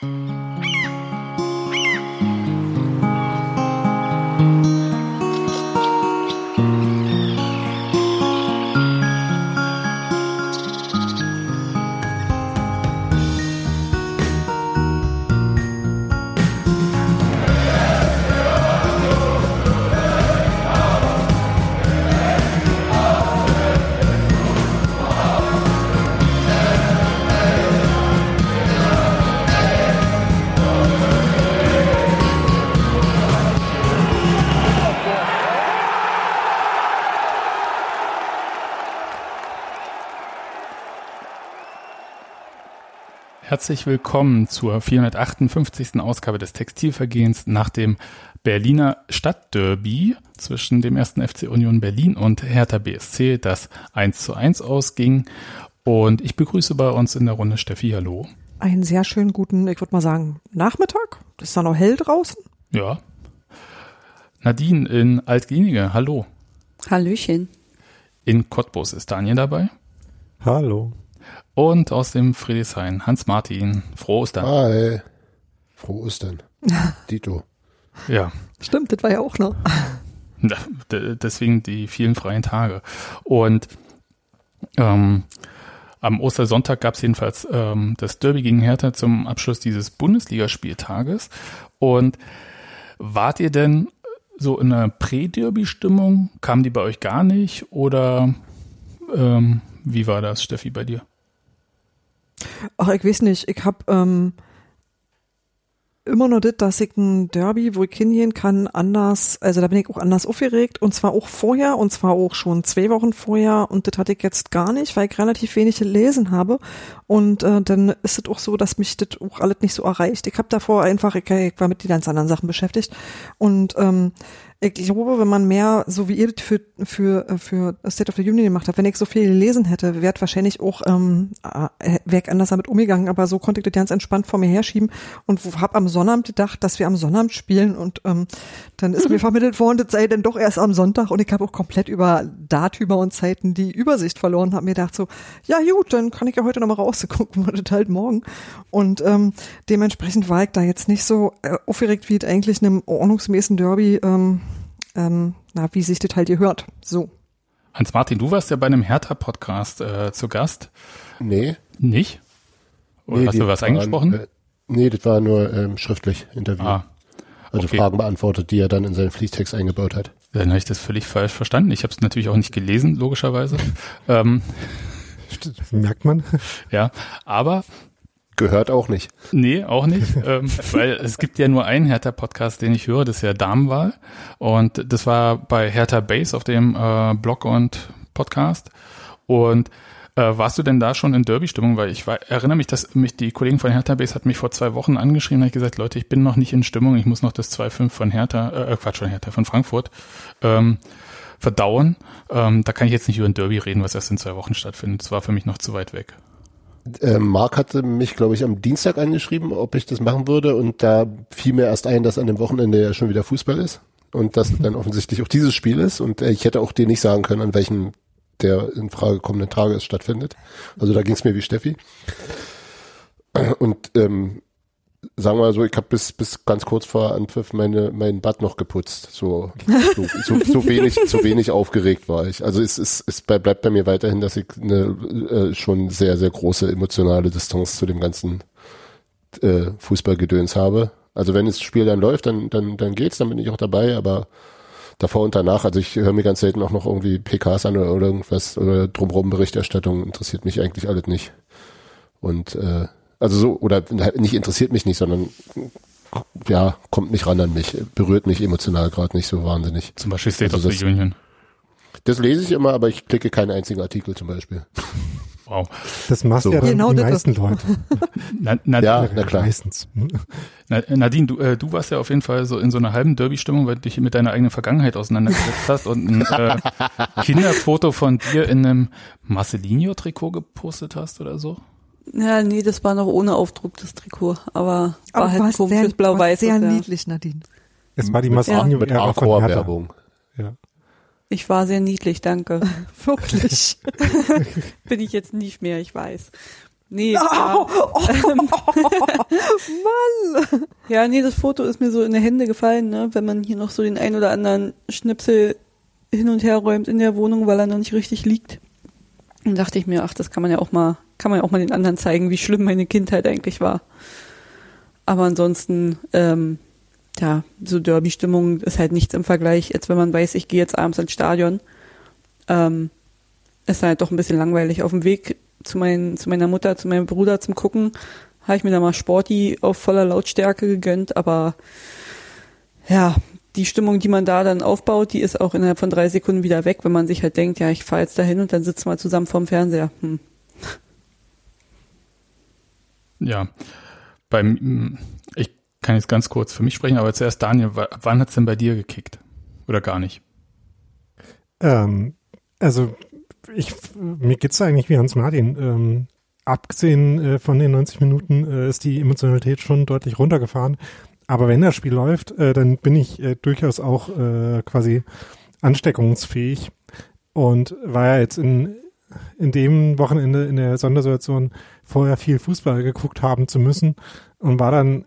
Mm-hmm. Herzlich willkommen zur 458. Ausgabe des Textilvergehens nach dem Berliner Stadtderby zwischen dem ersten FC Union Berlin und Hertha BSC, das 1 zu 1 ausging. Und ich begrüße bei uns in der Runde Steffi, hallo. Einen sehr schönen guten, ich würde mal sagen, Nachmittag. Ist da noch hell draußen? Ja. Nadine in Altgenige, hallo. Hallöchen. In Cottbus ist Daniel dabei. Hallo. Und aus dem Friedrichshain, Hans-Martin. Frohe Ostern. Hi. Frohe Ostern. Dito. Ja. Stimmt, das war ja auch noch. Deswegen die vielen freien Tage. Und ähm, am Ostersonntag gab es jedenfalls ähm, das Derby gegen Hertha zum Abschluss dieses Bundesligaspieltages. Und wart ihr denn so in einer Prä-Derby-Stimmung? Kam die bei euch gar nicht? Oder ähm, wie war das, Steffi, bei dir? Ach, ich weiß nicht. Ich hab ähm, immer nur das, dass ich ein Derby, wo ich hingehen kann, anders, also da bin ich auch anders aufgeregt und zwar auch vorher und zwar auch schon zwei Wochen vorher und das hatte ich jetzt gar nicht, weil ich relativ wenig gelesen habe und äh, dann ist es auch so, dass mich das auch alles nicht so erreicht. Ich habe davor einfach, ich, ich war mit den ganz anderen Sachen beschäftigt und ähm, ich glaube, wenn man mehr, so wie ihr das für, für, für State of the Union gemacht habt, wenn ich so viel gelesen hätte, wäre wahrscheinlich auch, ähm, äh, wäre ich anders damit umgegangen, aber so konnte ich das ganz entspannt vor mir herschieben und habe am Sonnabend gedacht, dass wir am Sonnabend spielen und ähm, dann ist mir vermittelt worden, das sei denn doch erst am Sonntag. Und ich habe auch komplett über Datüber und Zeiten die Übersicht verloren, habe mir gedacht so, ja gut, dann kann ich ja heute nochmal rausgucken, das halt morgen. Und ähm, dementsprechend war ich da jetzt nicht so äh, aufgeregt, wie es eigentlich in einem ordnungsmäßigen Derby ähm, ähm, na, wie sich das halt gehört. So. Hans-Martin, du warst ja bei einem Hertha-Podcast äh, zu Gast. Nee. Nicht? Oder nee, hast du was waren, eingesprochen? Äh, nee, das war nur ähm, schriftlich Interview. Ah, also okay. Fragen beantwortet, die er dann in seinen Fließtext eingebaut hat. Dann habe ich das völlig falsch verstanden. Ich habe es natürlich auch nicht gelesen, logischerweise. ähm, Merkt man. Ja, aber Gehört auch nicht. Nee, auch nicht, ähm, weil es gibt ja nur einen Hertha-Podcast, den ich höre, das ist ja Damenwahl. Und das war bei Hertha Base auf dem äh, Blog und Podcast. Und äh, warst du denn da schon in Derby-Stimmung? Weil ich war, erinnere mich, dass mich die Kollegen von Hertha Base hat mich vor zwei Wochen angeschrieben und hat gesagt, Leute, ich bin noch nicht in Stimmung, ich muss noch das 2-5 von Hertha, äh, Quatsch, von Hertha, von Frankfurt ähm, verdauen. Ähm, da kann ich jetzt nicht über ein Derby reden, was erst in zwei Wochen stattfindet. Das war für mich noch zu weit weg. Äh, Marc hatte mich, glaube ich, am Dienstag angeschrieben, ob ich das machen würde. Und da fiel mir erst ein, dass an dem Wochenende ja schon wieder Fußball ist. Und dass dann offensichtlich auch dieses Spiel ist. Und äh, ich hätte auch dir nicht sagen können, an welchem der in Frage kommenden Tage es stattfindet. Also da ging es mir wie Steffi. Und ähm, sagen wir mal so, ich habe bis bis ganz kurz vor Anpfiff meine mein Bad noch geputzt. So so, so, so wenig so wenig aufgeregt war ich. Also es ist es bleibt bei mir weiterhin, dass ich eine äh, schon sehr sehr große emotionale Distanz zu dem ganzen äh, Fußballgedöns habe. Also wenn das Spiel dann läuft, dann dann dann geht's, dann bin ich auch dabei. Aber davor und danach, also ich höre mir ganz selten auch noch irgendwie PKs an oder, oder irgendwas oder drumherum Berichterstattung interessiert mich eigentlich alles nicht. Und äh, also so, oder nicht interessiert mich nicht, sondern ja, kommt nicht ran an mich, berührt mich emotional gerade nicht so wahnsinnig. Zum Beispiel State also of the Union. Das lese ich immer, aber ich klicke keinen einzigen Artikel zum Beispiel. Wow. Das machst so. ja dann genau die meisten Leute. Na, na, ja, na klar. Meistens. Na, Nadine, du, äh, du warst ja auf jeden Fall so in so einer halben Derby-Stimmung, weil du dich mit deiner eigenen Vergangenheit auseinandergesetzt hast und ein äh, Kinderfoto von dir in einem Marcelinho-Trikot gepostet hast oder so. Ja, nee, das war noch ohne Aufdruck, das Trikot. Aber, aber war halt ein komisches Blau-Weiß. Sehr ja. niedlich, Nadine. Es war die Massagne mit Accor-Werbung. Ja. Ich war sehr niedlich, danke. Wirklich. Bin ich jetzt nicht mehr, ich weiß. Nee, oh, oh, oh, Mann! Ja, nee, das Foto ist mir so in die Hände gefallen, ne? wenn man hier noch so den ein oder anderen Schnipsel hin und her räumt in der Wohnung, weil er noch nicht richtig liegt. Dann dachte ich mir, ach, das kann man ja auch mal, kann man ja auch mal den anderen zeigen, wie schlimm meine Kindheit eigentlich war. Aber ansonsten, ähm, ja, so Derby-Stimmung ist halt nichts im Vergleich, als wenn man weiß, ich gehe jetzt abends ins Stadion. Ähm, ist halt doch ein bisschen langweilig. Auf dem Weg zu, mein, zu meiner Mutter, zu meinem Bruder zum Gucken, habe ich mir da mal Sporty auf voller Lautstärke gegönnt, aber ja, die Stimmung, die man da dann aufbaut, die ist auch innerhalb von drei Sekunden wieder weg, wenn man sich halt denkt, ja, ich fahre jetzt dahin und dann sitzen wir zusammen vorm Fernseher. Hm. Ja, beim, ich kann jetzt ganz kurz für mich sprechen, aber zuerst Daniel, wann hat's denn bei dir gekickt? Oder gar nicht? Ähm, also ich, mir geht's eigentlich wie Hans Martin. Ähm, abgesehen äh, von den 90 Minuten äh, ist die Emotionalität schon deutlich runtergefahren. Aber wenn das Spiel läuft, äh, dann bin ich äh, durchaus auch äh, quasi ansteckungsfähig und war ja jetzt in, in dem Wochenende in der Sondersituation vorher viel Fußball geguckt haben zu müssen und war dann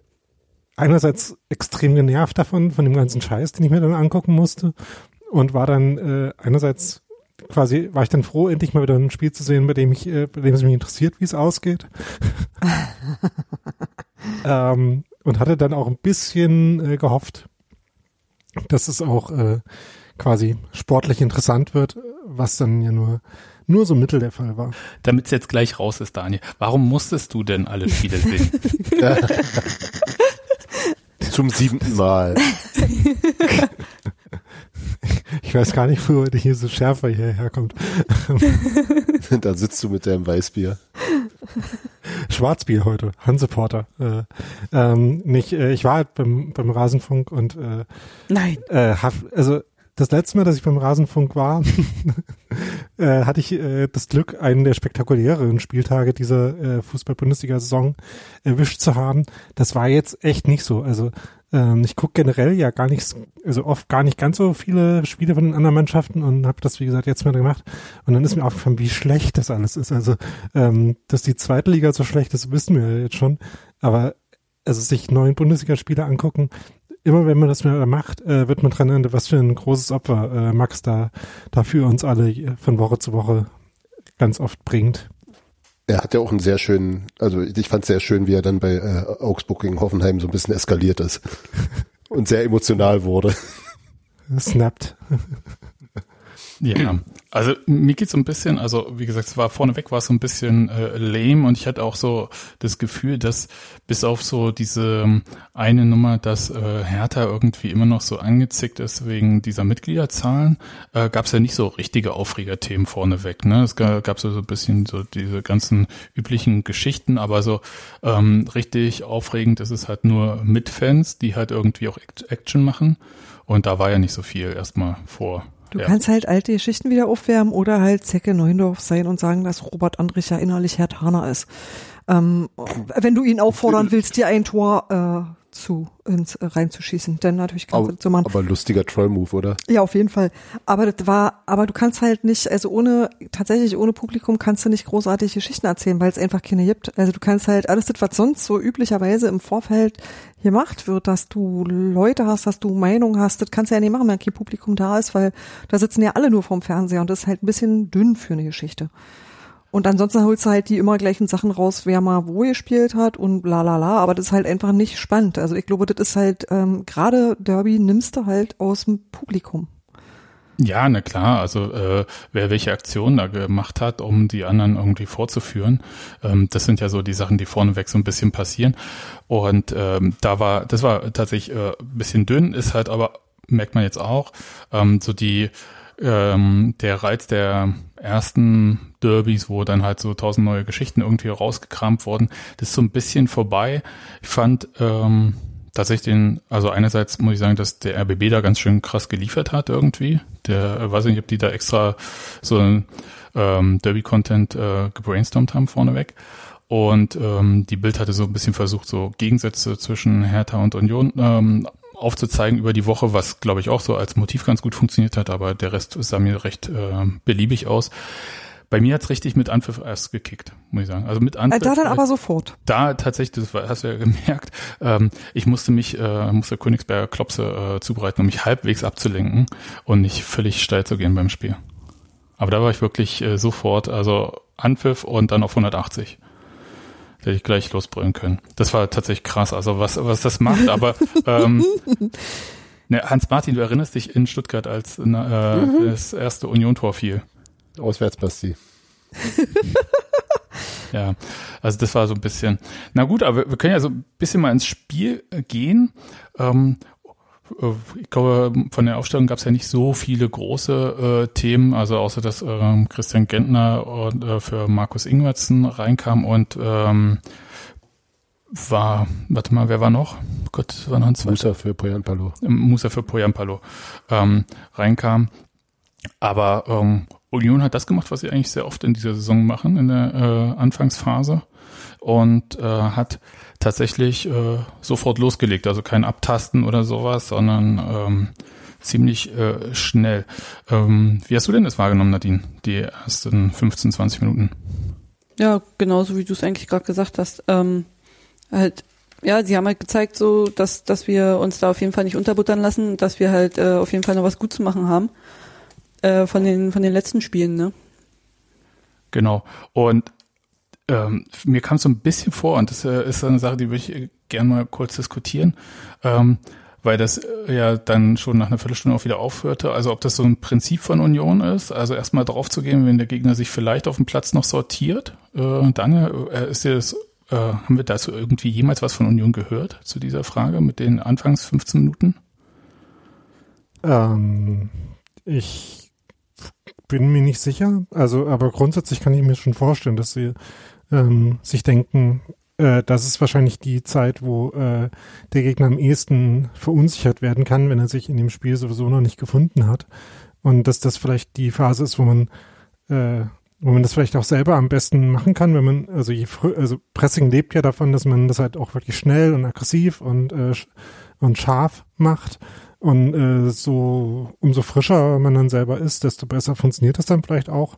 einerseits extrem genervt davon, von dem ganzen Scheiß, den ich mir dann angucken musste und war dann äh, einerseits quasi, war ich dann froh, endlich mal wieder ein Spiel zu sehen, bei dem ich, äh, bei dem es mich interessiert, wie es ausgeht. ähm, und hatte dann auch ein bisschen äh, gehofft, dass es auch äh, quasi sportlich interessant wird, was dann ja nur nur so mittel der Fall war. Damit es jetzt gleich raus ist, Daniel. Warum musstest du denn alle Spiele sehen? Zum siebten Mal. Ich weiß gar nicht, wo hier so schärfer hierher kommt. da sitzt du mit deinem Weißbier. Schwarzbier heute, Hanseporter. Äh, ähm, nicht, äh, ich war halt beim, beim Rasenfunk und äh, Nein. Äh, hab, also das letzte Mal, dass ich beim Rasenfunk war, äh, hatte ich äh, das Glück, einen der spektakuläreren Spieltage dieser äh, Fußball-Bundesliga-Saison erwischt zu haben. Das war jetzt echt nicht so. Also ähm, ich gucke generell ja gar nicht, also oft gar nicht ganz so viele Spiele von den anderen Mannschaften und habe das, wie gesagt, jetzt mal gemacht. Und dann ist mir aufgefallen, wie schlecht das alles ist. Also, ähm, dass die zweite Liga so schlecht ist, wissen wir jetzt schon. Aber also sich neuen Bundesligaspiele angucken, immer wenn man das mal macht, äh, wird man dran erinnern, was für ein großes Opfer äh, Max da, da für uns alle von Woche zu Woche ganz oft bringt. Er hat ja auch einen sehr schönen, also ich fand es sehr schön, wie er dann bei äh, Augsburg gegen Hoffenheim so ein bisschen eskaliert ist und sehr emotional wurde. Snappt. Ja, also mir geht's so ein bisschen, also wie gesagt, es war vorneweg war es so ein bisschen äh, lame und ich hatte auch so das Gefühl, dass bis auf so diese ähm, eine Nummer, dass äh, Hertha irgendwie immer noch so angezickt ist wegen dieser Mitgliederzahlen, äh, gab es ja nicht so richtige Aufregerthemen vorneweg. Ne? Es gab, so ein bisschen so diese ganzen üblichen Geschichten, aber so ähm, richtig aufregend ist es halt nur mit Fans, die halt irgendwie auch Action machen. Und da war ja nicht so viel erstmal vor Du ja. kannst halt alte Geschichten wieder aufwärmen oder halt Zecke Neundorf sein und sagen, dass Robert Andrich ja innerlich Herr Taner ist. Ähm, wenn du ihn auffordern willst, dir ein Tor äh, zu ins äh, reinzuschießen. Denn natürlich kannst aber, du so machen. Aber lustiger Troll-Move, oder? Ja, auf jeden Fall. Aber das war, aber du kannst halt nicht, also ohne, tatsächlich ohne Publikum kannst du nicht großartige Geschichten erzählen, weil es einfach keine gibt. Also du kannst halt alles das, was sonst so üblicherweise im Vorfeld gemacht wird, dass du Leute hast, dass du Meinung hast, das kannst du ja nicht machen, wenn kein Publikum da ist, weil da sitzen ja alle nur vorm Fernseher und das ist halt ein bisschen dünn für eine Geschichte. Und ansonsten holst du halt die immer gleichen Sachen raus, wer mal wo gespielt hat und bla bla bla, aber das ist halt einfach nicht spannend. Also ich glaube, das ist halt, ähm, gerade Derby nimmst du halt aus dem Publikum. Ja, na klar, also äh, wer welche Aktionen da gemacht hat, um die anderen irgendwie vorzuführen, ähm, das sind ja so die Sachen, die vorneweg so ein bisschen passieren. Und ähm, da war, das war tatsächlich äh, bisschen dünn, ist halt aber, merkt man jetzt auch, ähm, so die ähm, der Reiz der ersten Derbys, wo dann halt so tausend neue Geschichten irgendwie rausgekramt wurden, das ist so ein bisschen vorbei. Ich fand ähm, tatsächlich den, also einerseits muss ich sagen, dass der RBB da ganz schön krass geliefert hat irgendwie. Der, äh, weiß nicht, ob die da extra so ein ähm, Derby-Content äh, gebrainstormt haben vorneweg. Und ähm, die Bild hatte so ein bisschen versucht, so Gegensätze zwischen Hertha und Union ähm, aufzuzeigen über die Woche, was glaube ich auch so als Motiv ganz gut funktioniert hat, aber der Rest sah mir recht äh, beliebig aus. bei mir hat's richtig mit Anpfiff erst gekickt, muss ich sagen. Also mit Anpfiff. Äh, da dann aber sofort. Da tatsächlich, das hast du ja gemerkt, ähm, ich musste mich, äh, musste Königsberger Klopse äh, zubereiten, um mich halbwegs abzulenken und nicht völlig steil zu gehen beim Spiel. Aber da war ich wirklich äh, sofort, also Anpfiff und dann auf 180. Hätte ich gleich losbrüllen können. Das war tatsächlich krass, also was, was das macht, aber ähm, ne, Hans-Martin, du erinnerst dich in Stuttgart, als äh, das erste Union-Tor fiel. Auswärts, Basti. Ja, also das war so ein bisschen. Na gut, aber wir können ja so ein bisschen mal ins Spiel gehen. Ähm, äh, ich glaube, von der Aufstellung gab es ja nicht so viele große äh, Themen, also außer dass ähm, Christian Gentner und, äh, für Markus Ingwertsen reinkam und ähm, war, warte mal, wer war noch? Gott, war noch ein zweiter. Musa für Poyan Palo. Musa für Poyampalo ähm, reinkam. Aber ähm, Union hat das gemacht, was sie eigentlich sehr oft in dieser Saison machen, in der äh, Anfangsphase. Und äh, hat tatsächlich äh, sofort losgelegt. Also kein Abtasten oder sowas, sondern ähm, ziemlich äh, schnell. Ähm, wie hast du denn das wahrgenommen, Nadine, die ersten 15, 20 Minuten? Ja, genauso wie du es eigentlich gerade gesagt hast. Ähm, halt, ja, sie haben halt gezeigt, so, dass, dass wir uns da auf jeden Fall nicht unterbuttern lassen, dass wir halt äh, auf jeden Fall noch was gut zu machen haben äh, von den von den letzten Spielen, ne? Genau. Und ähm, mir kam so ein bisschen vor, und das äh, ist eine Sache, die würde ich äh, gerne mal kurz diskutieren, ähm, weil das äh, ja dann schon nach einer Viertelstunde auch wieder aufhörte. Also ob das so ein Prinzip von Union ist, also erstmal drauf zu gehen, wenn der Gegner sich vielleicht auf dem Platz noch sortiert. Äh, Daniel, äh, ist dir das, äh, haben wir dazu irgendwie jemals was von Union gehört, zu dieser Frage mit den Anfangs 15 Minuten? Ähm, ich bin mir nicht sicher. Also, aber grundsätzlich kann ich mir schon vorstellen, dass sie ähm, sich denken, äh, das ist wahrscheinlich die Zeit, wo äh, der Gegner am ehesten verunsichert werden kann, wenn er sich in dem Spiel sowieso noch nicht gefunden hat. Und dass das vielleicht die Phase ist, wo man äh, wo man das vielleicht auch selber am besten machen kann, wenn man, also je früh, also Pressing lebt ja davon, dass man das halt auch wirklich schnell und aggressiv und, äh, und scharf macht. Und äh, so, umso frischer man dann selber ist, desto besser funktioniert das dann vielleicht auch.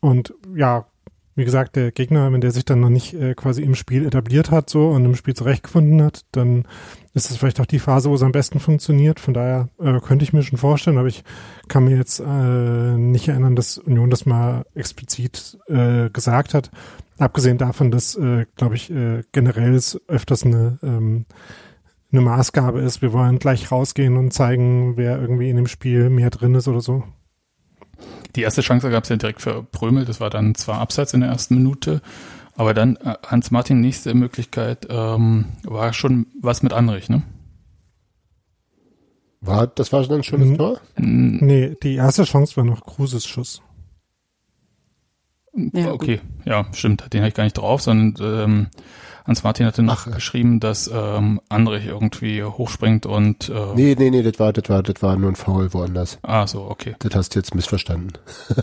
Und ja, wie gesagt, der Gegner, wenn der sich dann noch nicht äh, quasi im Spiel etabliert hat so und im Spiel zurechtgefunden hat, dann ist das vielleicht auch die Phase, wo es am besten funktioniert. Von daher äh, könnte ich mir schon vorstellen, aber ich kann mir jetzt äh, nicht erinnern, dass Union das mal explizit äh, gesagt hat. Abgesehen davon, dass, äh, glaube ich, äh, generell es öfters eine, ähm, eine Maßgabe ist. Wir wollen gleich rausgehen und zeigen, wer irgendwie in dem Spiel mehr drin ist oder so. Die erste Chance gab es ja direkt für Prömel, das war dann zwar abseits in der ersten Minute, aber dann äh, Hans-Martin, nächste Möglichkeit, ähm, war schon was mit Anrich, ne? War, das war dann schon das Mhm. Tor? Nee, die erste Chance war noch Kruses Schuss. Ja, okay, ja, stimmt, den habe ich gar nicht drauf, sondern ähm, Hans-Martin hatte noch Ach, geschrieben, dass ähm, Anrich irgendwie hochspringt und äh, Nee, nee, nee, das war, das war, das war nur ein Foul woanders. ah, so, okay. Das hast du jetzt missverstanden.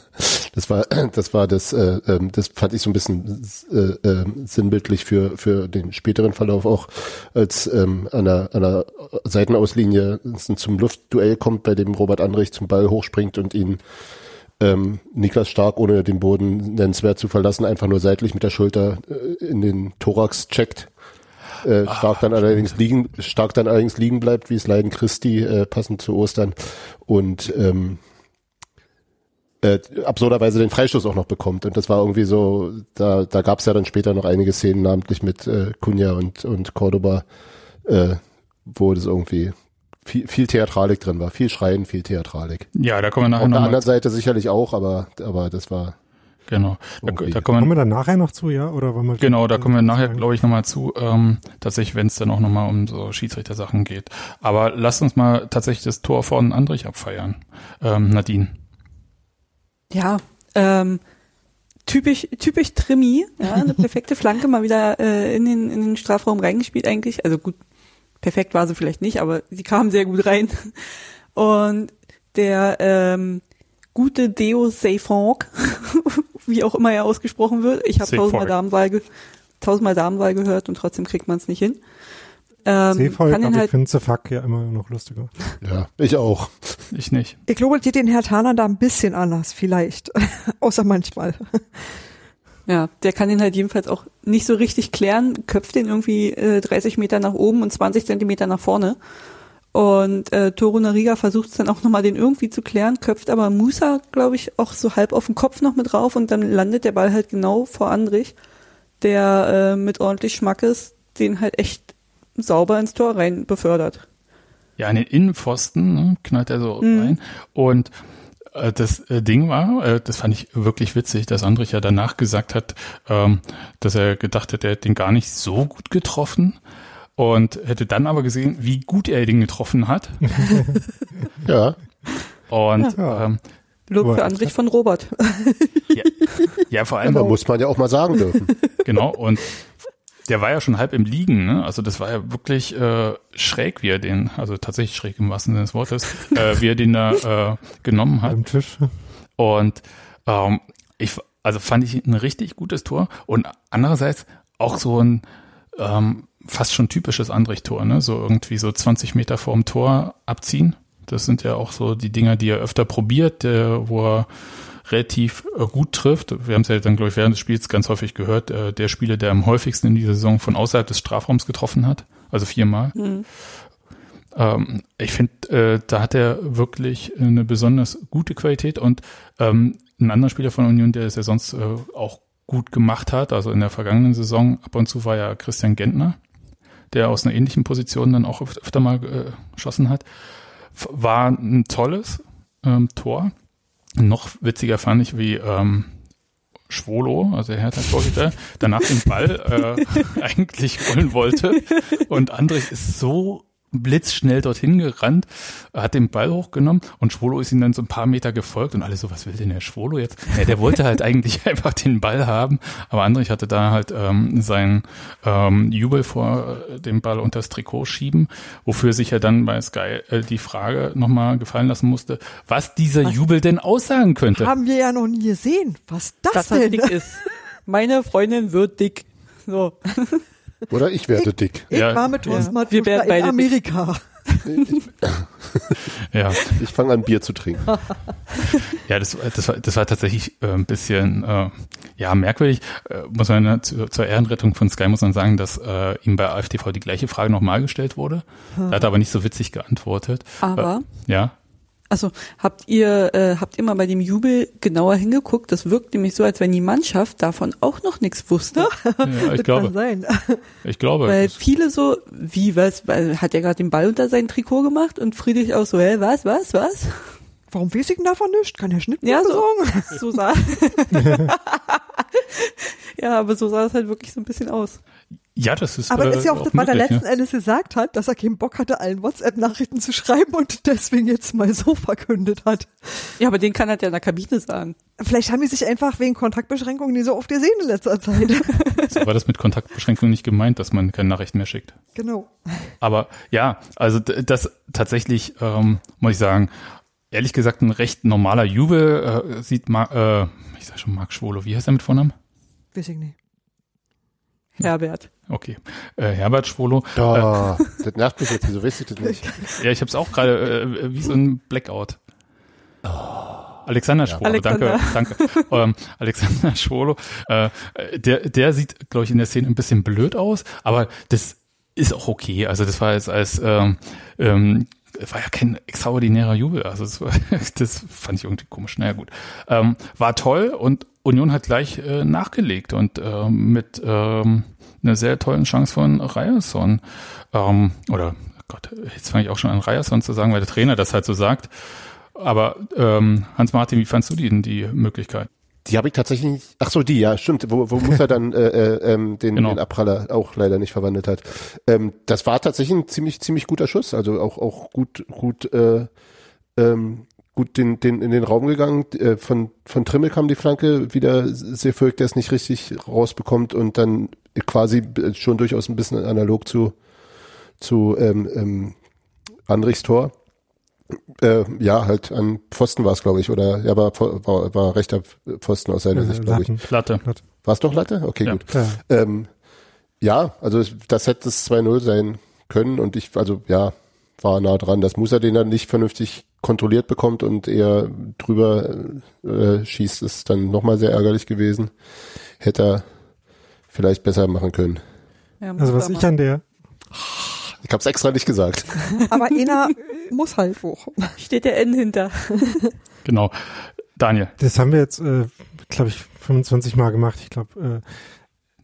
Das war, das war das, äh, ähm, das fand ich so ein bisschen äh, äh, sinnbildlich für für den späteren Verlauf auch, als ähm, an einer, an einer Seitenauslinie zum Luftduell kommt, bei dem Robert Andrich zum Ball hochspringt und ihn ähm, Niklas Stark, ohne den Boden nennenswert zu verlassen, einfach nur seitlich mit der Schulter äh, in den Thorax checkt. Äh, stark dann allerdings liegen, stark dann allerdings liegen bleibt, wie es Leiden Christi, äh, passend zu Ostern. Und ähm, äh, absurderweise den Freistoß auch noch bekommt. Und das war irgendwie so, da, da gab es ja dann später noch einige Szenen, namentlich mit äh, Cunha und, und Cordoba, äh, wo das irgendwie viel, viel Theatralik drin war. Viel Schreien, viel Theatralik. Ja, da kommen wir nachher Auf der anderen Seite sicherlich auch, aber, aber das war Genau, da, da kommen Kommen wir dann nachher noch zu, ja? Oder wollen wir Genau, da kommen wir nachher, glaube ich, nochmal zu, ähm, tatsächlich, wenn es dann auch nochmal um so Schiedsrichter-Sachen geht. Aber lasst uns mal tatsächlich das Tor von Andrich abfeiern. Ähm, Nadine. Ja, ähm, typisch, typisch Trimi, ja, eine perfekte Flanke mal wieder äh, in, den, in den Strafraum reingespielt eigentlich. Also gut, perfekt war sie vielleicht nicht, aber sie kam sehr gut rein. Und der ähm, gute Deo Seyfonk, wie auch immer er ausgesprochen wird, ich habe tausendmal Damenwahl, ge tausendmal Damenwahl gehört und trotzdem kriegt man es nicht hin. Ähm, ihn aber ich halt, finde The Fuck ja immer noch lustiger. Ja, ich auch. Ich nicht. Ich glaube, geht den Herr Taner da ein bisschen anders, vielleicht. Außer manchmal. Ja, der kann ihn halt jedenfalls auch nicht so richtig klären, köpft den irgendwie äh, 30 Meter nach oben und 20 Zentimeter nach vorne. Und äh, Toru Nariga versucht es dann auch nochmal, den irgendwie zu klären, köpft aber Musa, glaube ich, auch so halb auf den Kopf noch mit drauf und dann landet der Ball halt genau vor Andrich, der äh, mit ordentlich Schmackes den halt echt sauber ins Tor rein befördert. Ja, an den Innenpfosten ne, knallt er so rein. Und das äh, Ding war, äh, das fand ich wirklich witzig, dass Andrich ja danach gesagt hat, ähm, dass er gedacht hat, er hätte den gar nicht so gut getroffen. Und hätte dann aber gesehen, wie gut er den getroffen hat. Ja. Und Ja. ähm, Lob für Andrich von Robert. ja, ja, vor allem Aber muss man ja auch mal sagen dürfen. Genau, und der war ja schon halb im Liegen, ne? Also das war ja wirklich äh, schräg, wie er den, also tatsächlich schräg im wahrsten Sinne des Wortes, äh, wie er den da äh, genommen hat. Am Tisch. Und ähm, ich, also fand ich ein richtig gutes Tor und andererseits auch so ein ähm, fast schon typisches Andrich-Tor, ne? So irgendwie so 20 Meter vorm Tor abziehen. Das sind ja auch so die Dinger, die er öfter probiert, äh, wo er relativ äh, gut trifft. Wir haben es ja dann, glaube ich, während des Spiels ganz häufig gehört, äh, der Spieler, der am häufigsten in dieser Saison von außerhalb des Strafraums getroffen hat, also viermal. Ähm, ich finde, äh, da hat er wirklich eine besonders gute Qualität und ähm, ein anderer Spieler von Union, der es ja sonst äh, auch gut gemacht hat, also in der vergangenen Saison ab und zu war ja Christian Gentner, der aus einer ähnlichen Position dann auch öf- öfter mal geschossen hat. War ein tolles ähm, Tor. Noch witziger fand ich, wie ähm, Schwolo, also Hertha-Torhüter, danach den Ball äh, eigentlich holen wollte. Und Andrich ist so blitzschnell dorthin gerannt, hat den Ball hochgenommen und Schwolo ist ihm dann so ein paar Meter gefolgt und alle so, was will denn der Schwolo jetzt? Ja, der wollte halt eigentlich einfach den Ball haben, aber Andrich hatte da halt ähm, seinen ähm, Jubel vor äh, dem Ball unter das Trikot schieben, wofür sich ja dann bei Sky äh, die Frage nochmal gefallen lassen musste, was dieser Was? Jubel denn aussagen könnte. Haben wir ja noch nie gesehen. Was das, Dass er denn? dick ist. Meine Freundin wird dick. So. Oder ich werde dick. Ich Ja. war mit Thorsten Ja. Wir werden in beide. Amerika. Ja, Ich fange an, Bier zu trinken. Ja, das, das, war, das war tatsächlich äh, ein bisschen äh, ja merkwürdig. Äh, muss man ja zu, zur Ehrenrettung von Sky muss man sagen, dass äh, ihm bei AfTV die gleiche Frage nochmal gestellt wurde. Er hat aber nicht so witzig geantwortet. Aber, Äh, ja, also habt ihr, äh, habt ihr mal bei dem Jubel genauer hingeguckt? Das wirkt nämlich so, als wenn die Mannschaft davon auch noch nichts wusste. ja, ich Das kann glaube, sein. ich glaube. Weil viele so, wie, was, weil, hat er gerade den Ball unter sein Trikot gemacht und Friedrich auch so, hä, was, was, was? Warum weiß ich denn davon nicht? Kann der Schnitt Ja, so, besorgen? so sah. ja, aber so sah es halt wirklich so ein bisschen aus. Ja, das ist. Aber äh, das ist ja auch das, was er letzten Endes gesagt hat, dass er keinen Bock hatte, allen WhatsApp-Nachrichten zu schreiben und deswegen jetzt mal so verkündet hat. Ja, aber den kann er ja in der Kabine sagen. Vielleicht haben die sich einfach wegen Kontaktbeschränkungen nie so oft gesehen in letzter Zeit. Ja. So war das mit Kontaktbeschränkungen nicht gemeint, dass man keine Nachrichten mehr schickt. genau. Aber ja, also das tatsächlich, ähm, muss ich sagen, ehrlich gesagt, ein recht normaler Jubel äh, sieht Ma äh, ich sag schon Marc Schwolo, wie heißt er mit Vornamen? Weiß ich nicht. Herbert. Okay, äh, Herbert Schwolo. Da, das nervt mich jetzt, wieso weiß ich das nicht? Ja, ich habe es auch gerade äh, wie so ein Blackout. Alexander Schwolo, Alexander. danke, danke. ähm, Alexander Schwolo, äh, der, der sieht, glaube ich, in der Szene ein bisschen blöd aus, aber das ist auch okay. Also das war jetzt als ähm, ähm, war ja kein extraordinärer Jubel. Also das, war, das fand ich irgendwie komisch. Naja gut. Ähm, war toll und Union hat gleich äh, nachgelegt und ähm, mit ähm, einer sehr tollen Chance von Ryerson. Ähm, oder Gott, jetzt fange ich auch schon an Ryerson zu sagen, weil der Trainer das halt so sagt. Aber ähm, Hans-Martin, wie fandst du die denn die Möglichkeit? Die habe ich tatsächlich. Ach so, die, ja, stimmt. Wo, wo Musa dann äh, äh, ähm, den, Genau. den Abpraller auch leider nicht verwandelt hat. Ähm, das war tatsächlich ein ziemlich, ziemlich guter Schuss. Also auch, auch gut, gut, äh, ähm, gut den, den, in den Raum gegangen. Äh, von, von Trimmel kam die Flanke wieder sehr fürcht, der es nicht richtig rausbekommt und dann quasi äh, schon durchaus ein bisschen analog zu, zu ähm, ähm, Andrichs Tor. Äh, ja, halt an Pfosten war es, glaube ich, oder ja, war, war, war rechter Pfosten aus seiner Sicht, glaube ich. Latte. War es doch Latte? Okay, Ja. gut. Ja. Ähm, ja, also es- das hätte das 2-0 sein können und ich, also ja, war nah dran. Das muss er den dann nicht vernünftig kontrolliert bekommt und eher drüber äh, schießt, ist dann nochmal sehr ärgerlich gewesen. Hätte er vielleicht besser machen können. Ja, Also was ich an der, Ich hab's extra nicht gesagt. Aber einer muss halt hoch. Steht der N hinter. Genau. Daniel, das haben wir jetzt, äh, glaube ich, 25 Mal gemacht. Ich glaube, äh,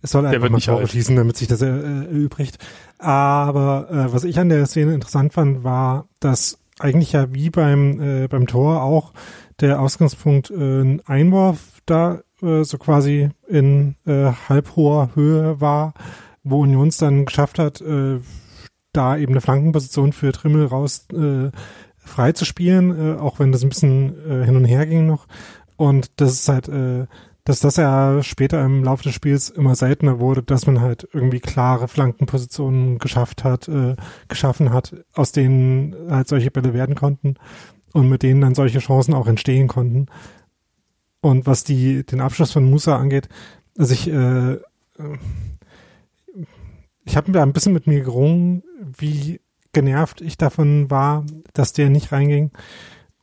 es soll einfach mal nicht Tore schießen, damit sich das äh, erübrigt. Aber äh, was ich an der Szene interessant fand, war, dass eigentlich ja wie beim beim, äh, beim Tor auch der Ausgangspunkt äh, ein Einwurf da äh, so quasi in äh, halbhoher Höhe war, wo Union es dann geschafft hat, äh, da eben eine Flankenposition für Trimmel raus äh, frei zu spielen, äh, auch wenn das ein bisschen äh, hin und her ging noch. Und das ist halt, äh, dass das ja später im Laufe des Spiels immer seltener wurde, dass man halt irgendwie klare Flankenpositionen geschafft hat, äh, geschaffen hat, aus denen halt solche Bälle werden konnten und mit denen dann solche Chancen auch entstehen konnten. Und was die den Abschluss von Musa angeht, also ich äh, äh, ich habe da ein bisschen mit mir gerungen, wie genervt ich davon war, dass der nicht reinging.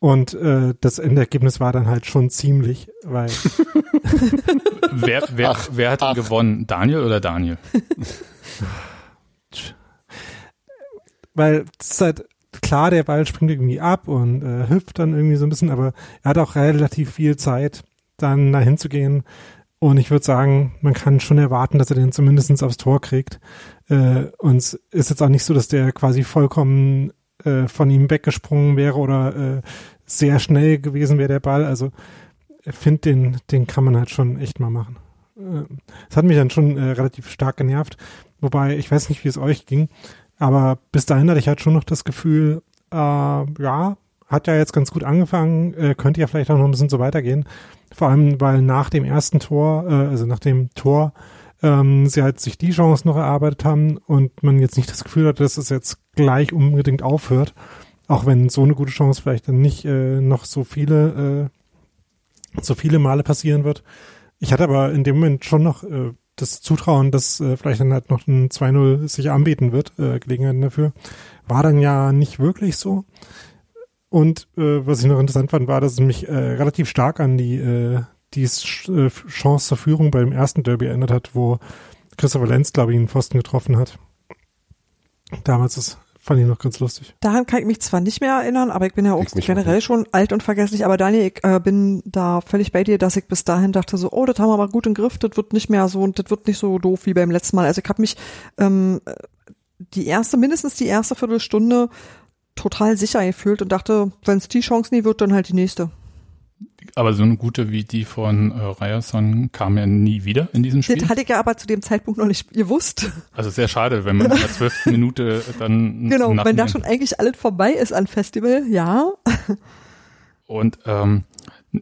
Und äh, das Endergebnis war dann halt schon ziemlich, weil wer, wer, Ach, wer hat ach. gewonnen? Daniel oder Daniel? weil es ist halt klar, der Ball springt irgendwie ab und äh, hüpft dann irgendwie so ein bisschen, aber er hat auch relativ viel Zeit, dann dahin zu gehen. Und ich würde sagen, man kann schon erwarten, dass er den zumindest aufs Tor kriegt. Äh, und es ist jetzt auch nicht so, dass der quasi vollkommen äh, von ihm weggesprungen wäre oder äh, sehr schnell gewesen wäre der Ball. Also ich finde, den, den kann man halt schon echt mal machen. Äh, Es hat mich dann schon äh, relativ stark genervt. Wobei, ich weiß nicht, wie es euch ging. Aber bis dahin hatte ich halt schon noch das Gefühl, äh, ja, hat ja jetzt ganz gut angefangen, äh, könnte ja vielleicht auch noch ein bisschen so weitergehen. Vor allem, weil nach dem ersten Tor, äh, also nach dem Tor, ähm, sie halt sich die Chance noch erarbeitet haben und man jetzt nicht das Gefühl hat, dass es jetzt gleich unbedingt aufhört. Auch wenn so eine gute Chance vielleicht dann nicht äh, noch so viele, äh, so viele Male passieren wird. Ich hatte aber in dem Moment schon noch äh, das Zutrauen, dass äh, vielleicht dann halt noch ein 2-0 sich anbieten wird, äh, Gelegenheiten dafür. War dann ja nicht wirklich so. Und äh, was ich noch interessant fand, war, dass es mich äh, relativ stark an die, äh, die Sch äh, Chance zur Führung beim ersten Derby erinnert hat, wo Christopher Lenz, glaube ich, einen Pfosten getroffen hat. Damals das fand ich noch ganz lustig. Daran kann ich mich zwar nicht mehr erinnern, aber ich bin ja auch generell schon alt und vergesslich. Aber Daniel, ich äh, bin da völlig bei dir, dass ich bis dahin dachte so, oh, das haben wir aber gut im Griff, das wird nicht mehr so und das wird nicht so doof wie beim letzten Mal. Also ich habe mich ähm, die erste, mindestens die erste Viertelstunde total sicher gefühlt und dachte, wenn es die Chance nie wird, dann halt die nächste. Aber so eine gute wie die von äh, Ryerson kam ja nie wieder in diesem Spiel. Das hatte ich ja aber zu dem Zeitpunkt noch nicht gewusst. Also sehr schade, wenn man in der zwölften Minute dann Genau, wenn da schon eigentlich alles vorbei ist an Festival, ja. Und ähm,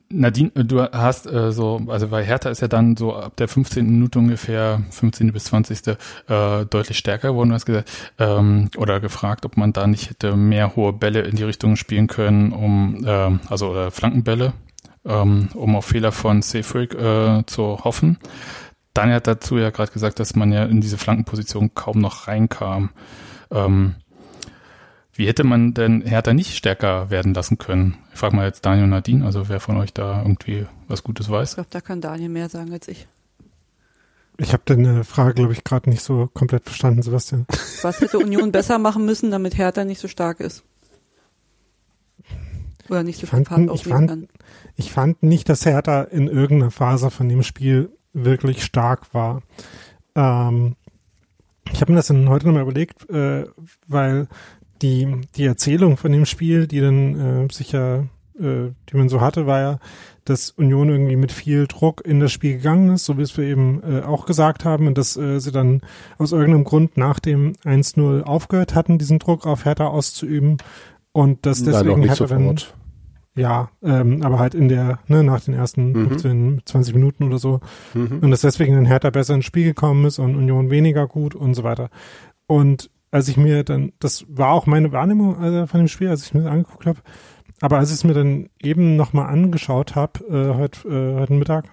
Nadine, du hast äh, so, also bei Hertha ist ja dann so ab der 15. Minute ungefähr, 15. bis 20. Äh, deutlich stärker geworden, du hast gesagt, ähm, oder gefragt, ob man da nicht hätte mehr hohe Bälle in die Richtung spielen können, um, ähm, also oder Flankenbälle, ähm, um auf Fehler von Seyfried äh, zu hoffen. Daniel hat dazu ja gerade gesagt, dass man ja in diese Flankenposition kaum noch reinkam. Ähm, wie hätte man denn Hertha nicht stärker werden lassen können? Ich frage mal jetzt Daniel und Nadine, also wer von euch da irgendwie was Gutes Ich weiß. glaube, da kann Daniel mehr sagen als ich. Ich habe deine Frage, glaube ich, gerade nicht so komplett verstanden, Sebastian. Was hätte Union besser machen müssen, damit Hertha nicht so stark ist? Oder nicht so Ich viel fand- Fahrt ich fand- kann. Ich fand nicht, dass Hertha in irgendeiner Phase von dem Spiel wirklich stark war. Ähm, ich habe mir das dann heute nochmal überlegt, äh, weil die, die Erzählung von dem Spiel, die dann äh, sicher, äh, die man so hatte, war ja, dass Union irgendwie mit viel Druck in das Spiel gegangen ist, so wie es wir eben äh, auch gesagt haben, und dass äh, sie dann aus irgendeinem Grund nach dem 1-0 aufgehört hatten, diesen Druck auf Hertha auszuüben. Und dass deswegen Hertha dann ja, ähm, aber halt in der, ne, nach den ersten Mhm. 15, 20 Minuten oder so. Mhm. Und dass deswegen dann Hertha besser ins Spiel gekommen ist und Union weniger gut und so weiter. Und als ich mir dann, das war auch meine Wahrnehmung also von dem Spiel, als ich mir das angeguckt habe, aber als ich es mir dann eben nochmal angeschaut habe, äh, heute, äh, heute Mittag,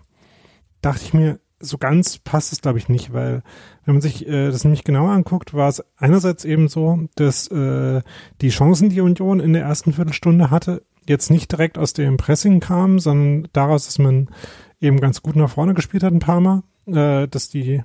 dachte ich mir, so ganz passt es, glaube ich, nicht, weil wenn man sich äh, das nämlich genauer anguckt, war es einerseits eben so, dass äh, die Chancen, die Union in der ersten Viertelstunde hatte, jetzt nicht direkt aus dem Pressing kamen, sondern daraus, dass man eben ganz gut nach vorne gespielt hat ein paar Mal, äh, dass die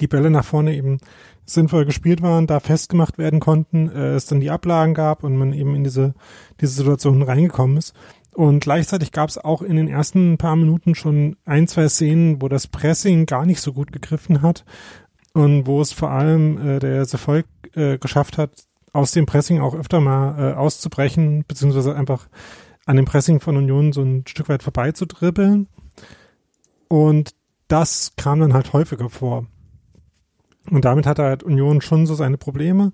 die Bälle nach vorne eben sinnvoll gespielt waren, da festgemacht werden konnten, äh, es dann die Ablagen gab und man eben in diese diese Situation reingekommen ist. Und gleichzeitig gab es auch in den ersten paar Minuten schon ein, zwei Szenen, wo das Pressing gar nicht so gut gegriffen hat und wo es vor allem äh, der Erfolg äh, geschafft hat, aus dem Pressing auch öfter mal äh, auszubrechen, beziehungsweise einfach an dem Pressing von Union so ein Stück weit vorbei zu dribbeln. Und das kam dann halt häufiger vor. Und damit hat halt Union schon so seine Probleme.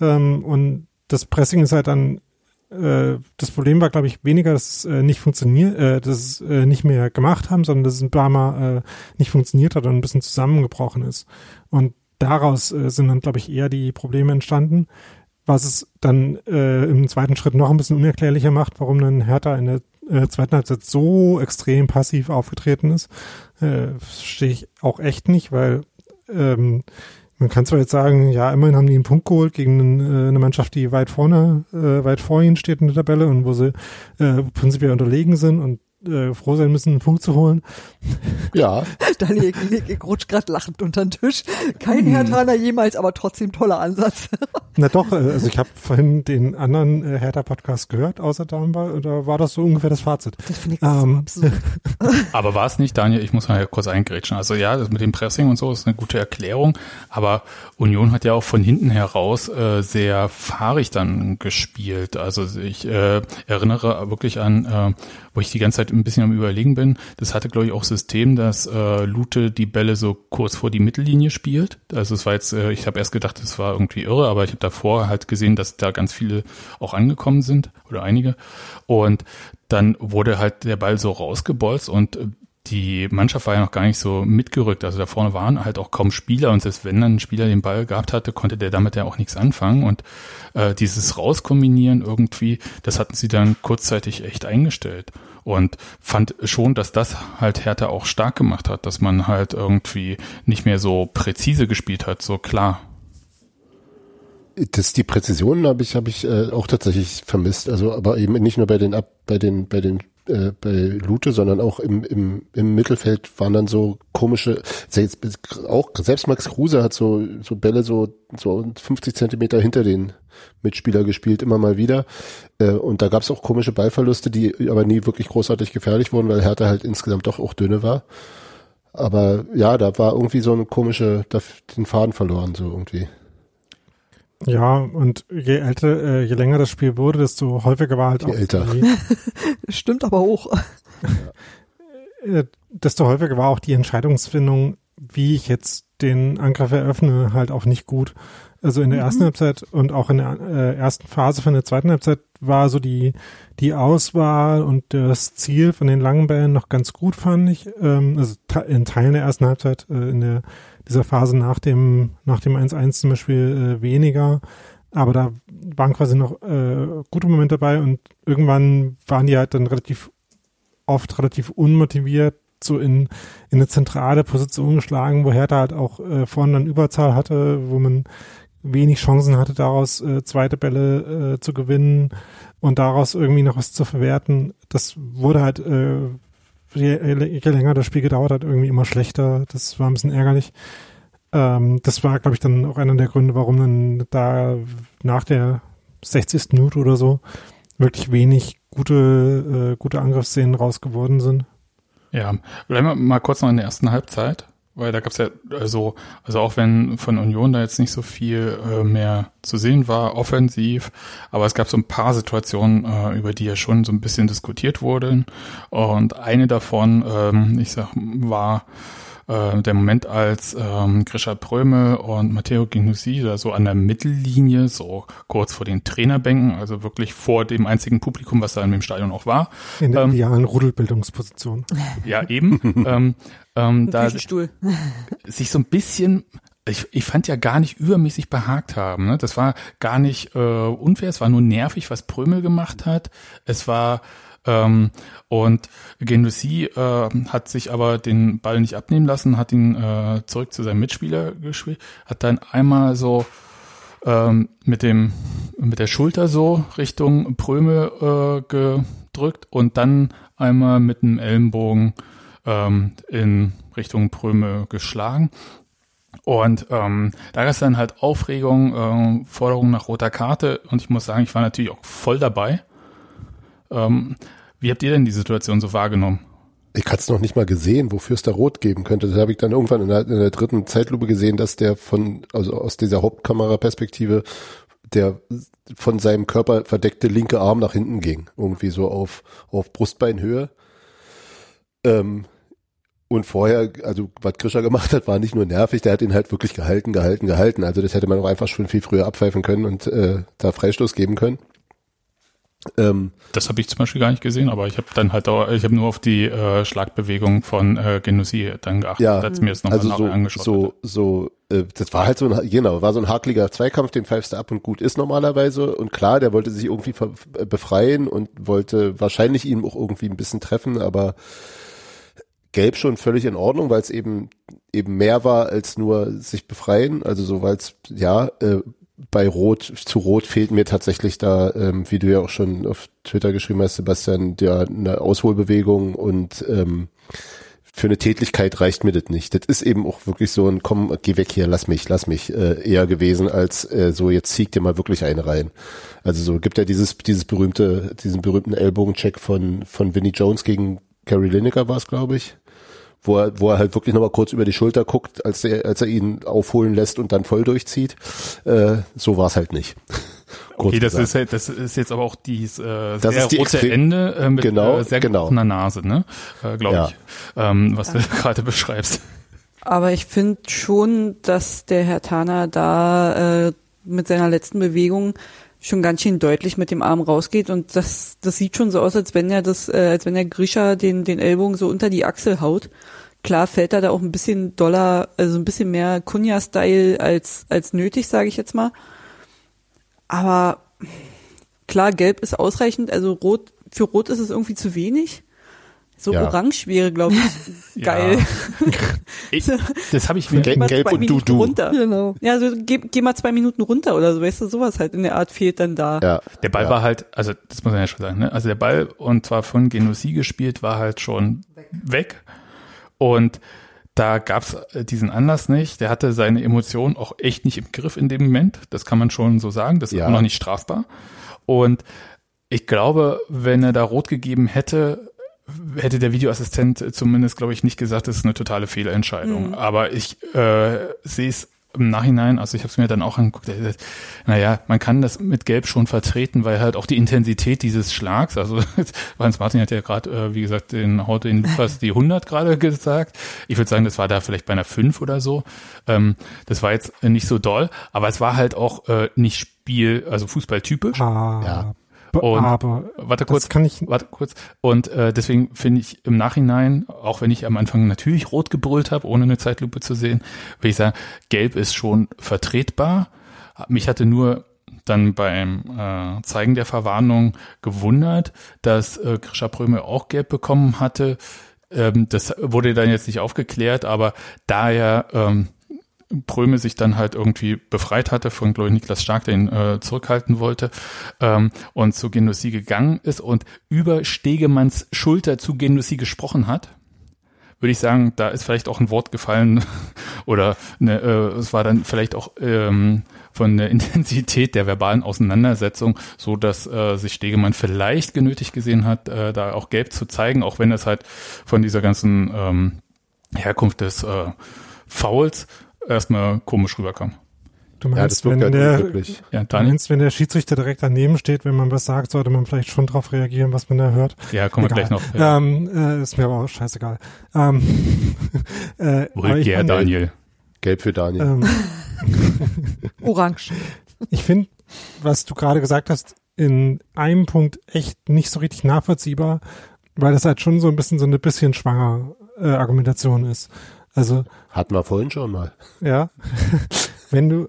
Ähm, und das Pressing ist halt dann äh, das Problem war, glaube ich, weniger, dass es äh, nicht funktioniert, äh, dass es äh, nicht mehr gemacht haben, sondern dass es ein paar Mal äh, nicht funktioniert hat und ein bisschen zusammengebrochen ist. Und daraus äh, sind dann, glaube ich, eher die Probleme entstanden, was es dann äh, im zweiten Schritt noch ein bisschen unerklärlicher macht, warum dann Hertha in der äh, zweiten Halbzeit so extrem passiv aufgetreten ist. Äh, Verstehe ich auch echt nicht, weil ähm, man kann zwar jetzt sagen, ja, immerhin haben die einen Punkt geholt gegen äh, eine Mannschaft, die weit vorne, äh, weit vor ihnen steht in der Tabelle und wo sie äh, prinzipiell unterlegen sind und äh, froh sein müssen, einen Punkt zu holen. Ja. Daniel Klinik rutscht gerade lachend unter den Tisch. Kein hm. Herthaner jemals, aber trotzdem toller Ansatz. Na doch, äh, also ich habe vorhin den anderen äh, Hertha-Podcast gehört, außer Darmbar, da war das so ungefähr das Fazit. Das finde ich ähm, so Aber war es nicht, Daniel, ich muss mal kurz eingrätschen. Also ja, das mit dem Pressing und so ist eine gute Erklärung, aber Union hat ja auch von hinten heraus äh, sehr fahrig dann gespielt. Also ich äh, erinnere wirklich an, äh, wo ich die ganze Zeit ein bisschen am überlegen bin, das hatte, glaube ich, auch System, dass äh, Lute die Bälle so kurz vor die Mittellinie spielt. Also es war jetzt, äh, ich habe erst gedacht, das war irgendwie irre, aber ich habe davor halt gesehen, dass da ganz viele auch angekommen sind oder einige. Und dann wurde halt der Ball so rausgebolzt und äh, die Mannschaft war ja noch gar nicht so mitgerückt. Also da vorne waren halt auch kaum Spieler und selbst wenn dann ein Spieler den Ball gehabt hatte, konnte der damit ja auch nichts anfangen. Und äh, dieses Rauskombinieren irgendwie, das hatten sie dann kurzzeitig echt eingestellt. Und fand schon, dass das halt Hertha auch stark gemacht hat, dass man halt irgendwie nicht mehr so präzise gespielt hat, so klar. Das die Präzision habe ich habe ich äh, auch tatsächlich vermisst. Also aber eben nicht nur bei den ab bei den bei den äh, bei Lute, sondern auch im, im, im Mittelfeld waren dann so komische, auch selbst Max Kruse hat so, so Bälle so, so 50 Zentimeter hinter den Mitspieler gespielt, immer mal wieder. Äh, und da gab es auch komische Ballverluste, die aber nie wirklich großartig gefährlich wurden, weil Hertha halt insgesamt doch auch dünne war. Aber ja, da war irgendwie so eine komische, den Faden verloren, so irgendwie. Ja, und je älter, äh, je länger das Spiel wurde, desto häufiger war halt je auch älter. Die, Stimmt aber auch. äh, desto häufiger war auch die Entscheidungsfindung, wie ich jetzt den Angriff eröffne, halt auch nicht gut. Also in der mhm. ersten Halbzeit und auch in der äh, ersten Phase von der zweiten Halbzeit war so die, die Auswahl und das Ziel von den langen Bällen noch ganz gut, fand ich. Ähm, also in Teilen der ersten Halbzeit, äh, in der dieser Phase nach dem, nach dem 1-1 zum Beispiel äh, weniger. Aber da waren quasi noch äh, gute Momente dabei und irgendwann waren die halt dann relativ oft relativ unmotiviert so in, in eine zentrale Position geschlagen, wo Hertha halt auch äh, vorne dann Überzahl hatte, wo man wenig Chancen hatte, daraus äh, zweite Bälle äh, zu gewinnen und daraus irgendwie noch was zu verwerten. Das wurde halt, äh, je, je länger das Spiel gedauert hat, irgendwie immer schlechter. Das war ein bisschen ärgerlich. Ähm, das war, glaube ich, dann auch einer der Gründe, warum dann da nach der 60. Minute oder so wirklich wenig gute, äh, gute Angriffsszenen rausgeworden sind. Ja, bleiben wir mal kurz noch in der ersten Halbzeit. Weil da gab es ja also, also auch wenn von Union da jetzt nicht so viel äh, mehr zu sehen war, offensiv, aber es gab so ein paar Situationen, äh, über die ja schon so ein bisschen diskutiert wurden. Und eine davon, ähm, ich sag, war äh, der Moment, als ähm, Grisha Prömel und Matteo Ginussi da so an der Mittellinie, so kurz vor den Trainerbänken, also wirklich vor dem einzigen Publikum, was da in dem Stadion auch war. In der ähm, idealen Rudelbildungsposition. Ja, eben. ähm, ähm, da sich so ein bisschen ich, ich fand ja gar nicht übermäßig behagt haben. Ne? Das war gar nicht äh, unfair, es war nur nervig, was Prömel gemacht hat. Es war Ähm, und Gendouzi äh, hat sich aber den Ball nicht abnehmen lassen, hat ihn äh, zurück zu seinem Mitspieler gespielt, hat dann einmal so ähm, mit dem mit der Schulter so Richtung Pröme äh, gedrückt und dann einmal mit dem Ellenbogen ähm, in Richtung Pröme geschlagen. Und ähm, da gab es dann halt Aufregung, äh, Forderung nach roter Karte und ich muss sagen, ich war natürlich auch voll dabei. Ähm, wie habt ihr denn die Situation so wahrgenommen? Ich hatte es noch nicht mal gesehen, wofür es da rot geben könnte. Das habe ich dann irgendwann in der, in der dritten Zeitlupe gesehen, dass der von, also aus dieser Hauptkameraperspektive, der von seinem Körper verdeckte linke Arm nach hinten ging. Irgendwie so auf, auf Brustbeinhöhe. Ähm, und vorher, also was Grischer gemacht hat, war nicht nur nervig, der hat ihn halt wirklich gehalten, gehalten, gehalten. Also das hätte man auch einfach schon viel früher abpfeifen können und äh, da Freistoß geben können. Ähm, das habe ich zum Beispiel gar nicht gesehen, aber ich habe dann halt auch, ich habe nur auf die äh, Schlagbewegung von äh, Genusi dann geachtet, ja, als mir das nochmal also so, angeschaut so, so, äh, das war halt so ein, genau, war so ein hakeliger Zweikampf, den pfeifst du ab und gut ist normalerweise und klar, der wollte sich irgendwie befreien und wollte wahrscheinlich ihn auch irgendwie ein bisschen treffen, aber Gelb schon völlig in Ordnung, weil es eben eben mehr war als nur sich befreien. Also so, weil es ja äh, bei Rot zu Rot fehlt mir tatsächlich da, ähm, wie du ja auch schon auf Twitter geschrieben hast, Sebastian, ja eine Ausholbewegung und ähm, für eine Tätigkeit reicht mir das nicht. Das ist eben auch wirklich so ein komm, geh weg hier, lass mich, lass mich äh, eher gewesen als äh, so jetzt zieh dir mal wirklich eine rein. Also so gibt ja dieses dieses berühmte diesen berühmten Ellbogencheck von von Vinnie Jones gegen Gary Lineker war es, glaube ich wo er, wo er halt wirklich nochmal kurz über die Schulter guckt, als er, als er ihn aufholen lässt und dann voll durchzieht. Äh, so war es halt nicht. okay, das ist, halt, das ist jetzt aber auch dies äh, das sehr ist die rote Ende äh, mit genau, äh, sehr genau. Nase, ne? Äh, Glaube ja. ich, ähm, was ja. du gerade beschreibst. Aber ich finde schon, dass der Herr Tana da äh, mit seiner letzten Bewegung schon ganz schön deutlich mit dem Arm rausgeht und das, das sieht schon so aus, als wenn er das, äh, als wenn der Grisha den, den Ellbogen so unter die Achsel haut. Klar fällt er da auch ein bisschen doller, also ein bisschen mehr Kunja-Style als, als nötig, sage ich jetzt mal. Aber klar, gelb ist ausreichend, also rot, für rot ist es irgendwie zu wenig. So ja. orange wäre, glaube ich, geil. ich, das habe ich mir gelb, gelb und du du. Runter. Genau. Ja, also geh, geh mal zwei Minuten runter oder so, weißt du, sowas halt in der Art fehlt dann da. Ja. Der Ball ja. war halt, also das muss man ja schon sagen, ne? Also der Ball und zwar von Genossi gespielt, war halt schon weg. weg. Und da gab's äh, diesen Anlass nicht. Der hatte seine Emotionen auch echt nicht im Griff in dem Moment. Das kann man schon so sagen. Das ist ja. auch noch nicht strafbar. Und ich glaube, wenn er da rot gegeben hätte, hätte der Videoassistent zumindest, glaube ich, nicht gesagt, das ist eine totale Fehlentscheidung. Mhm. Aber ich äh, sehe es im Nachhinein, also ich habe es mir dann auch angeguckt, naja, man kann das mit Gelb schon vertreten, weil halt auch die Intensität dieses Schlags, also Hans Martin hat ja gerade, äh, wie gesagt, den heute in Lukas die 100 gerade gesagt. Ich würde sagen, das war da vielleicht bei einer 5 oder so. Ähm, das war jetzt nicht so doll, aber es war halt auch äh, nicht Spiel, also Fußballtypisch. Ah, ja. Und aber warte kurz, kann ich warte kurz. Und äh, deswegen finde ich im Nachhinein, auch wenn ich am Anfang natürlich rot gebrüllt habe, ohne eine Zeitlupe zu sehen, würde ich sagen, gelb ist schon vertretbar. Mich hatte nur dann beim äh, Zeigen der Verwarnung gewundert, dass äh, Grisha Pröme auch gelb bekommen hatte. Ähm, das wurde dann jetzt nicht aufgeklärt, aber da er ähm, Pröme sich dann halt irgendwie befreit hatte von, glaube ich, Niklas Stark, der ihn äh, zurückhalten wollte, ähm, und zu Genussi gegangen ist und über Stegemanns Schulter zu Genussi gesprochen hat, würde ich sagen, da ist vielleicht auch ein Wort gefallen oder eine, äh, es war dann vielleicht auch ähm, von der Intensität der verbalen Auseinandersetzung, so dass äh, sich Stegemann vielleicht genötigt gesehen hat, äh, da auch gelb zu zeigen, auch wenn es halt von dieser ganzen ähm, Herkunft des äh, Fouls erstmal komisch rüberkam. Du meinst, ja, wenn, halt der, ja, du meinst, wenn der Schiedsrichter direkt daneben steht, wenn man was sagt, sollte man vielleicht schon drauf reagieren, was man da hört. Ja, kommen wir gleich noch. Ja. Ähm, äh, ist mir aber auch scheißegal. Ähm, äh, Vulgär, Daniel. Gelb für Daniel. Ähm, Orange. Ich finde, was du gerade gesagt hast, in einem Punkt echt nicht so richtig nachvollziehbar, weil das halt schon so ein bisschen so eine bisschen schwanger äh, Argumentation ist. Also hatten wir vorhin schon mal. Ja, wenn du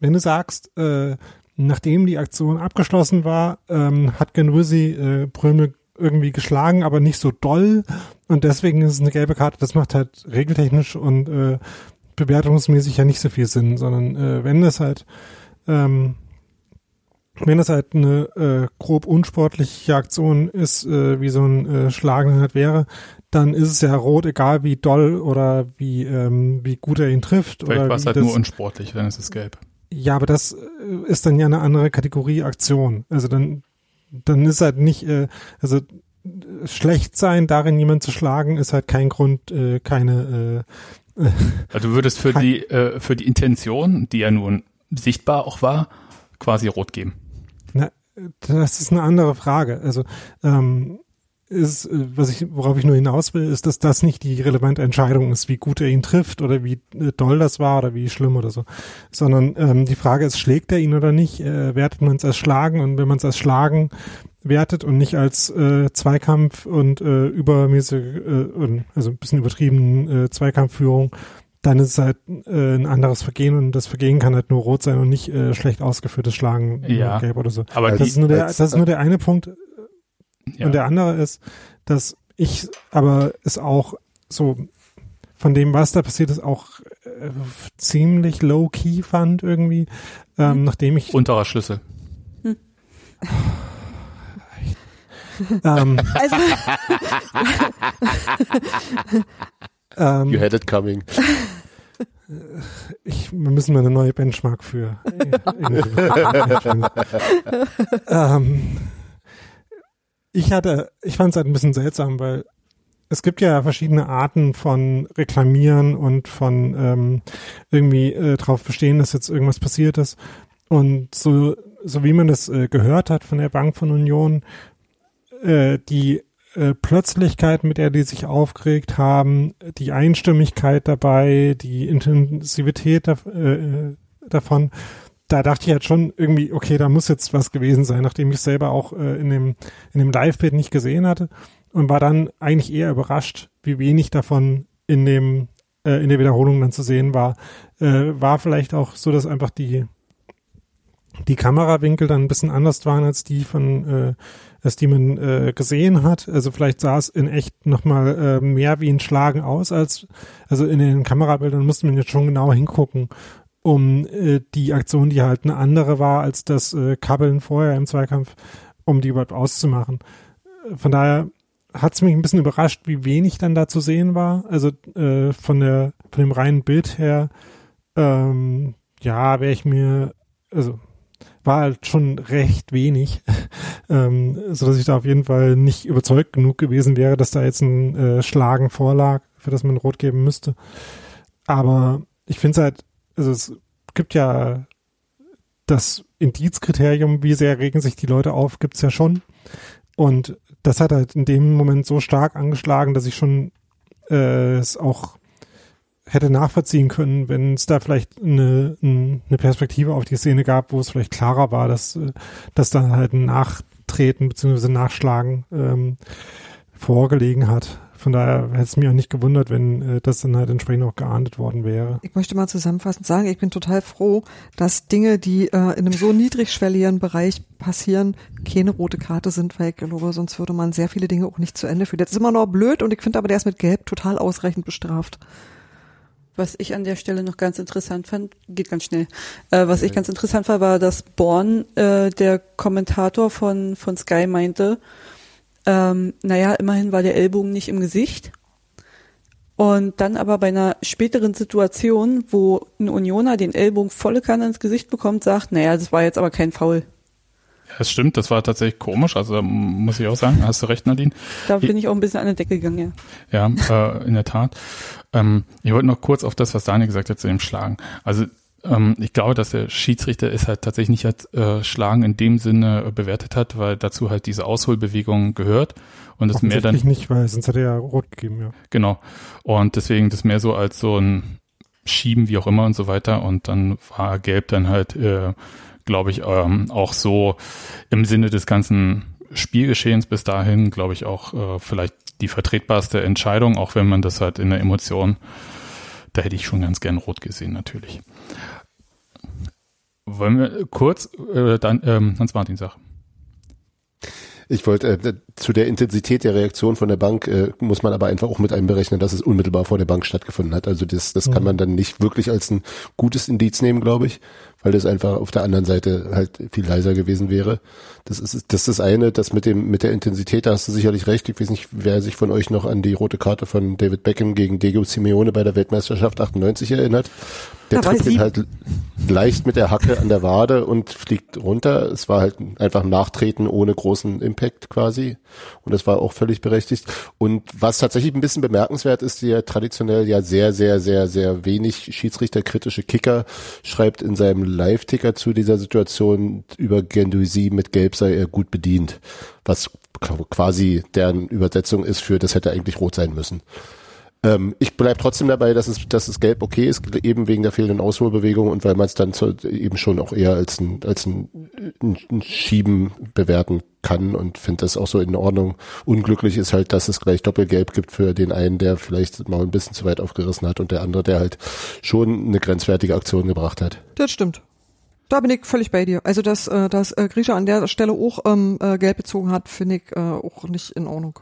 wenn du sagst, äh, nachdem die Aktion abgeschlossen war, ähm, hat Genusi äh, Pröme irgendwie geschlagen, aber nicht so doll. Und deswegen ist es eine gelbe Karte. Das macht halt regeltechnisch und äh, bewertungsmäßig ja nicht so viel Sinn, sondern äh, wenn das halt ähm, wenn das halt eine äh, grob unsportliche Aktion ist, äh, wie so ein äh, Schlagen halt wäre, dann ist es ja rot, egal wie doll oder wie wie, wie gut er ihn trifft. Vielleicht oder war es halt das, nur unsportlich, dann ist es gelb. Ja, aber das äh, ist dann ja eine andere Kategorie Aktion. Also dann, dann ist halt nicht, äh, also schlecht sein, darin jemand zu schlagen, ist halt kein Grund, äh, keine. Äh, also du würdest für die äh, für die Intention, die ja nun sichtbar auch war, quasi rot geben. Na, das ist eine andere Frage. Also ähm, ist, äh, was ich, worauf ich nur hinaus will, ist, dass das nicht die relevante Entscheidung ist, wie gut er ihn trifft oder wie äh, doll das war oder wie schlimm oder so, sondern ähm, die Frage ist, schlägt er ihn oder nicht? Äh, wertet man es als Schlagen und wenn man es als Schlagen wertet und nicht als äh, Zweikampf und äh, übermäßig, äh, also ein bisschen übertrieben äh, Zweikampfführung, dann ist es halt äh, ein anderes Vergehen und das Vergehen kann halt nur rot sein und nicht äh, schlecht ausgeführtes Schlagen ja, gelb oder so. Aber das, die, ist nur der, das ist nur der eine Punkt. Ja. Und der andere ist, dass ich aber es auch so von dem, was da passiert ist, auch äh, ziemlich low-key fand irgendwie, ähm, mhm. nachdem ich... Unterer Schlüssel. Hm. ähm, also, ähm, you had it coming. Ich, wir müssen mal eine neue Benchmark für. ähm, ich hatte, ich fand es halt ein bisschen seltsam, weil es gibt ja verschiedene Arten von Reklamieren und von ähm, irgendwie äh, darauf bestehen, dass jetzt irgendwas passiert ist. Und so, so wie man das äh, gehört hat von der Bank von Union, äh, die äh, Plötzlichkeit, mit der die sich aufgeregt haben, die Einstimmigkeit dabei, die Intensivität da, äh, davon, da dachte ich halt schon irgendwie, okay, da muss jetzt was gewesen sein, nachdem ich selber auch äh, in dem, in dem Live-Bild nicht gesehen hatte und war dann eigentlich eher überrascht, wie wenig davon in dem, äh, in der Wiederholung dann zu sehen war. Äh, war vielleicht auch so, dass einfach die, die Kamerawinkel dann ein bisschen anders waren als die von, äh, als die man äh, gesehen hat. Also vielleicht sah es in echt nochmal äh, mehr wie ein Schlagen aus als, also in den Kamerabildern musste man jetzt schon genauer hingucken um äh, die Aktion, die halt eine andere war als das äh, Kabbeln vorher im Zweikampf, um die überhaupt auszumachen. Von daher hat es mich ein bisschen überrascht, wie wenig dann da zu sehen war. Also äh, von der von dem reinen Bild her, ähm, ja, wäre ich mir, also war halt schon recht wenig, ähm, so ich da auf jeden Fall nicht überzeugt genug gewesen wäre, dass da jetzt ein äh, Schlagen vorlag, für das man rot geben müsste. Aber ich finde es halt also es gibt ja das Indizkriterium, wie sehr regen sich die Leute auf, gibt's ja schon. Und das hat halt in dem Moment so stark angeschlagen, dass ich schon äh, es auch hätte nachvollziehen können, wenn es da vielleicht eine, eine Perspektive auf die Szene gab, wo es vielleicht klarer war, dass, dass da halt ein Nachtreten bzw. Nachschlagen ähm, vorgelegen hat. Von daher hätte es mich auch nicht gewundert, wenn äh, das dann halt entsprechend auch geahndet worden wäre. Ich möchte mal zusammenfassend sagen, ich bin total froh, dass Dinge, die äh, in einem so niedrigschwelligen Bereich passieren, keine rote Karte sind, weil ich glaube, sonst würde man sehr viele Dinge auch nicht zu Ende führen. Das ist immer noch blöd und ich finde aber, der ist mit Gelb total ausreichend bestraft. Was ich an der Stelle noch ganz interessant fand, geht ganz schnell. Äh, was ich ganz interessant fand, war, dass Born, äh, der Kommentator von, von Sky meinte, ähm, naja, immerhin war der Ellbogen nicht im Gesicht. Und dann aber bei einer späteren Situation, wo ein Unioner den Ellbogen volle Kanne ins Gesicht bekommt, sagt, naja, das war jetzt aber kein Foul. Ja, das stimmt, das war tatsächlich komisch, also muss ich auch sagen, hast du recht, Nadine. Da bin ich auch ein bisschen an der Decke gegangen, ja. Ja, äh, in der Tat. Ähm, ich wollte noch kurz auf das, was Daniel gesagt hat, zu dem Schlagen. Also ähm, ich glaube, dass der Schiedsrichter es halt tatsächlich nicht als äh, Schlagen in dem Sinne äh, bewertet hat, weil dazu halt diese Ausholbewegung gehört und das mehr dann nicht, weil sonst hätte er ja rot gegeben, ja. Genau. Und deswegen das mehr so als so ein Schieben, wie auch immer und so weiter und dann war Gelb dann halt, äh, glaube ich, ähm, auch so im Sinne des ganzen Spielgeschehens bis dahin, glaube ich, auch äh, vielleicht die vertretbarste Entscheidung, auch wenn man das halt in der Emotion, da hätte ich schon ganz gern rot gesehen, natürlich. Wollen wir kurz äh, dann ähm, Hans-Martin sagen? Ich wollte, äh, zu der Intensität der Reaktion von der Bank äh, muss man aber einfach auch mit einberechnen, dass es unmittelbar vor der Bank stattgefunden hat. Also das, das kann man dann nicht wirklich als ein gutes Indiz nehmen, glaube ich, weil das einfach auf der anderen Seite halt viel leiser gewesen wäre. Das ist das, ist das eine, das mit dem mit der Intensität, da hast du sicherlich recht. Ich weiß nicht, wer sich von euch noch an die rote Karte von David Beckham gegen Diego Simeone bei der Weltmeisterschaft 98 erinnert. Der Da trifft ihn halt leicht mit der Hacke an der Wade und fliegt runter. Es war halt einfach ein Nachtreten ohne großen Impact quasi. Und das war auch völlig berechtigt. Und was tatsächlich ein bisschen bemerkenswert ist, der traditionell ja sehr, sehr, sehr, sehr wenig schiedsrichterkritische Kicker schreibt in seinem Live-Ticker zu dieser Situation über Gendouzi mit Gelb sei er gut bedient. Was quasi deren Übersetzung ist für, das hätte eigentlich rot sein müssen. Ähm, ich bleib trotzdem dabei, dass es, dass es gelb okay ist, eben wegen der fehlenden Ausholbewegung und weil man es dann zu, eben schon auch eher als ein, als ein, ein, ein Schieben bewerten kann und finde das auch so in Ordnung. Unglücklich ist halt, dass es gleich Doppelgelb gibt für den einen, der vielleicht mal ein bisschen zu weit aufgerissen hat und der andere, der halt schon eine grenzwertige Aktion gebracht hat. Das stimmt. Da bin ich völlig bei dir. Also, dass, äh, dass äh, Grisha an der Stelle auch ähm, äh, gelb bezogen hat, finde ich äh, auch nicht in Ordnung.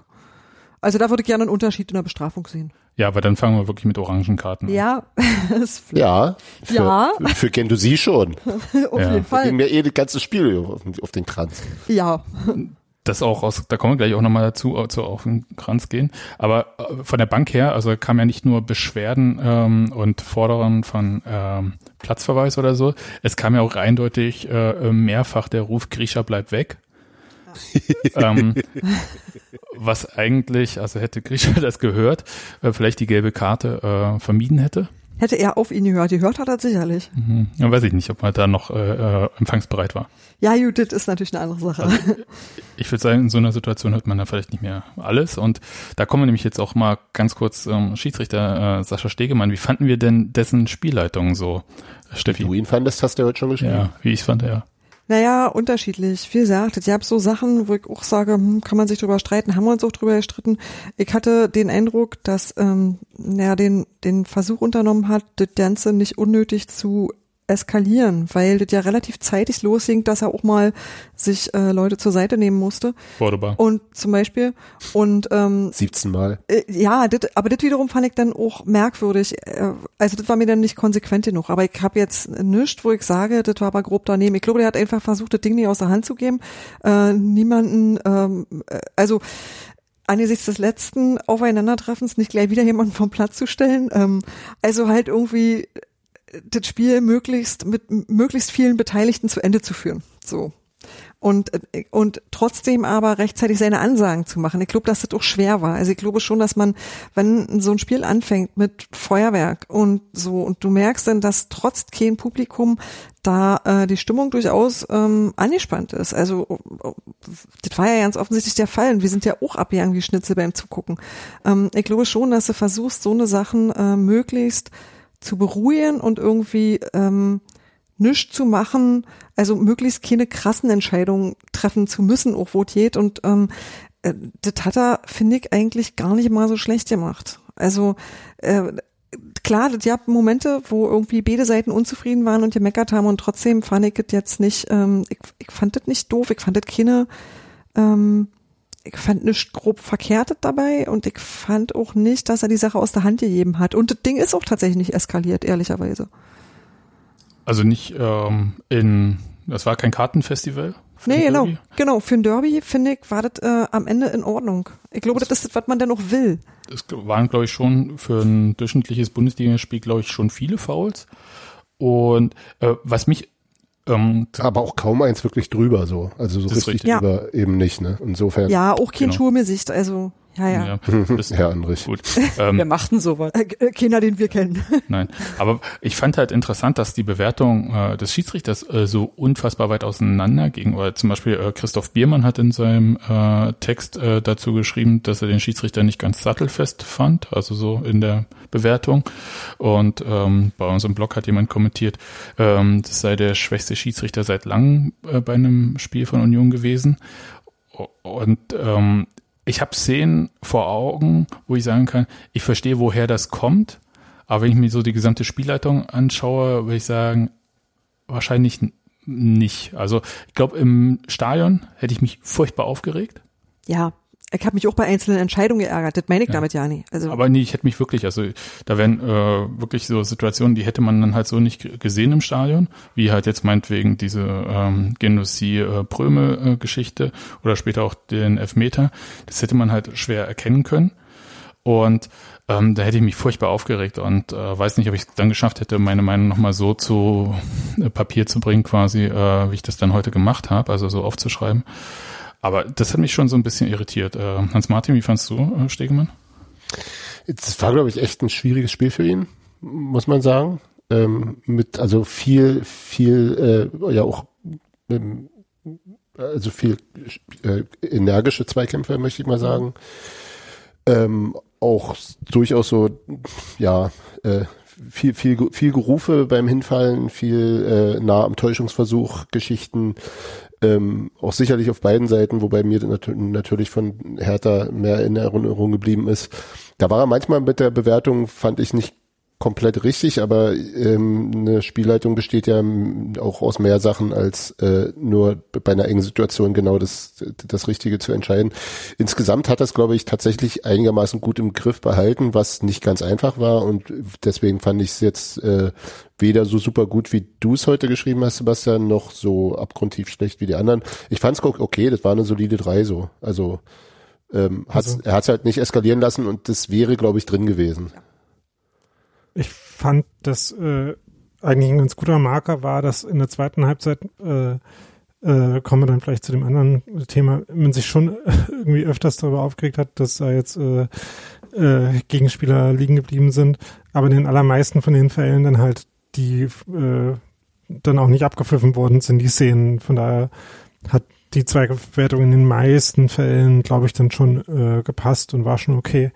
Also da würde ich gerne einen Unterschied in der Bestrafung sehen. Ja, aber dann fangen wir wirklich mit Orangenkarten an. Ja, Ja, für, Ja. für Gendouzi schon. auf Ja. jeden Fall. Ging mir eh das ganze Spiel auf, auf den Kranz. Ja, das auch aus, da kommen wir gleich auch nochmal dazu, zu auf den Kranz gehen. Aber äh, von der Bank her, also kam ja nicht nur Beschwerden ähm, und Forderungen von ähm, Platzverweis oder so, es kam ja auch eindeutig äh, äh, mehrfach der Ruf, Grisha bleibt weg. ähm, was eigentlich, also hätte Grisha das gehört, äh, vielleicht die gelbe Karte äh, vermieden hätte. hätte er auf ihn gehört. Gehört hat er sicherlich. Mhm. Ja, weiß ich nicht, ob man da noch äh, äh, empfangsbereit war. Ja, Judith ist natürlich eine andere Sache. Ich würde sagen, in so einer Situation hört man da vielleicht nicht mehr alles. Und da kommen wir nämlich jetzt auch mal ganz kurz ähm, Schiedsrichter äh, Sascha Stegemann. Wie fanden wir denn dessen Spielleitung so, Steffi? Du ihn fandest, hast du heute schon geschrieben. Ja, wie ich fand, ja. Naja, unterschiedlich. Wie gesagt, ich habe so Sachen, wo ich auch sage, hm, kann man sich drüber streiten, haben wir uns auch drüber gestritten. Ich hatte den Eindruck, dass ähm, er den, den Versuch unternommen hat, das Ganze nicht unnötig zu eskalieren, weil das ja relativ zeitig losging, dass er auch mal sich äh, Leute zur Seite nehmen musste. Cordoba. Und zum Beispiel, und ähm, 17 Mal. äh, ja, das, aber das wiederum fand ich dann auch merkwürdig. Äh, Also das war mir dann nicht konsequent genug. Aber ich habe jetzt nichts, wo ich sage, das war aber grob daneben. Ich glaube, der hat einfach versucht, das Ding nicht aus der Hand zu geben. Äh, niemanden, ähm, äh, also angesichts des letzten Aufeinandertreffens nicht gleich wieder jemanden vom Platz zu stellen. Ähm, also halt irgendwie das Spiel möglichst mit möglichst vielen Beteiligten zu Ende zu führen. So. Und, äh, und trotzdem aber rechtzeitig seine Ansagen zu machen. Ich glaube, dass das auch schwer war. Also ich glaube schon, dass man, wenn so ein Spiel anfängt mit Feuerwerk und so, und du merkst dann, dass trotz kein Publikum da äh, die Stimmung durchaus ähm, angespannt ist. Also äh, das war ja ganz offensichtlich der Fall. Und wir sind ja auch abgegangen wie Schnitzel beim Zugucken. Ähm, ich glaube schon, dass du versuchst, so eine Sachen äh, möglichst zu beruhigen und irgendwie ähm, nichts zu machen, also möglichst keine krassen Entscheidungen treffen zu müssen, auch wo es geht. Und ähm, äh, das hat er, finde ich, eigentlich gar nicht mal so schlecht gemacht. Also äh, klar, das gab Momente, wo irgendwie beide Seiten unzufrieden waren und gemeckert haben und trotzdem fand ich das jetzt nicht, ähm, ich, ich fand das nicht doof, ich fand das keine, ähm, ich fand nichts grob Verkehrtes dabei und ich fand auch nicht, dass er die Sache aus der Hand gegeben hat. Und das Ding ist auch tatsächlich nicht eskaliert, ehrlicherweise. Also nicht ähm, in, das war kein Kartenfestival? Nee, genau. Derby? Genau, für ein Derby, finde ich, war das äh, am Ende in Ordnung. Ich glaube, das ist das, was man denn auch will. Es waren, glaube ich, schon für ein durchschnittliches Bundesligaspiel, glaube ich, schon viele Fouls. Und äh, was mich ähm, Aber auch kaum eins wirklich drüber so. Also so richtig richtig. drüber eben nicht, ne? Insofern, Ja, auch kein Genau. Schuh mir Sicht, also, ja, ja. ja, das, Herr Andrich. gut. Wer Ähm, macht denn sowas? Äh, äh, keiner, den wir kennen. Nein, aber ich fand halt interessant, dass die Bewertung äh, des Schiedsrichters äh, so unfassbar weit auseinander ging. Oder zum Beispiel äh, Christoph Biermann hat in seinem äh, Text äh, dazu geschrieben, dass er den Schiedsrichter nicht ganz sattelfest fand, also so in der Bewertung. Und ähm, bei uns im Blog hat jemand kommentiert, ähm, das sei der schwächste Schiedsrichter seit langem äh, bei einem Spiel von Union gewesen. Und ähm, ich habe Szenen vor Augen, wo ich sagen kann, ich verstehe, woher das kommt, aber wenn ich mir so die gesamte Spielleitung anschaue, würde ich sagen, wahrscheinlich nicht. Also ich glaube, im Stadion hätte ich mich furchtbar aufgeregt. Ja, ich habe mich auch bei einzelnen Entscheidungen geärgert. Das meine ich Ja. damit ja nicht. Also Aber nee, ich hätte mich wirklich, also da wären äh, wirklich so Situationen, die hätte man dann halt so nicht gesehen im Stadion, wie halt jetzt meinetwegen diese ähm, Genossi äh, Pröme äh, Geschichte oder später auch den Elfmeter. Das hätte man halt schwer erkennen können. Und ähm, da hätte ich mich furchtbar aufgeregt und äh, weiß nicht, ob ich es dann geschafft hätte, meine Meinung nochmal so zu äh, Papier zu bringen, quasi, äh, wie ich das dann heute gemacht habe, also so aufzuschreiben. Aber das hat mich schon so ein bisschen irritiert. Äh, Hans-Martin, wie fandst du äh, Stegemann? Es war, glaube ich, echt ein schwieriges Spiel für ihn, muss man sagen. Ähm, mit also viel, viel, äh, ja auch, ähm, also viel äh, energische Zweikämpfe, möchte ich mal sagen. Ähm, auch durchaus so, ja, äh, viel, viel, viel Gerufe beim Hinfallen, viel äh, nah am Täuschungsversuch, Geschichten, ähm, auch sicherlich auf beiden Seiten, wobei mir nat natürlich von Hertha mehr in Erinnerung geblieben ist. Da war er manchmal mit der Bewertung, fand ich nicht komplett richtig, aber ähm, eine Spielleitung besteht ja ähm, auch aus mehr Sachen als äh, nur bei einer engen Situation genau das, das Richtige zu entscheiden. Insgesamt hat das, glaube ich, tatsächlich einigermaßen gut im Griff behalten, was nicht ganz einfach war und deswegen fand ich es jetzt äh, weder so super gut, wie du es heute geschrieben hast, Sebastian, noch so abgrundtief schlecht wie die anderen. Ich fand es okay, das war eine solide drei so. Also ähm, hat's, Also- er hat es halt nicht eskalieren lassen und das wäre, glaube ich, drin gewesen. Ich fand, dass äh, eigentlich ein ganz guter Marker war, dass in der zweiten Halbzeit, äh, äh, kommen wir dann vielleicht zu dem anderen Thema, man sich schon irgendwie öfters darüber aufgeregt hat, dass da jetzt äh, äh, Gegenspieler liegen geblieben sind, aber in den allermeisten von den Fällen dann halt die äh, dann auch nicht abgepfiffen worden sind, die Szenen. Von daher hat die Zweigwertung in den meisten Fällen, glaube ich, dann schon äh, gepasst und war schon okay.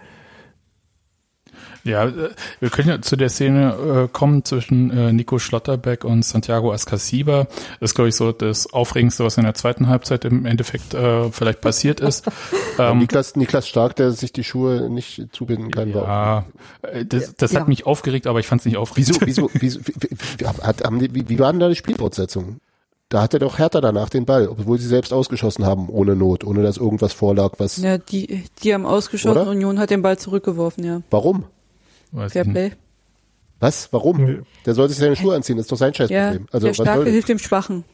Ja, äh, wir können ja zu der Szene äh, kommen zwischen äh, Nico Schlotterbeck und Santiago Ascasiba. Das ist, glaube ich, so das Aufregendste, was in der zweiten Halbzeit im Endeffekt äh, vielleicht passiert ist. ähm, Niklas, Niklas Stark, der sich die Schuhe nicht zubinden kann, war ja, äh, das, das Ja. hat mich aufgeregt, aber ich fand es nicht aufregend. Wieso, wieso, wieso, wie, wie, wie, hat, haben die, wie, wie war denn da die Spielfortsetzung? Da hatte doch Hertha danach den Ball, obwohl sie selbst ausgeschossen haben, ohne Not, ohne dass irgendwas vorlag, was, Ja, die, die haben ausgeschossen, Oder? Union hat den Ball zurückgeworfen, ja. warum? Weiß nicht. Play. Was? Warum? Der soll sich seine Schuhe anziehen, ist doch sein Ja, Scheißproblem. also, der Starke das? hilft dem Schwachen.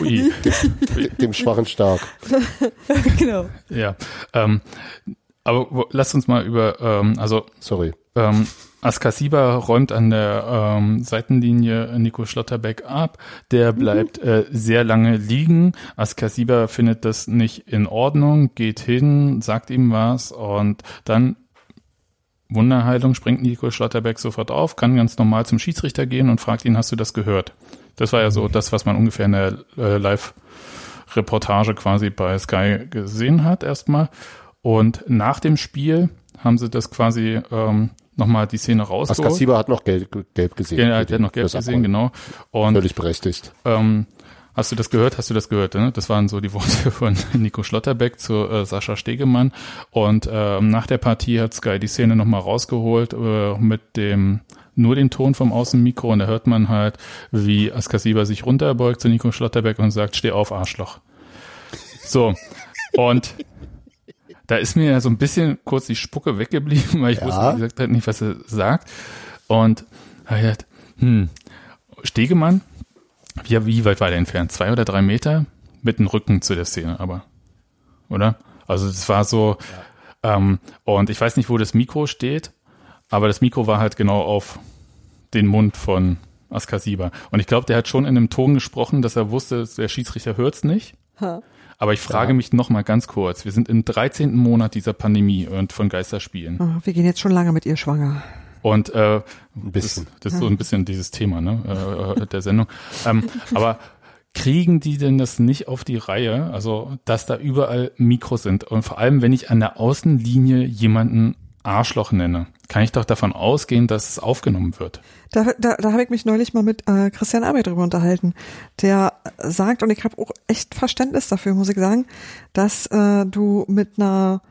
Ui. dem Schwachen stark. genau. Ja, ähm, aber lasst uns mal über, ähm, also Sorry. ähm, Askasiba räumt an der ähm, Seitenlinie Nico Schlotterbeck ab. Der bleibt äh, sehr lange liegen. Askasiba findet das nicht in Ordnung, geht hin, sagt ihm was und dann Wunderheilung springt Nico Schlotterbeck sofort auf, kann ganz normal zum Schiedsrichter gehen und fragt ihn, hast du das gehört? Das war ja so das, was man ungefähr in der äh, Live-Reportage quasi bei Sky gesehen hat erstmal. Und nach dem Spiel haben sie das quasi ähm, nochmal die Szene rausgeholt. Askasiba hat noch gelb, gelb gesehen. Ja, der hat noch gelb gesehen, genau. Und Völlig berechtigt. ähm, hast du das gehört? Hast du das gehört? Ne? Das waren so die Worte von Nico Schlotterbeck zu äh, Sascha Stegemann. Und ähm, nach der Partie hat Sky die Szene nochmal rausgeholt äh, mit dem nur den Ton vom Außenmikro und da hört man halt, wie Askasiba sich runterbeugt zu Nico Schlotterbeck und sagt, steh auf, Arschloch. So. Und da ist mir ja so ein bisschen kurz die Spucke weggeblieben, weil ich Ja. wusste, wie gesagt, halt nicht, was er sagt. Und hab ich gedacht, hm, Stegemann, wie, wie weit war der entfernt? Zwei oder drei Meter? Mit dem Rücken zu der Szene, aber. Oder? Also es war so, ähm, und ich weiß nicht, wo das Mikro steht, aber das Mikro war halt genau auf den Mund von Askasiba. Und ich glaube, der hat schon in einem Ton gesprochen, dass er wusste, der Schiedsrichter hört's nicht. Ha. Aber ich frage mich noch mal ganz kurz. Wir sind im 13. Monat dieser Pandemie und von Geisterspielen. Oh, wir gehen jetzt schon lange mit ihr schwanger. Und äh, Ein bisschen. Das, das ist so ein bisschen dieses Thema ne, äh, der Sendung. Ähm, aber kriegen die denn das nicht auf die Reihe? Also, dass da überall Mikros sind und vor allem, wenn ich an der Außenlinie jemanden Arschloch nenne, kann ich doch davon ausgehen, dass es aufgenommen wird. Da, da, da habe ich mich neulich mal mit äh, Christian Arbeit drüber unterhalten. Der sagt, und ich habe auch echt Verständnis dafür, muss ich sagen, dass äh, du mit einer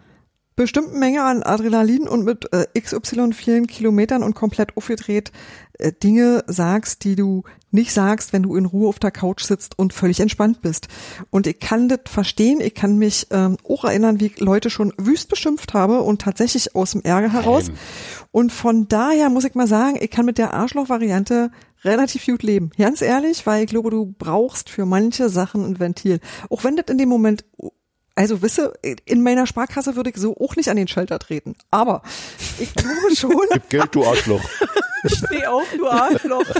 bestimmten Menge an Adrenalin und mit äh, XY vielen Kilometern und komplett aufgedreht Dinge sagst, die du nicht sagst, wenn du in Ruhe auf der Couch sitzt und völlig entspannt bist. Und ich kann das verstehen, ich kann mich ähm, auch erinnern, wie ich Leute schon wüst beschimpft habe und tatsächlich aus dem Ärger heraus. Und von daher muss ich mal sagen, ich kann mit der Arschloch-Variante relativ gut leben. Ganz ehrlich, weil ich glaube, du brauchst für manche Sachen ein Ventil. Auch wenn das in dem Moment, also wisse, in meiner Sparkasse würde ich so auch nicht an den Schalter treten. Aber ich glaube schon, Gib Geld, du Arschloch. Steh auf, du Arschloch.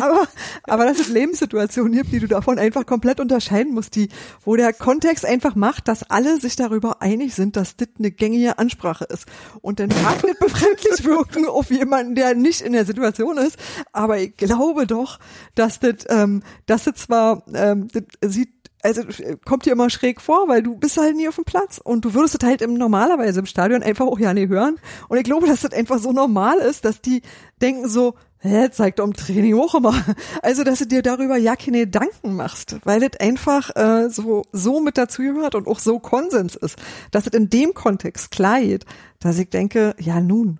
aber, aber dass es Lebenssituationen gibt, die du davon einfach komplett unterscheiden musst, die, wo der Kontext einfach macht, dass alle sich darüber einig sind, dass das eine gängige Ansprache ist. Und dann mag nicht befremdlich wirken auf jemanden, der nicht in der Situation ist, aber ich glaube doch, dass das, ähm, dass das zwar, ähm, das sieht also äh, kommt dir immer schräg vor, weil du bist halt nie auf dem Platz und du würdest es halt im normalerweise im Stadion einfach auch ja nie hören. Und ich glaube, dass das einfach so normal ist, dass die denken so, hä, zeigt doch im Training auch immer. Also, dass du dir darüber ja keine Gedanken machst, weil es einfach äh, so, so mit dazugehört und auch so Konsens ist, dass es in dem Kontext klar geht, dass ich denke, ja nun.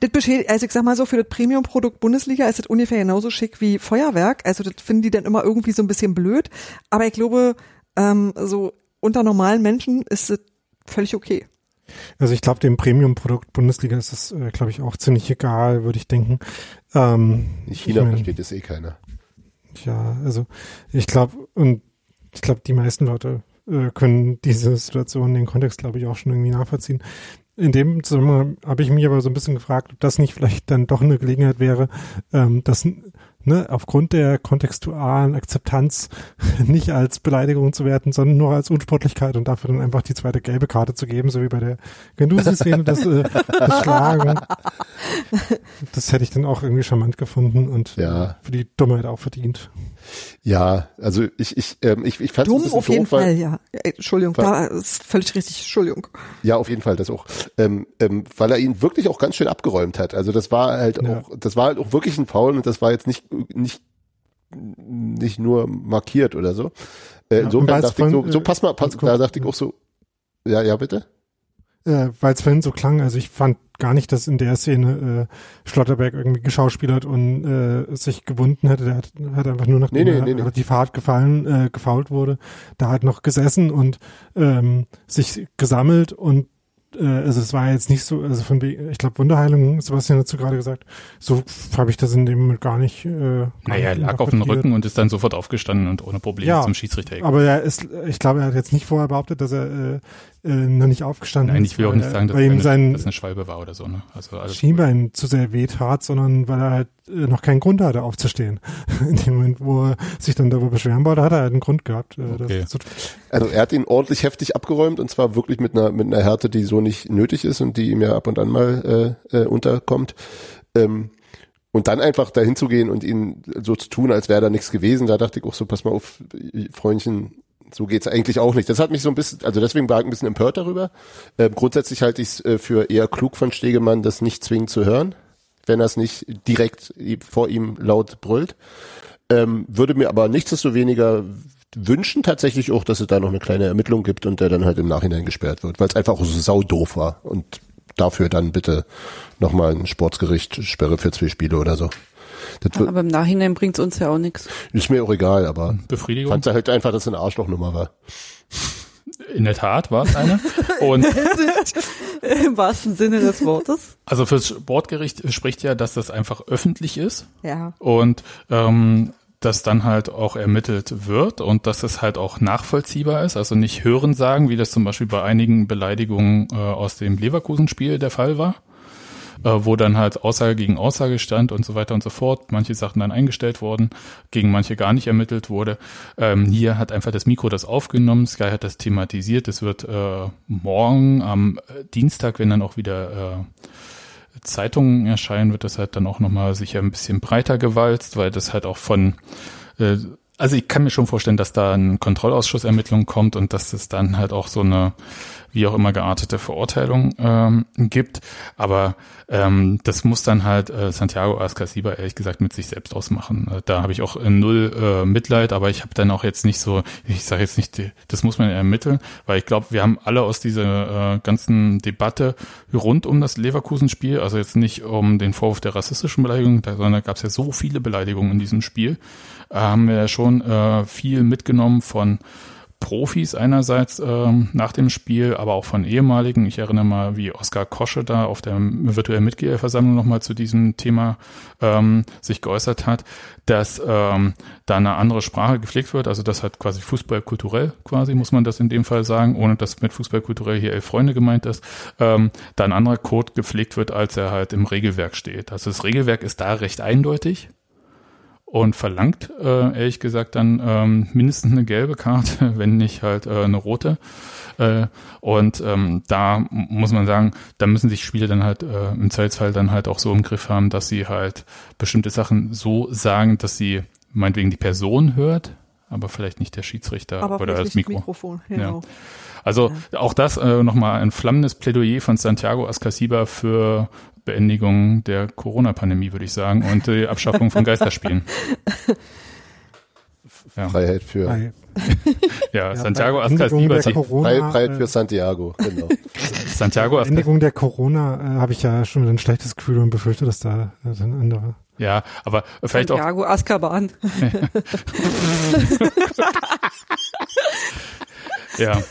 Das beschädigt, also ich sag mal so, für das Premium-Produkt Bundesliga ist es ungefähr genauso schick wie Feuerwerk. Also das finden die dann immer irgendwie so ein bisschen blöd. Aber ich glaube, ähm, so unter normalen Menschen ist es völlig okay. Also ich glaube, dem Premium-Produkt Bundesliga ist es, äh, glaube ich, auch ziemlich egal, würde ich denken. Ähm, In China ich mein, versteht es eh keiner. Ja, also ich glaube, und ich glaube, die meisten Leute äh, können diese Situation, den Kontext, glaube ich, auch schon irgendwie nachvollziehen. In dem Zusammenhang habe ich mich aber so ein bisschen gefragt, ob das nicht vielleicht dann doch eine Gelegenheit wäre, ähm, das ne, aufgrund der kontextualen Akzeptanz nicht als Beleidigung zu werten, sondern nur als Unsportlichkeit und dafür dann einfach die zweite gelbe Karte zu geben, so wie bei der Genusi-Szene, das, äh, das Schlagen. Das hätte ich dann auch irgendwie charmant gefunden und Ja. für die Dummheit auch verdient. Ja, also ich, ich, ähm, ich, ich fand es ein Dumm bisschen auf jeden doof, weil, Fall, ja. Äh, Entschuldigung, da ist völlig richtig, Entschuldigung. Ja, auf jeden Fall, das auch. Ähm, ähm, weil er ihn wirklich auch ganz schön abgeräumt hat. Also das war halt Ja. auch, das war halt auch wirklich ein Foul und das war jetzt nicht, nicht, nicht nur markiert oder so. Äh, Ja, insofern dachte ich so, so äh, pass mal, pass, da dachte ich auch so, ja, ja, bitte? Äh, Weil es vorhin so klang, also ich fand gar nicht, dass in der Szene äh, Schlotterberg irgendwie geschauspielert und äh, sich gewunden hätte. Der hat, hat einfach nur nachdem Nee, nee, er nee, nee. die Fahrt gefallen, äh, gefault wurde, da hat noch gesessen und ähm, sich gesammelt und also es war jetzt nicht so, also von ich glaube Wunderheilung, Sebastian dazu gerade gesagt, so habe ich das in dem Moment gar nicht. Äh, gar Naja, er nicht lag auf dem. Rücken und ist dann sofort aufgestanden und ohne Probleme Ja, zum Schiedsrichter gegangen. Aber er ist, ich glaube, er hat jetzt nicht vorher behauptet, dass er äh, äh, noch nicht aufgestanden Nein, ist. ich will auch weil nicht er- sagen, dass ihm eine, sein dass eine Schwalbe war oder so. Ne? Also Schienbein zu sehr weh tat, sondern weil er halt äh, noch keinen Grund hatte aufzustehen. In dem Moment, wo er sich dann darüber beschweren wollte, hat er halt einen Grund gehabt. Äh, Okay. Also er hat ihn ordentlich heftig abgeräumt und zwar wirklich mit einer mit einer Härte, die so nicht nötig ist und die ihm ja ab und an mal äh, äh, unterkommt. Ähm, und dann einfach dahin zu gehen und ihn so zu tun, als wäre da nichts gewesen, da dachte ich auch so, pass mal auf, Freundchen, so geht's eigentlich auch nicht. Das hat mich so ein bisschen, also deswegen war ich ein bisschen empört darüber. Ähm, grundsätzlich halte ich es äh, für eher klug von Stegemann, das nicht zwingend zu hören, wenn er es nicht direkt vor ihm laut brüllt. Ähm, würde mir aber nichtsdestoweniger wünschen tatsächlich auch, dass es da noch eine kleine Ermittlung gibt und der dann halt im Nachhinein gesperrt wird, weil es einfach auch so saudoof war und dafür dann bitte nochmal ein Sportsgericht Sperre für zwei Spiele oder so. Das wird, Aber im Nachhinein bringt's uns ja auch nichts. ist mir auch egal, aber Befriedigung. fand halt einfach, dass es eine Arschlochnummer war. In der Tat war es eine. Und Im wahrsten Sinne des Wortes. also fürs Sportgericht spricht ja, dass das einfach öffentlich ist Ja. und ähm, dass dann halt auch ermittelt wird und dass es halt auch nachvollziehbar ist, also nicht hören sagen, wie das zum Beispiel bei einigen Beleidigungen äh, aus dem Leverkusen-Spiel der Fall war, wo dann halt Aussage gegen Aussage stand und so weiter und so fort, manche Sachen dann eingestellt wurden, gegen manche gar nicht ermittelt wurde. Ähm, hier hat einfach das Mikro das aufgenommen, Sky hat das thematisiert, es wird äh, morgen am äh, Dienstag, wenn dann auch wieder äh, Zeitungen erscheinen, wird das halt dann auch nochmal sicher ein bisschen breiter gewalzt, weil das halt auch von, äh, also ich kann mir schon vorstellen, dass da ein Kontrollausschussermittlung kommt und dass es dann halt auch so eine wie auch immer geartete Verurteilung ähm, gibt. Aber ähm, das muss dann halt äh, Santiago Ascasiba ehrlich gesagt mit sich selbst ausmachen. Äh, da habe ich auch äh, null äh, Mitleid, aber ich habe dann auch jetzt nicht so, ich sage jetzt nicht, das muss man ermitteln, weil ich glaube, wir haben alle aus dieser äh, ganzen Debatte rund um das Leverkusen-Spiel, also jetzt nicht um den Vorwurf der rassistischen Beleidigung, sondern da gab es ja so viele Beleidigungen in diesem Spiel, äh, haben wir ja schon äh, viel mitgenommen von Profis einerseits ähm, nach dem Spiel, aber auch von ehemaligen. Ich erinnere mal, wie Oskar Kosche da auf der virtuellen Mitgliederversammlung nochmal zu diesem Thema ähm, sich geäußert hat, dass ähm, da eine andere Sprache gepflegt wird. Also das hat quasi Fußball kulturell quasi, muss man das in dem Fall sagen, ohne dass mit Fußball kulturell hier elf Freunde gemeint ist, ähm, da ein anderer Code gepflegt wird, als er halt im Regelwerk steht. Also das Regelwerk ist da recht eindeutig und verlangt, äh, ehrlich gesagt, dann ähm, mindestens eine gelbe Karte, wenn nicht halt äh, eine rote. Äh, und ähm, da muss man sagen, da müssen sich Spieler dann halt äh, im Zweifelsfall dann halt auch so im Griff haben, dass sie halt bestimmte Sachen so sagen, dass sie meinetwegen die Person hört, aber vielleicht nicht der Schiedsrichter Aber oder das Mikro. Mikrofon. Genau. Also auch das äh, nochmal ein flammendes Plädoyer von Santiago Ascasiba für Beendigung der Corona-Pandemie, würde ich sagen, und die Abschaffung von Geisterspielen. Ja, Freiheit für, Bei ja, Ja, Santiago der Ascasiba, Corona, Freiheit, Freiheit äh, für Santiago, genau. Santiago Ascasiba, Beendigung der Corona äh, habe ich ja schon wieder ein schlechtes Gefühl und befürchte, dass da äh, ein anderer. ja, aber vielleicht auch, Santiago Azkaban. ja.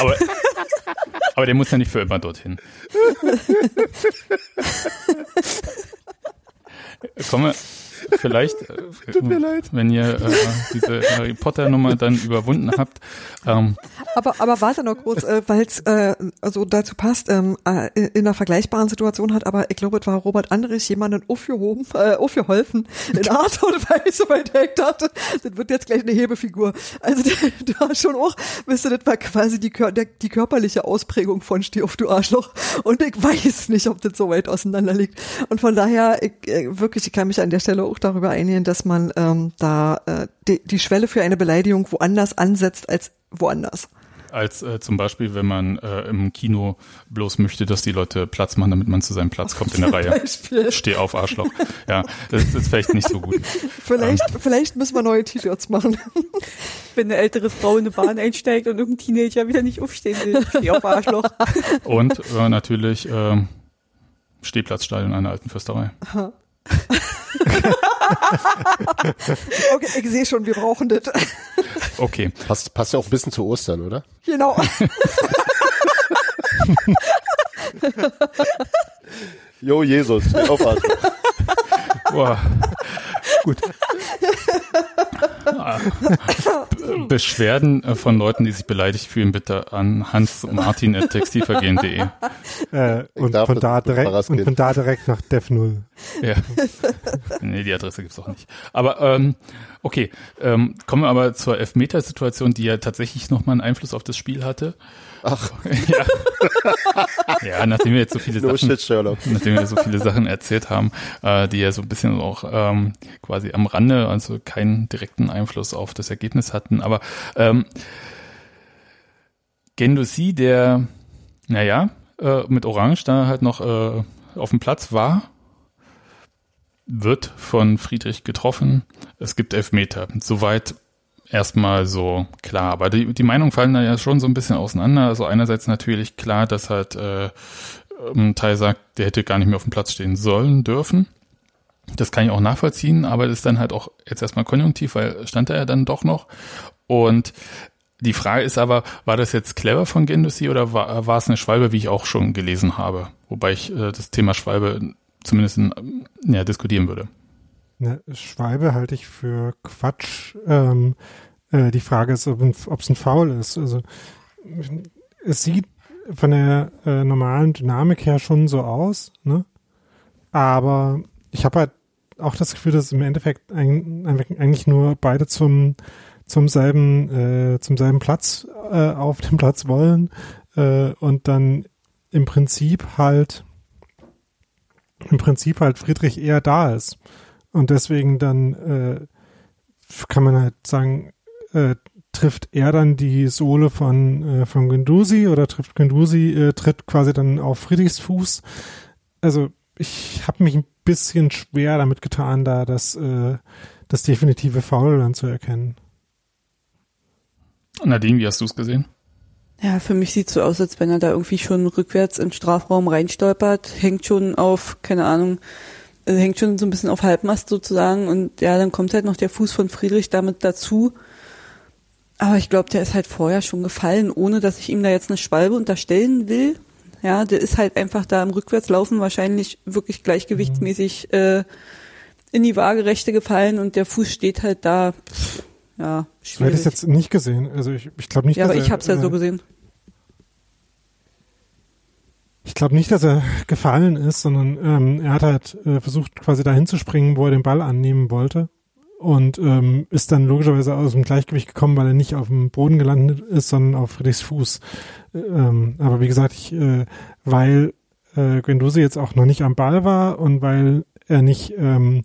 Aber, aber der muss ja nicht für immer dorthin. Komme, vielleicht, äh, Tut mir leid. wenn ihr äh, diese Harry Potter Nummer dann überwunden habt, ähm, Aber, aber warte noch kurz, äh, weil es äh, also dazu passt, ähm, äh, in einer vergleichbaren Situation hat aber, ich glaube, es war Robert Andrich jemanden aufgehoben, äh, aufgeholfen, in Art und Weise, weil der dachte, das wird jetzt gleich eine Hebefigur. Also der, der schon auch, wisst ihr, das war quasi die, der, die körperliche Ausprägung von Steh auf, du Arschloch. Und ich weiß nicht, ob das so weit auseinander liegt. Und von daher, ich, äh, wirklich, ich kann mich an der Stelle auch darüber einigen, dass man ähm, da äh, die, die Schwelle für eine Beleidigung woanders ansetzt als woanders. Als äh, zum Beispiel, wenn man äh, im Kino bloß möchte, dass die Leute Platz machen, damit man zu seinem Platz kommt in der Reihe. Beispiel. Steh auf, Arschloch. Ja, das ist vielleicht nicht so gut. Vielleicht, vielleicht müssen wir neue T-Shirts machen. Wenn eine ältere Frau in eine Bahn einsteigt und irgendein Teenager wieder nicht aufstehen will. Steh auf Arschloch. Und äh, natürlich äh, Stehplatzstadion einer alten Fürsterei. Okay, ich sehe schon, wir brauchen das. Okay. Passt, passt ja auch ein bisschen zu Ostern, oder? Genau. Jo, Jesus, steh auf, Arschloch. Boah. Gut. Beschwerden äh, von Leuten, die sich beleidigt fühlen, bitte an hansmartin.textilvergehen.de. Äh, und, von da direkt, und von da direkt nach Def Null. Ja. nee, die Adresse gibt's auch nicht. Aber ähm, okay, ähm, kommen wir aber zur Elfmetersituation, die ja tatsächlich nochmal einen Einfluss auf das Spiel hatte. Ach, ja. ja, nachdem wir jetzt so viele no Sachen shit, Sherlock. nachdem wir so viele Sachen erzählt haben, äh, die ja so ein bisschen auch ähm, quasi am Rande, also keinen direkten Einfluss auf das Ergebnis hatten. Aber ähm, Gendouzi, der, naja, äh, mit Orange da halt noch äh, auf dem Platz war, wird von Friedrich getroffen. Es gibt Elfmeter. Soweit erstmal so klar. Aber die, die Meinungen fallen da ja schon so ein bisschen auseinander. Also einerseits natürlich klar, dass halt äh, ein Teil sagt, der hätte gar nicht mehr auf dem Platz stehen sollen, dürfen. Das kann ich auch nachvollziehen, aber das ist dann halt auch jetzt erstmal konjunktiv, weil stand er ja dann doch noch. Und die Frage ist aber, war das jetzt clever von Gendouzi oder war, war es eine Schwalbe, wie ich auch schon gelesen habe? Wobei ich äh, das Thema Schwalbe zumindest in, ja, diskutieren würde. Ne, Schwalbe halte ich für Quatsch. Ähm, äh, die Frage ist, ob es ein Foul ist. Also es sieht von der äh, normalen Dynamik her schon so aus, ne? Aber ich habe halt auch das Gefühl, dass im Endeffekt ein, eigentlich nur beide zum zum selben äh, zum selben Platz äh, auf dem Platz wollen äh, und dann im Prinzip halt im Prinzip halt Friedrich eher da ist und deswegen dann äh, kann man halt sagen, äh, trifft er dann die Sohle von, äh, von Gendusi oder trifft Gendusi, äh, tritt quasi dann auf Friedrichs Fuß. Also ich habe mich ein bisschen schwer damit getan, da das, äh, das definitive Foul dann zu erkennen. Nadine, wie hast du es gesehen? Ja, für mich sieht so aus, als wenn er da irgendwie schon rückwärts in den Strafraum reinstolpert, hängt schon auf, keine Ahnung, äh, hängt schon so ein bisschen auf Halbmast sozusagen und ja, dann kommt halt noch der Fuß von Friedrich damit dazu. Aber ich glaube, der ist halt vorher schon gefallen, ohne dass ich ihm da jetzt eine Schwalbe unterstellen will. Ja, der ist halt einfach da im Rückwärtslaufen wahrscheinlich wirklich gleichgewichtsmäßig äh, in die Waagerechte gefallen und der Fuß steht halt da. Ja, Ich hätte schwierig. es jetzt nicht gesehen. Also ich, ich glaube nicht, ja, aber ich er, habe es ja äh, so gesehen. Ich glaube nicht, dass er gefallen ist, sondern ähm, er hat halt äh, versucht, quasi dahin zu springen, wo er den Ball annehmen wollte. Und ähm, ist dann logischerweise aus dem Gleichgewicht gekommen, weil er nicht auf dem Boden gelandet ist, sondern auf Friedrichs Fuß. Äh, Ähm, aber wie gesagt, ich, äh, weil äh, Guendouzi jetzt auch noch nicht am Ball war und weil er nicht, ähm,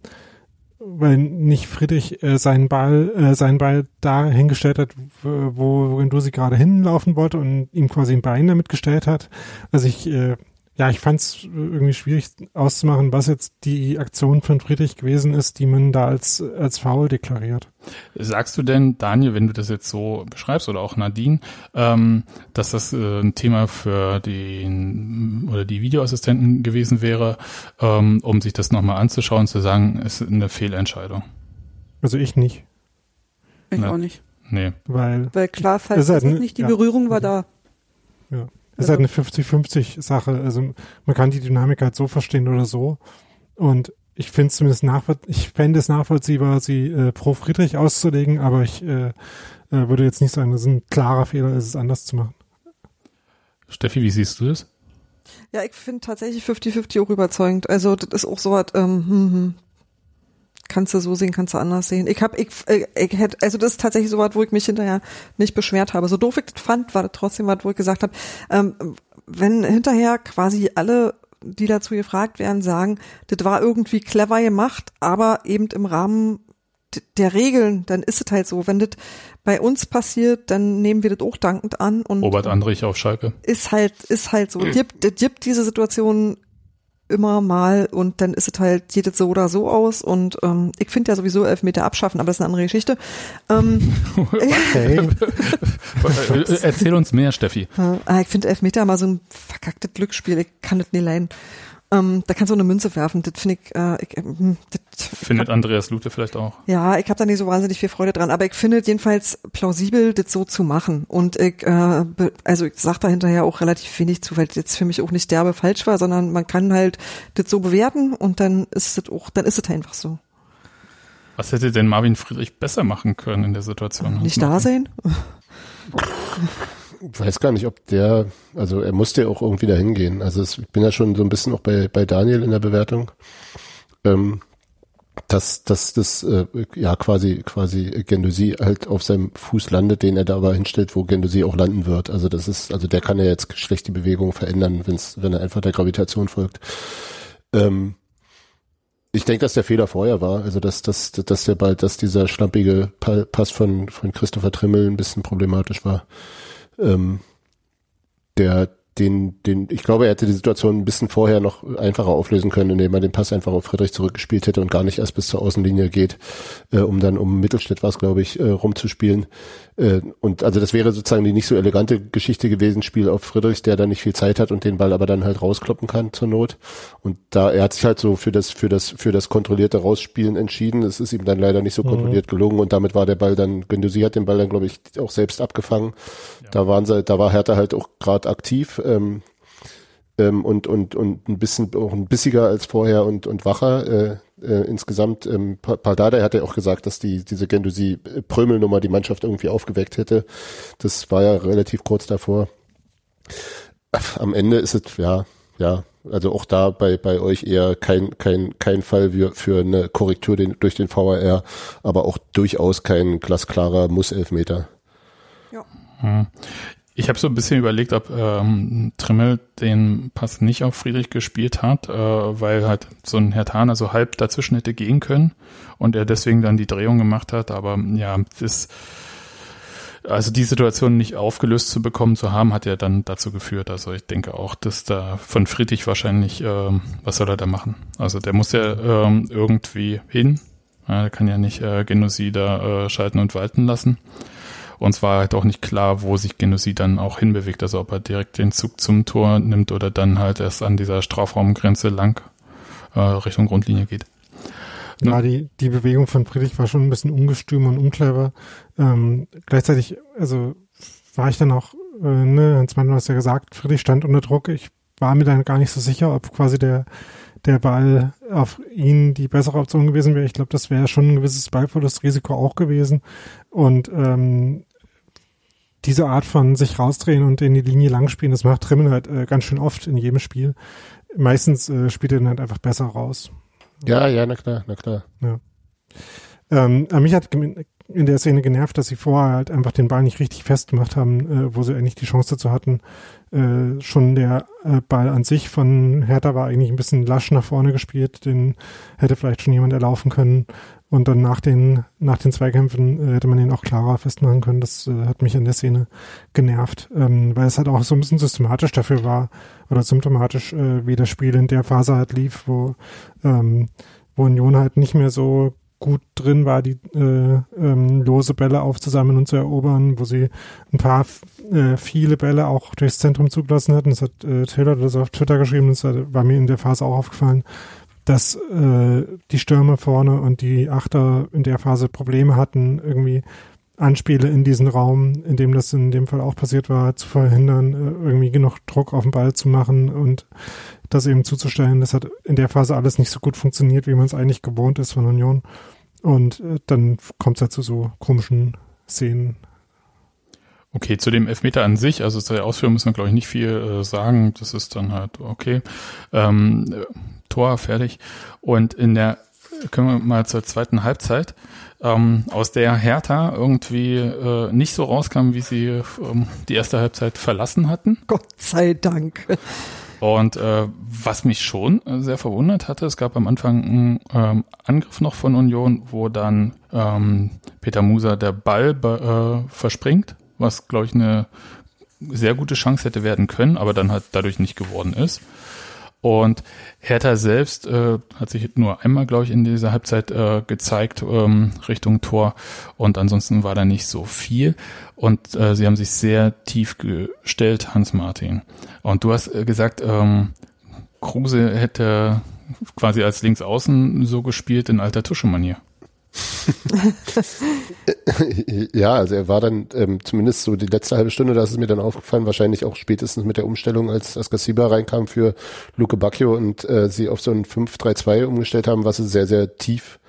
weil nicht Friedrich äh, seinen Ball, äh, seinen Ball da hingestellt hat, wo wo Guendouzi gerade hinlaufen wollte und ihm quasi ein Bein damit gestellt hat. Also ich, äh, ja, ich fand es irgendwie schwierig auszumachen, was jetzt die Aktion von Friedrich gewesen ist, die man da als, als faul deklariert. Sagst du denn, Daniel, wenn du das jetzt so beschreibst oder auch Nadine, ähm, dass das äh, ein Thema für den oder die Videoassistenten gewesen wäre, ähm, um sich das nochmal anzuschauen und zu sagen, es ist eine Fehlentscheidung? Also ich nicht, Ich Na, auch nicht. Nee. weil Weil klar, falls ist halt ne- nicht, die ja. Berührung war da. es ist halt eine 50-50 Sache. Also man kann die Dynamik halt so verstehen oder so. Und ich finde es zumindest nachvoll ich fände es nachvollziehbar, sie äh, pro Friedrich auszulegen, aber ich äh, äh, würde jetzt nicht sagen, das ist ein klarer Fehler, ist es anders zu machen. Steffi, wie siehst du das? Ja, ich finde tatsächlich 50-50 auch überzeugend. Also das ist auch so was, ähm, hm, hm. kannst du so sehen, kannst du anders sehen. Ich hab, ich, äh, ich hätte, also das ist tatsächlich so was, wo ich mich hinterher nicht beschwert habe. So doof ich das fand, war das trotzdem was, wo ich gesagt habe, ähm, wenn hinterher quasi alle, die dazu gefragt werden, sagen, das war irgendwie clever gemacht, aber eben im Rahmen der Regeln, dann ist es halt so. Wenn das bei uns passiert, dann nehmen wir das auch dankend an und Robert Andrich auf Schalke. ist halt, ist halt so. Es gibt, es gibt diese Situation immer mal und dann ist es halt, geht es so oder so aus und ähm, ich finde ja sowieso Elfmeter abschaffen, aber das ist eine andere Geschichte. Ähm, Okay. Äh, Erzähl uns mehr, Steffi. äh, ich finde Elfmeter mal so ein verkacktes Glücksspiel, ich kann das nicht leiden. Ähm, da kannst du eine Münze werfen, das finde ich, äh, ich ähm, das, Findet Andreas Lute vielleicht auch. Ja, ich habe da nicht so wahnsinnig viel Freude dran, aber ich finde es jedenfalls plausibel, das so zu machen. Und ich, äh, also ich sag da hinterher auch relativ wenig zu, weil das jetzt für mich auch nicht derbe falsch war, sondern man kann halt das so bewerten und dann ist es auch, dann ist es einfach so. Was hätte denn Marvin Friedrich besser machen können in der Situation? Nicht da sein? Weiß gar nicht, ob der, also er musste ja auch irgendwie dahin gehen. Also es, ich bin ja schon so ein bisschen auch bei, bei Daniel in der Bewertung, ähm, dass, dass das äh, ja quasi quasi Gendosi halt auf seinem Fuß landet, den er da aber hinstellt, wo Gendosi auch landen wird. Also das ist, also der kann ja jetzt schlecht die Bewegung verändern, wenn's, wenn er einfach der Gravitation folgt. Ähm, ich denke, dass der Fehler vorher war, also dass, dass, dass der bald, dass dieser schlampige Pa- Pass von, von Christopher Trimmel ein bisschen problematisch war ähm, der den, den, ich glaube, er hätte die Situation ein bisschen vorher noch einfacher auflösen können, indem er den Pass einfach auf Friedrich zurückgespielt hätte und gar nicht erst bis zur Außenlinie geht, äh, um dann um Mittelschnitt war es, glaube ich, äh, rumzuspielen. Äh, und also das wäre sozusagen die nicht so elegante Geschichte gewesen, Spiel auf Friedrichs, der dann nicht viel Zeit hat und den Ball aber dann halt rauskloppen kann zur Not. Und da, er hat sich halt so für das, für das, für das kontrollierte Rausspielen entschieden. Es ist ihm dann leider nicht so kontrolliert gelungen und damit war der Ball dann, Gendosi hat den Ball dann, glaube ich, auch selbst abgefangen. Da waren sie, da war Hertha halt auch gerade aktiv. Ähm, ähm, und und und ein bisschen auch ein bissiger als vorher und und wacher äh, äh, insgesamt. Ähm, Pa- Paldada hat ja auch gesagt, dass die diese Gendosi Prömelnummer die Mannschaft irgendwie aufgeweckt hätte. Das war ja relativ kurz davor. Am Ende ist es ja ja also auch da bei bei euch eher kein kein kein Fall für, für eine Korrektur den, durch den VAR, aber auch durchaus kein glasklarer Muss-Elfmeter. Hm. Ich habe so ein bisschen überlegt, ob ähm, Trimmel den Pass nicht auf Friedrich gespielt hat, äh, weil halt so ein Herr Thaner so halb dazwischen hätte gehen können und er deswegen dann die Drehung gemacht hat. Aber ja, das also die Situation nicht aufgelöst zu bekommen zu haben, hat ja dann dazu geführt. Also ich denke auch, dass da von Friedrich wahrscheinlich, ähm, was soll er da machen? Also der muss ja ähm, irgendwie hin. Der kann ja nicht äh, Genosi da äh, schalten und walten lassen. Und es war halt auch nicht klar, wo sich Genosi dann auch hinbewegt. Also ob er direkt den Zug zum Tor nimmt oder dann halt erst an dieser Strafraumgrenze lang äh, Richtung Grundlinie geht. Ja, die, die Bewegung von Friedrich war schon ein bisschen ungestüm und unclever. Ähm, gleichzeitig, also war ich dann auch, äh, ne, Hans Mann hat ja gesagt, Friedrich stand unter Druck. Ich war mir dann gar nicht so sicher, ob quasi der, der Ball auf ihn die bessere Option gewesen wäre. Ich glaube, das wäre schon ein gewisses Ballverlustrisiko auch gewesen. Und ähm, diese Art von sich rausdrehen und in die Linie langspielen, das macht Trimmen halt äh, ganz schön oft in jedem Spiel. Meistens äh, spielt er dann halt einfach besser raus. Ja, ja, na klar, na klar. Ja. Ähm, mich hat in der Szene genervt, dass sie vorher halt einfach den Ball nicht richtig festgemacht haben, äh, wo sie eigentlich die Chance dazu hatten. Äh, schon der äh, Ball an sich von Hertha war eigentlich ein bisschen lasch nach vorne gespielt, den hätte vielleicht schon jemand erlaufen können. Und dann nach den, nach den Zweikämpfen äh, hätte man ihn auch klarer festmachen können. Das äh, hat mich in der Szene genervt, ähm, weil es halt auch so ein bisschen systematisch dafür war oder symptomatisch, äh, wie das Spiel in der Phase halt lief, wo, ähm, wo Union halt nicht mehr so gut drin war, die äh, ähm, lose Bälle aufzusammeln und zu erobern, wo sie ein paar äh, viele Bälle auch durchs Zentrum zugelassen hatten. Das hat äh, Taylor das auf Twitter geschrieben, das war mir in der Phase auch aufgefallen dass äh, die Stürmer vorne und die Achter in der Phase Probleme hatten, irgendwie Anspiele in diesen Raum, in dem das in dem Fall auch passiert war, zu verhindern, äh, irgendwie genug Druck auf den Ball zu machen und das eben zuzustellen. Das hat in der Phase alles nicht so gut funktioniert, wie man es eigentlich gewohnt ist von Union. Und äh, dann kommt es halt zu so komischen Szenen. Okay, zu dem Elfmeter an sich, also zur Ausführung müssen wir, glaube ich, nicht viel äh, sagen. Das ist dann halt okay. Ähm, Tor fertig. Und in der, können wir mal zur zweiten Halbzeit, ähm, aus der Hertha irgendwie äh, nicht so rauskam, wie sie ähm, die erste Halbzeit verlassen hatten. Gott sei Dank. Und äh, was mich schon sehr verwundert hatte, es gab am Anfang einen ähm, Angriff noch von Union, wo dann ähm, Peter Musa der Ball äh, verspringt, was glaube ich eine sehr gute Chance hätte werden können, aber dann halt dadurch nicht geworden ist. Und Hertha selbst äh, hat sich nur einmal, glaube ich, in dieser Halbzeit äh, gezeigt ähm, Richtung Tor. Und ansonsten war da nicht so viel. Und äh, sie haben sich sehr tief gestellt, Hans-Martin. Und du hast äh, gesagt, ähm, Kruse hätte quasi als Linksaußen so gespielt in alter Tuschemanier. ja, also er war dann ähm, zumindest so die letzte halbe Stunde, das ist mir dann aufgefallen, wahrscheinlich auch spätestens mit der Umstellung, als Askasiba reinkam für Luke Bacchio und äh, sie auf so ein 5-3-2 umgestellt haben, was sie sehr, sehr tief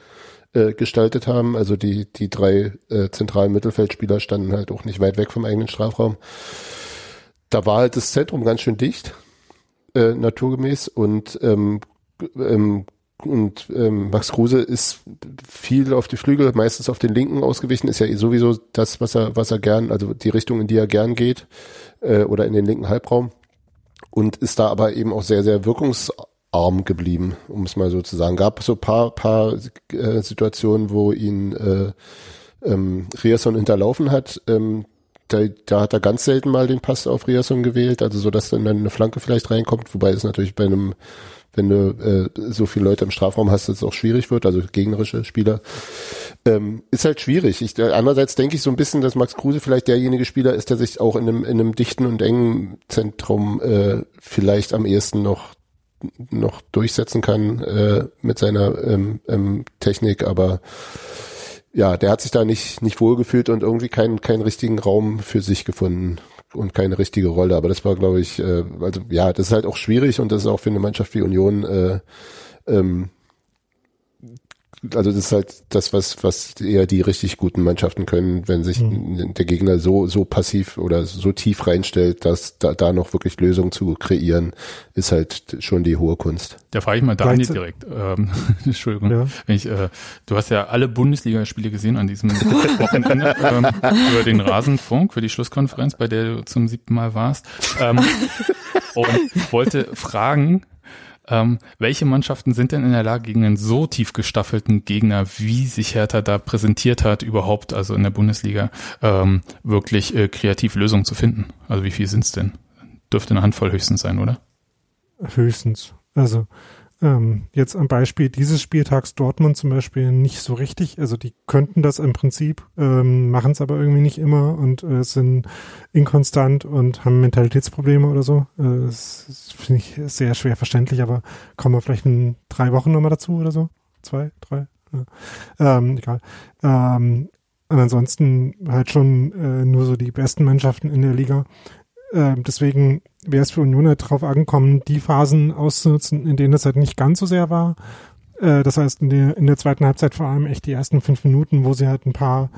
äh, gestaltet haben. Also die, die drei äh, zentralen Mittelfeldspieler standen halt auch nicht weit weg vom eigenen Strafraum. Da war halt das Zentrum ganz schön dicht, äh, naturgemäß und ähm, ähm, und ähm, Max Kruse ist viel auf die Flügel, meistens auf den linken ausgewichen, ist ja sowieso das, was er, was er gern, also die Richtung, in die er gern geht, äh, oder in den linken Halbraum. Und ist da aber eben auch sehr, sehr wirkungsarm geblieben, um es mal so zu sagen. Gab so paar, paar äh, Situationen, wo ihn äh, ähm, Riasson hinterlaufen hat. Ähm, da, da hat er ganz selten mal den Pass auf Riasson gewählt, also so, dass dann eine Flanke vielleicht reinkommt, wobei es natürlich bei einem wenn du äh, so viele Leute im Strafraum hast, dass es auch schwierig wird, also gegnerische Spieler. Ähm, ist halt schwierig. Ich, äh, andererseits denke ich so ein bisschen, dass Max Kruse vielleicht derjenige Spieler ist, der sich auch in einem, in einem dichten und engen Zentrum äh, vielleicht am ehesten noch noch durchsetzen kann äh, mit seiner ähm, ähm, Technik, aber ja, der hat sich da nicht nicht wohlgefühlt und irgendwie keinen keinen richtigen Raum für sich gefunden und keine richtige Rolle. Aber das war, glaube ich, äh, also ja, das ist halt auch schwierig und das ist auch für eine Mannschaft wie Union äh, ähm, also das ist halt das, was, was eher die richtig guten Mannschaften können, wenn sich mhm. der Gegner so, so passiv oder so tief reinstellt, dass da, da noch wirklich Lösungen zu kreieren, ist halt schon die hohe Kunst. Da frage ich mal Daniel direkt. Ähm, Entschuldigung. Ja. Wenn ich, äh, du hast ja alle Bundesligaspiele gesehen an diesem Wochenende ähm, über den Rasenfunk für die Schlusskonferenz, bei der du zum siebten Mal warst. Ähm, und wollte fragen, Ähm, welche Mannschaften sind denn in der Lage, gegen einen so tief gestaffelten Gegner, wie sich Hertha da präsentiert hat, überhaupt, also in der Bundesliga, ähm, wirklich äh, kreativ Lösungen zu finden? Also wie viel sind's denn? Dürfte eine Handvoll höchstens sein, oder? Höchstens. Also ähm, jetzt am Beispiel dieses Spieltags Dortmund zum Beispiel nicht so richtig. Also die könnten das im Prinzip, ähm, machen es aber irgendwie nicht immer und äh, sind inkonstant und haben Mentalitätsprobleme oder so. Äh, das, finde ich sehr schwer verständlich, aber kommen wir vielleicht in drei Wochen nochmal dazu oder so? Zwei, drei? Ja. Ähm, egal. Ähm, und ansonsten halt schon äh, nur so die besten Mannschaften in der Liga. Äh, deswegen wäre es für Union halt darauf angekommen, die Phasen auszunutzen, in denen es halt nicht ganz so sehr war. Äh, das heißt, in der, in der zweiten Halbzeit vor allem echt die ersten fünf Minuten, wo sie halt ein paar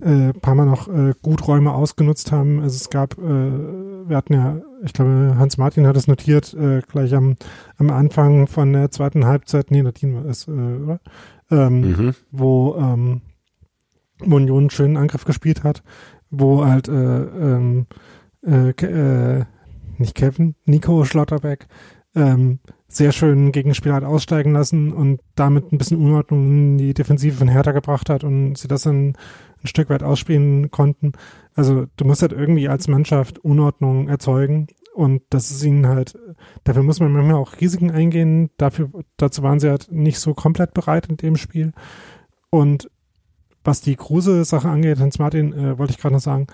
äh, paar Mal noch äh, gut Räume ausgenutzt haben. Also es gab, äh, wir hatten ja, ich glaube, Hans Martin hat es notiert, äh, gleich am, am Anfang von der zweiten Halbzeit, nee, Nadine war es, äh, oder? Ähm, Mhm. wo, ähm, wo Union einen schönen Angriff gespielt hat, wo halt äh, ähm, äh, äh, nicht Kevin, Nico Schlotterbeck ähm, sehr schön Gegenspieler hat aussteigen lassen und damit ein bisschen Unordnung in die Defensive von Hertha gebracht hat und sie das dann ein Stück weit ausspielen konnten. Also du musst halt irgendwie als Mannschaft Unordnung erzeugen und das ist ihnen halt, dafür muss man manchmal auch Risiken eingehen, dafür, dazu waren sie halt nicht so komplett bereit in dem Spiel. Und was die Kruse-Sache angeht, Hans Martin, äh, wollte ich gerade noch sagen,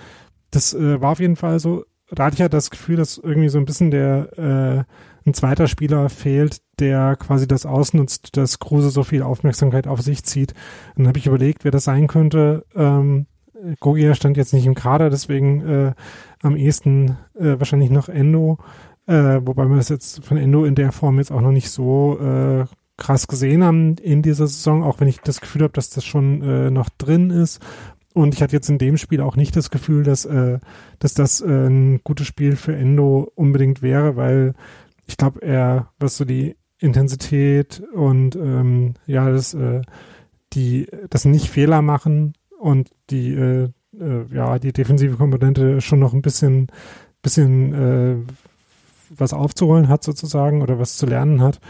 das äh, war auf jeden Fall so, da hatte ich ja das Gefühl, dass irgendwie so ein bisschen der äh, ein zweiter Spieler fehlt, der quasi das ausnutzt, dass Kruse so viel Aufmerksamkeit auf sich zieht. Dann habe ich überlegt, wer das sein könnte. Ähm, Gogia stand jetzt nicht im Kader, deswegen äh, am ehesten äh, wahrscheinlich noch Endo, äh, wobei wir das jetzt von Endo in der Form jetzt auch noch nicht so äh, krass gesehen haben in dieser Saison, auch wenn ich das Gefühl habe, dass das schon äh, noch drin ist. Und ich hatte jetzt in dem Spiel auch nicht das Gefühl, dass, äh, dass das äh, ein gutes Spiel für Endo unbedingt wäre, weil ich glaube, er, was so die Intensität und ähm, ja, das, äh, die, das nicht Fehler machen und die, äh, äh, ja, die defensive Komponente schon noch ein bisschen, bisschen äh, was aufzuholen hat sozusagen oder was zu lernen hat.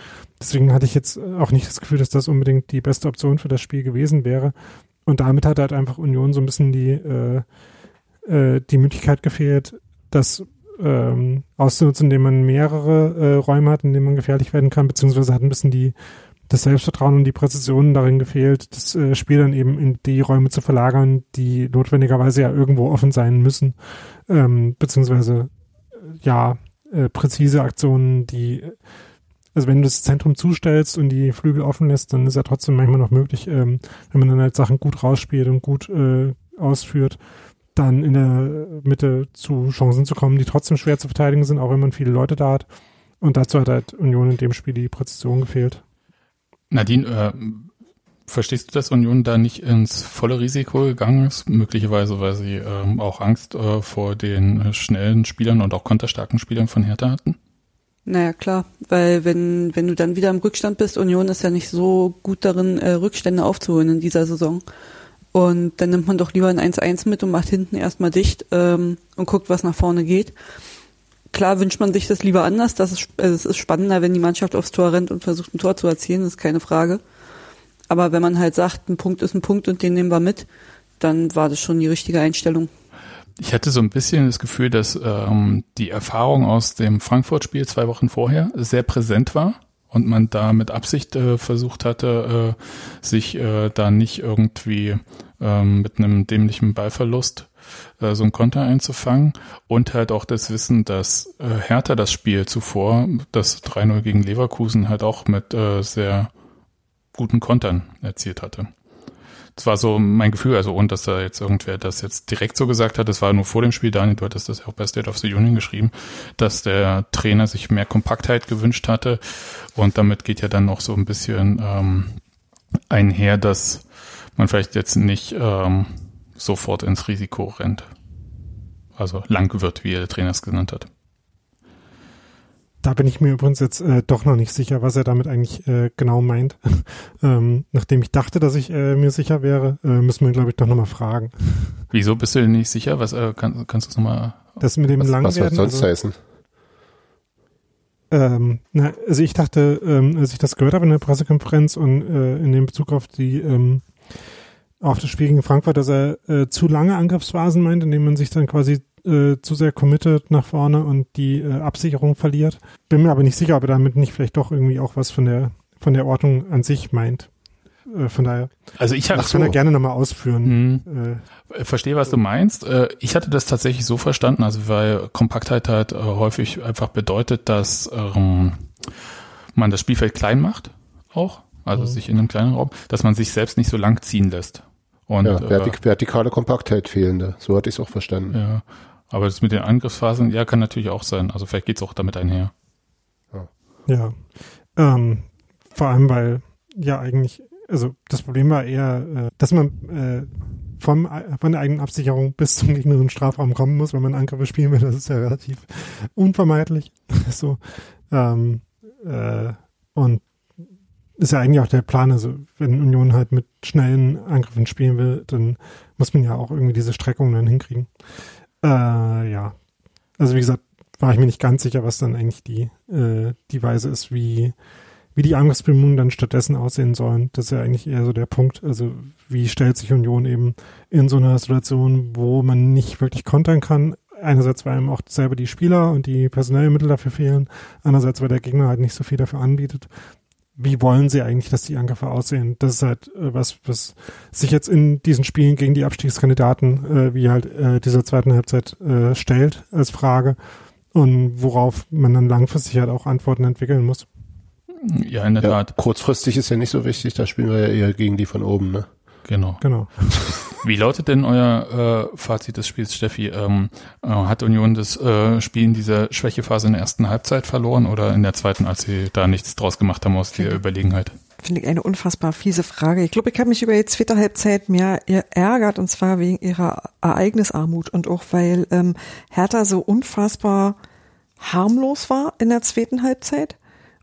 Deswegen hatte ich jetzt auch nicht das Gefühl, dass das unbedingt die beste Option für das Spiel gewesen wäre. Und damit hat halt einfach Union so ein bisschen die, äh, äh, die Möglichkeit gefehlt, das ähm, auszunutzen, indem man mehrere äh, Räume hat, in denen man gefährlich werden kann, beziehungsweise hat ein bisschen die das Selbstvertrauen und die Präzision darin gefehlt, das äh, Spiel dann eben in die Räume zu verlagern, die notwendigerweise ja irgendwo offen sein müssen, ähm, beziehungsweise äh, ja äh, präzise Aktionen, die also wenn du das Zentrum zustellst und die Flügel offen lässt, dann ist ja trotzdem manchmal noch möglich, ähm, wenn man dann halt Sachen gut rausspielt und gut äh, ausführt, dann in der Mitte zu Chancen zu kommen, die trotzdem schwer zu verteidigen sind, auch wenn man viele Leute da hat. Und dazu hat halt Union in dem Spiel die Präzision gefehlt. Nadine, äh, verstehst du, dass Union da nicht ins volle Risiko gegangen ist? Möglicherweise, weil sie ähm, auch Angst äh, vor den äh, schnellen Spielern und auch konterstarken Spielern von Hertha hatten? Naja, klar, weil wenn, wenn du dann wieder im Rückstand bist, Union ist ja nicht so gut darin, äh, Rückstände aufzuholen in dieser Saison. Und dann nimmt man doch lieber ein 1-1 mit und macht hinten erstmal dicht ähm, und guckt, was nach vorne geht. Klar wünscht man sich das lieber anders. Das ist, also es ist spannender, wenn die Mannschaft aufs Tor rennt und versucht, ein Tor zu erzielen, ist keine Frage. Aber wenn man halt sagt, ein Punkt ist ein Punkt und den nehmen wir mit, dann war das schon die richtige Einstellung. Ich hatte so ein bisschen das Gefühl, dass ähm, die Erfahrung aus dem Frankfurt-Spiel zwei Wochen vorher sehr präsent war und man da mit Absicht äh, versucht hatte, äh, sich äh, da nicht irgendwie ähm, mit einem dämlichen Ballverlust äh, so ein Konter einzufangen und halt auch das Wissen, dass äh, Hertha das Spiel zuvor, das 3-0 gegen Leverkusen halt auch mit äh, sehr guten Kontern erzielt hatte. Das war so mein Gefühl, also und dass da jetzt irgendwer das jetzt direkt so gesagt hat, das war nur vor dem Spiel, Daniel, du hattest das ja auch bei State of the Union geschrieben, dass der Trainer sich mehr Kompaktheit gewünscht hatte und damit geht ja dann noch so ein bisschen ähm, einher, dass man vielleicht jetzt nicht ähm, sofort ins Risiko rennt. Also lang wird, wie der Trainer es genannt hat. Da bin ich mir übrigens jetzt äh, doch noch nicht sicher, was er damit eigentlich äh, genau meint. ähm, nachdem ich dachte, dass ich äh, mir sicher wäre, äh, müssen wir, glaube ich, doch nochmal fragen. Wieso bist du denn nicht sicher? Was äh, kann, kannst du es nochmal? Das mit dem Was, was soll Langwerden, sonst also, heißen? Ähm, na, also ich dachte, ähm, als ich das gehört habe in der Pressekonferenz und äh, in dem Bezug auf die ähm, auf das Spiel gegen Frankfurt, dass er äh, zu lange Angriffsphasen meint, indem man sich dann quasi äh, zu sehr committet nach vorne und die äh, Absicherung verliert. Bin mir aber nicht sicher, ob er damit nicht vielleicht doch irgendwie auch was von der von der Ordnung an sich meint. Äh, von daher, Also ich das kann er gerne nochmal ausführen. Hm. Äh, Verstehe, was du meinst. Äh, Ich hatte das tatsächlich so verstanden, also weil Kompaktheit halt äh, häufig einfach bedeutet, dass ähm, man das Spielfeld klein macht, auch, also sich in einem kleinen Raum, dass man sich selbst nicht so lang ziehen lässt. Und Ja, äh, vertik vertikale Kompaktheit fehlende. So hatte ich es auch verstanden. ja, aber das mit den Angriffsphasen, ja, kann natürlich auch sein. Also vielleicht geht's auch damit einher. Ja. Ähm, vor allem, weil ja eigentlich, also das Problem war eher, äh, dass man äh, vom, von der eigenen Absicherung bis zum gegnerischen Strafraum kommen muss, wenn man Angriffe spielen will. Das ist ja relativ unvermeidlich. so. Ähm, äh, und ist ja eigentlich auch der Plan, also wenn Union halt mit schnellen Angriffen spielen will, dann muss man ja auch irgendwie diese Streckung dann hinkriegen. Äh, ja. Also wie gesagt, war ich mir nicht ganz sicher, was dann eigentlich die, äh, die Weise ist, wie, wie die Angriffsbemühungen dann stattdessen aussehen sollen. Das ist ja eigentlich eher so der Punkt. Also wie stellt sich Union eben in so einer Situation, wo man nicht wirklich kontern kann. Einerseits, weil einem auch selber die Spieler und die personellen Mittel dafür fehlen. Andererseits, weil der Gegner halt nicht so viel dafür anbietet. Wie wollen sie eigentlich, dass die Angriffe aussehen? Das ist halt äh, was, was sich jetzt in diesen Spielen gegen die Abstiegskandidaten, äh, wie halt äh, dieser zweiten Halbzeit äh, stellt als Frage und worauf man dann langfristig halt auch Antworten entwickeln muss. Ja, in der Ja, Tat. kurzfristig ist ja nicht so wichtig, da spielen wir ja eher gegen die von oben, ne? Genau. Genau. Wie lautet denn euer äh, Fazit des Spiels, Steffi? Ähm, äh, hat Union das äh, Spiel in dieser Schwächephase in der ersten Halbzeit verloren oder in der zweiten, als sie da nichts draus gemacht haben aus der Überlegenheit? Finde ich eine unfassbar fiese Frage. Ich glaube, ich habe mich über die zweite Halbzeit mehr ärgert und zwar wegen ihrer Ereignisarmut und auch weil ähm, Hertha so unfassbar harmlos war in der zweiten Halbzeit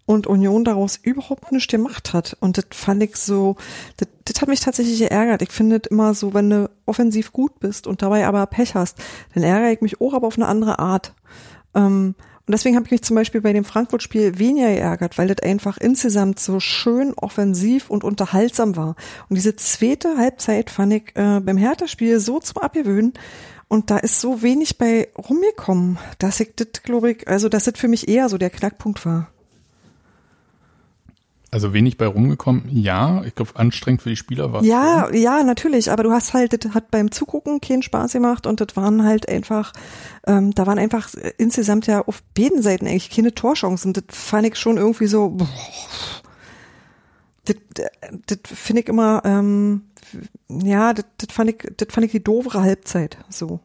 und Union daraus überhaupt nichts gemacht hat. Und das fand ich so, das, das hat mich tatsächlich geärgert. Ich finde immer so, wenn du offensiv gut bist und dabei aber Pech hast, dann ärgere ich mich auch, aber auf eine andere Art. Ähm, und deswegen habe ich mich zum Beispiel bei dem Frankfurt-Spiel weniger geärgert, weil das einfach insgesamt so schön offensiv und unterhaltsam war. Und diese zweite Halbzeit fand ich äh, beim Hertha-Spiel so zum Abgewöhnen. Und da ist so wenig bei rumgekommen, dass ich das, glaube ich, also dass das für mich eher so der Knackpunkt war. Also wenig bei rumgekommen, ja. Ich glaube, anstrengend für die Spieler war es. Ja, ja, natürlich, aber du hast halt, das hat beim Zugucken keinen Spaß gemacht und das waren halt einfach, ähm, da waren einfach insgesamt ja auf beiden Seiten eigentlich keine Torchancen. Das fand ich schon irgendwie so, boah, das, das finde ich immer, ähm, ja, das, das fand ich, das fand ich die doofere Halbzeit, so.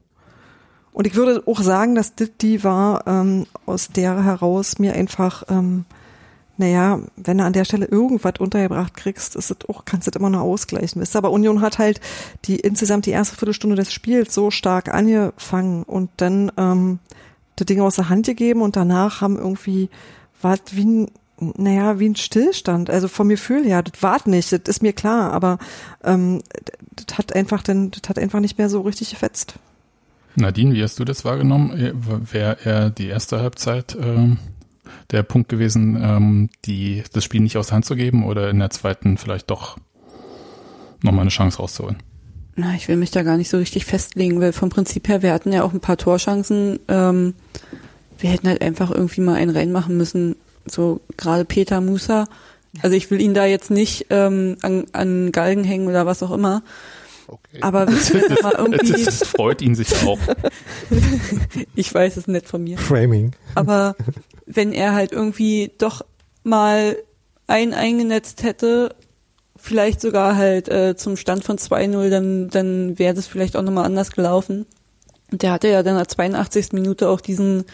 Und ich würde auch sagen, dass das die war, ähm, aus der heraus mir einfach, ähm, naja, wenn du an der Stelle irgendwas untergebracht kriegst, ist es auch, kannst du das immer noch ausgleichen. Wisst ihr? Aber Union hat halt die insgesamt die erste Viertelstunde des Spiels so stark angefangen und dann ähm, das Ding aus der Hand gegeben und danach haben irgendwie war wie ein naja, wie ein Stillstand. Also vom Gefühl her, das war nicht, das ist mir klar, aber ähm, das hat einfach dann, das hat einfach nicht mehr so richtig gefetzt. Nadine, wie hast du das wahrgenommen? Wäre eher die erste Halbzeit ähm, der Punkt gewesen, ähm, die, das Spiel nicht aus der Hand zu geben oder in der zweiten vielleicht doch nochmal eine Chance rauszuholen? Na, ich will mich da gar nicht so richtig festlegen, weil vom Prinzip her, wir hatten ja auch ein paar Torchancen. Ähm, wir hätten halt einfach irgendwie mal einen reinmachen müssen. So gerade Peter Musa. Also ich will ihn da jetzt nicht ähm, an, an Galgen hängen oder was auch immer. Okay. Aber wir mal irgendwie, Das freut ihn sich auch. ich weiß es nicht von mir. Framing. Aber wenn er halt irgendwie doch mal einen eingenetzt hätte, vielleicht sogar halt äh, zum Stand von 2-0, dann, dann wäre das vielleicht auch nochmal anders gelaufen. Und der hatte ja dann der 82. Minute auch diesen,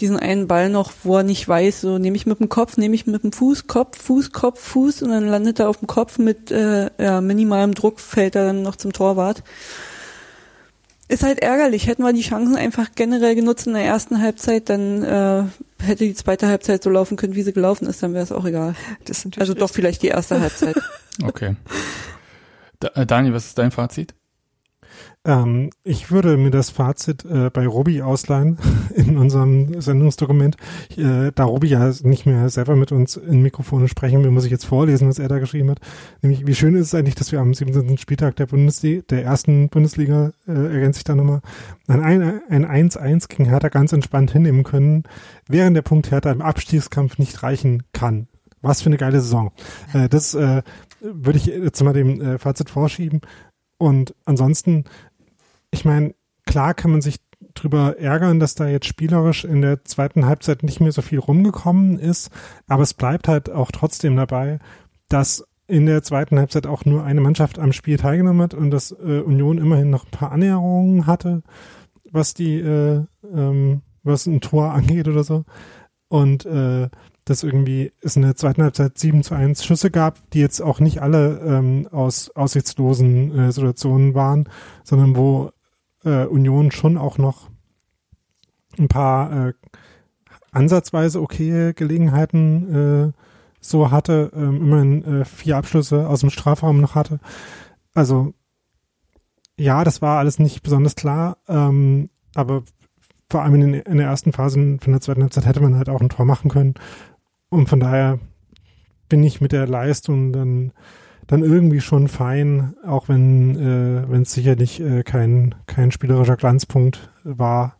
diesen einen Ball noch, wo er nicht weiß, so nehme ich mit dem Kopf, nehme ich mit dem Fuß, Kopf, Fuß, Kopf, Fuß und dann landet er auf dem Kopf mit äh, ja, minimalem Druck, fällt er dann noch zum Torwart. Ist halt ärgerlich. Hätten wir die Chancen einfach generell genutzt in der ersten Halbzeit, dann äh, hätte die zweite Halbzeit so laufen können, wie sie gelaufen ist, dann wäre es auch egal. Also doch vielleicht die erste Halbzeit. Okay. Da, äh, Daniel, was ist dein Fazit? Ähm, ich würde mir das Fazit äh, bei Robi ausleihen in unserem Sendungsdokument. Äh, da Robi ja nicht mehr selber mit uns in Mikrofone sprechen will, muss ich jetzt vorlesen, was er da geschrieben hat. Nämlich, wie schön ist es eigentlich, dass wir am 17. Spieltag der Bundesliga, der ersten Bundesliga, äh, ergänzt sich da nochmal, ein 1-1 gegen Hertha ganz entspannt hinnehmen können, während der Punkt Hertha im Abstiegskampf nicht reichen kann. Was für eine geile Saison. Äh, das äh, würde ich jetzt mal dem äh, Fazit vorschieben. Und ansonsten ich meine, klar kann man sich drüber ärgern, dass da jetzt spielerisch in der zweiten Halbzeit nicht mehr so viel rumgekommen ist, aber es bleibt halt auch trotzdem dabei, dass in der zweiten Halbzeit auch nur eine Mannschaft am Spiel teilgenommen hat und dass äh, Union immerhin noch ein paar Annäherungen hatte, was die, äh, ähm, was ein Tor angeht oder so. Und äh, dass irgendwie es in der zweiten Halbzeit 7 zu 1 Schüsse gab, die jetzt auch nicht alle ähm, aus aussichtslosen äh, Situationen waren, sondern wo äh, Union schon auch noch ein paar äh, ansatzweise okay Gelegenheiten äh, so hatte, ähm, immerhin äh, vier Abschlüsse aus dem Strafraum noch hatte. Also ja, das war alles nicht besonders klar, ähm, aber vor allem in, in der ersten Phase von der zweiten Halbzeit hätte man halt auch ein Tor machen können. Und von daher bin ich mit der Leistung dann dann irgendwie schon fein, auch wenn äh, wenn es sicherlich äh, kein kein spielerischer Glanzpunkt war.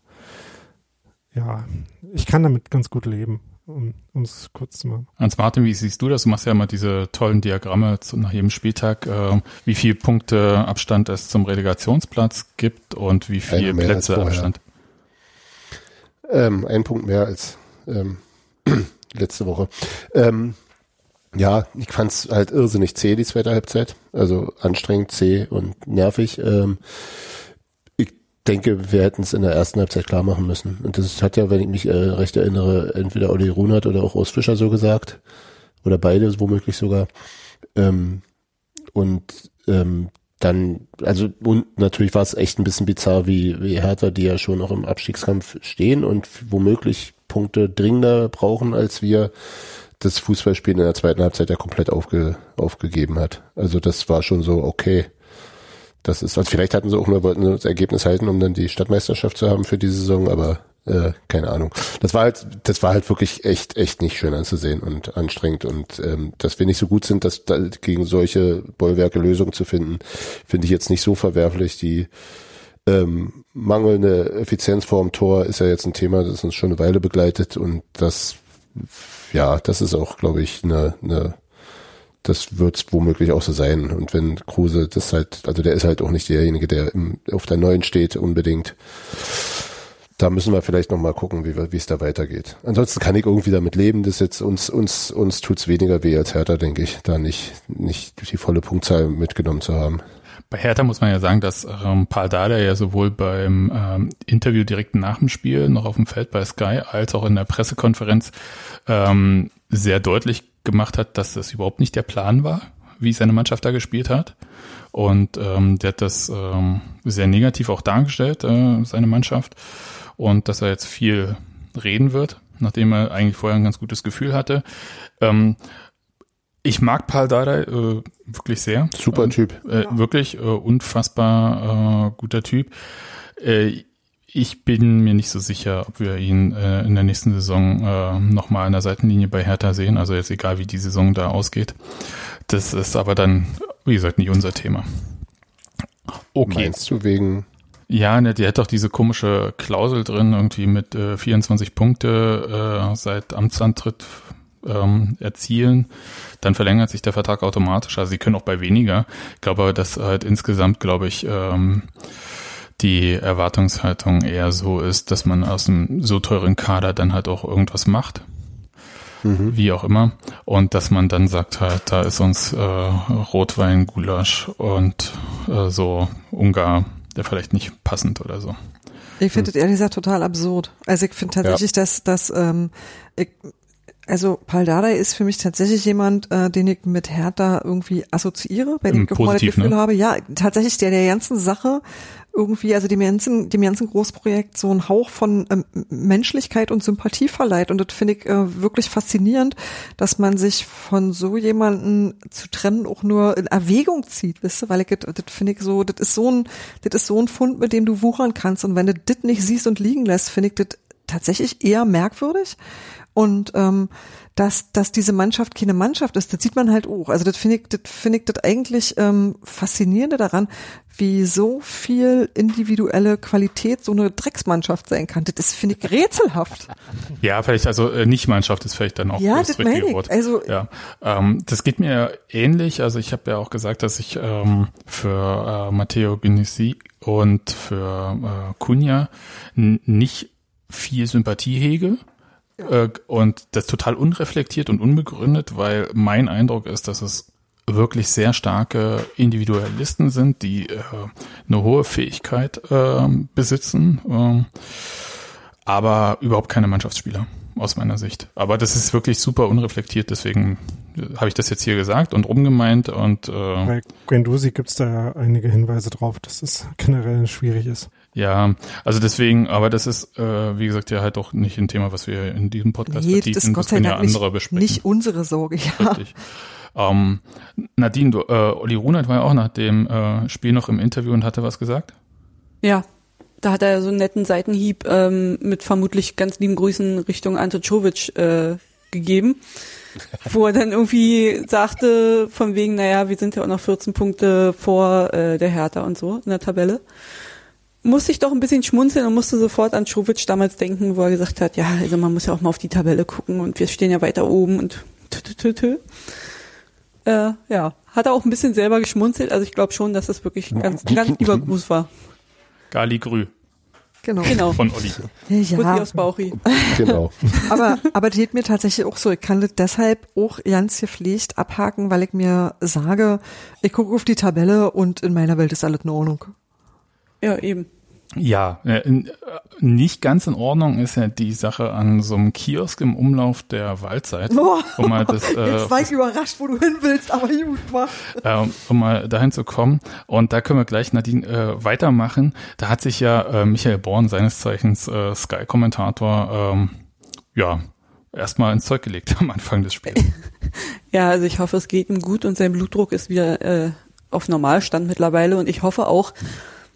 Ja, ich kann damit ganz gut leben, um es kurz zu machen. Hans Martin, wie siehst du das? Du machst ja immer diese tollen Diagramme zu, nach jedem Spieltag, äh, wie viel Punkte Abstand es zum Relegationsplatz gibt und wie viele Plätze Abstand. Ähm, ein Punkt mehr als ähm, letzte Woche. Ähm, ja, ich fand's halt irrsinnig zäh, die zweite Halbzeit. Also anstrengend, zäh und nervig. Ähm, ich denke, wir hätten es in der ersten Halbzeit klar machen müssen. Und das hat ja, wenn ich mich äh, recht erinnere, entweder Olli Runert oder auch Urs Fischer so gesagt. Oder beide womöglich sogar. Ähm, und ähm, dann, also und natürlich war es echt ein bisschen bizarr, wie, wie Hertha, die ja schon noch im Abstiegskampf stehen und womöglich Punkte dringender brauchen als wir, das Fußballspielen in der zweiten Halbzeit ja komplett aufge, aufgegeben hat. Also das war schon so, okay. Das ist, also vielleicht hatten sie auch nur, wollten das Ergebnis halten, um dann die Stadtmeisterschaft zu haben für die Saison, aber äh, keine Ahnung. Das war halt, das war halt wirklich echt, echt nicht schön anzusehen und anstrengend und ähm, dass wir nicht so gut sind, dass da gegen solche Bollwerke Lösungen zu finden, finde ich jetzt nicht so verwerflich. Die ähm, mangelnde Effizienz vor dem Tor ist ja jetzt ein Thema, das uns schon eine Weile begleitet und das ja, das ist auch, glaube ich, eine, eine das wird womöglich auch so sein. Und wenn Kruse das halt, also der ist halt auch nicht derjenige, der im, auf der neuen steht unbedingt. Da müssen wir vielleicht noch mal gucken, wie wie es da weitergeht. Ansonsten kann ich irgendwie damit leben, dass jetzt uns uns uns tut's weniger weh als Hertha, denke ich, da nicht nicht die volle Punktzahl mitgenommen zu haben. Bei Hertha muss man ja sagen, dass ähm, Paul Dada ja sowohl beim ähm, Interview direkt nach dem Spiel noch auf dem Feld bei Sky als auch in der Pressekonferenz ähm, sehr deutlich gemacht hat, dass das überhaupt nicht der Plan war, wie seine Mannschaft da gespielt hat. Und ähm, der hat das ähm, sehr negativ auch dargestellt, äh, seine Mannschaft. Und dass er jetzt viel reden wird, nachdem er eigentlich vorher ein ganz gutes Gefühl hatte. Ähm, ich mag Paul Dardai äh, wirklich sehr. Super Typ. Äh, wirklich äh, unfassbar äh, guter Typ. Äh, ich bin mir nicht so sicher, ob wir ihn äh, in der nächsten Saison äh, nochmal an der Seitenlinie bei Hertha sehen. Also jetzt egal, wie die Saison da ausgeht. Das ist aber dann, wie gesagt, nicht unser Thema. Okay. Meinst du wegen ja, ne, die hat doch diese komische Klausel drin, irgendwie mit äh, 24 Punkte äh, seit Amtsantritt ähm, erzielen, dann verlängert sich der Vertrag automatisch. Also sie können auch bei weniger. Ich glaube aber, dass halt insgesamt, glaube ich, ähm, die Erwartungshaltung eher so ist, dass man aus einem so teuren Kader dann halt auch irgendwas macht. Mhm. Wie auch immer. Und dass man dann sagt halt, da ist uns äh, Rotwein, Gulasch und äh, so Ungar, der vielleicht nicht passend oder so. Ich finde hm. ehrlich gesagt total absurd. Also ich finde tatsächlich, ja. dass, dass ähm, ich, also Paul Dardai ist für mich tatsächlich jemand, äh, den ich mit Hertha irgendwie assoziiere, wenn ich mal das Gefühl ne? habe, ja, tatsächlich der der ganzen Sache irgendwie, also dem ganzen, dem ganzen Großprojekt so einen Hauch von ähm, Menschlichkeit und Sympathie verleiht. Und das finde ich äh, wirklich faszinierend, dass man sich von so jemanden zu trennen auch nur in Erwägung zieht, wisst ihr, weil ich das finde ich so, das ist so ein, das ist so ein Fund, mit dem du wuchern kannst. Und wenn du das nicht siehst und liegen lässt, finde ich das tatsächlich eher merkwürdig. Und ähm, dass, dass diese Mannschaft keine Mannschaft ist, das sieht man halt auch. Also das finde ich, das finde ich das eigentlich ähm, faszinierende daran, wie so viel individuelle Qualität so eine Drecksmannschaft sein kann. Das ist, finde ich, rätselhaft. Ja, vielleicht, also äh, Nicht-Mannschaft ist vielleicht dann auch Ja, das richtige ich. Wort. Also- ja. ähm, das geht mir ähnlich. Also ich habe ja auch gesagt, dass ich ähm, für äh, Matteo Genesi und für äh, Cunha n- nicht viel Sympathie hege. Äh, und das total unreflektiert und unbegründet, weil mein Eindruck ist, dass es wirklich sehr starke Individualisten sind, die äh, eine hohe Fähigkeit äh, besitzen, ähm, aber überhaupt keine Mannschaftsspieler aus meiner Sicht. Aber das ist wirklich super unreflektiert, deswegen äh, habe ich das jetzt hier gesagt und rumgemeint und äh, Bei Guendouzi gibt's da einige Hinweise drauf, dass es generell schwierig ist. Ja, also deswegen, aber das ist, äh, wie gesagt, ja halt doch nicht ein Thema, was wir in diesem Podcast Nee, das vertiefen. ist Gott das sei können ja Dank nicht, andere besprechen. nicht unsere Sorge, ja. Richtig. Ähm, Nadine, du, äh, Olli Runert war ja auch nach dem äh, Spiel noch im Interview und hatte was gesagt. Ja, da hat er so einen netten Seitenhieb ähm, mit vermutlich ganz lieben Grüßen Richtung Ante Czovic äh, gegeben, wo er dann irgendwie sagte, von wegen, naja, wir sind ja auch noch 14 Punkte vor äh, der Hertha und so in der Tabelle. Musste ich doch ein bisschen schmunzeln und musste sofort an Czovic damals denken, wo er gesagt hat, ja, also man muss ja auch mal auf die Tabelle gucken und wir stehen ja weiter oben und tü, tü, tü, tü. Äh, ja, hat er auch ein bisschen selber geschmunzelt, also ich glaube schon, dass das wirklich ganz, ganz lieber Gruß war. Gali Grü Genau. Genau. von Olli. Ja, aus Bauchi. Genau. aber, aber das geht mir tatsächlich auch so. Ich kann das deshalb auch ganz gepflegt abhaken, weil ich mir sage, ich gucke auf die Tabelle und in meiner Welt ist alles in Ordnung. Ja, eben. Ja, äh, äh, nicht ganz in Ordnung ist ja die Sache an so einem Kiosk im Umlauf der Waldzeit, Boah. um mal das, äh, Jetzt war ich überrascht, wo du hin willst, aber gut, mach. äh, um mal dahin zu kommen. Und da können wir gleich Nadine äh, weitermachen. Da hat sich ja äh, Michael Born, seines Zeichens äh, Sky-Kommentator, ähm, ja, erstmal ins Zeug gelegt am Anfang des Spiels. Ja, also ich hoffe, es geht ihm gut und sein Blutdruck ist wieder äh, auf Normalstand mittlerweile und ich hoffe auch,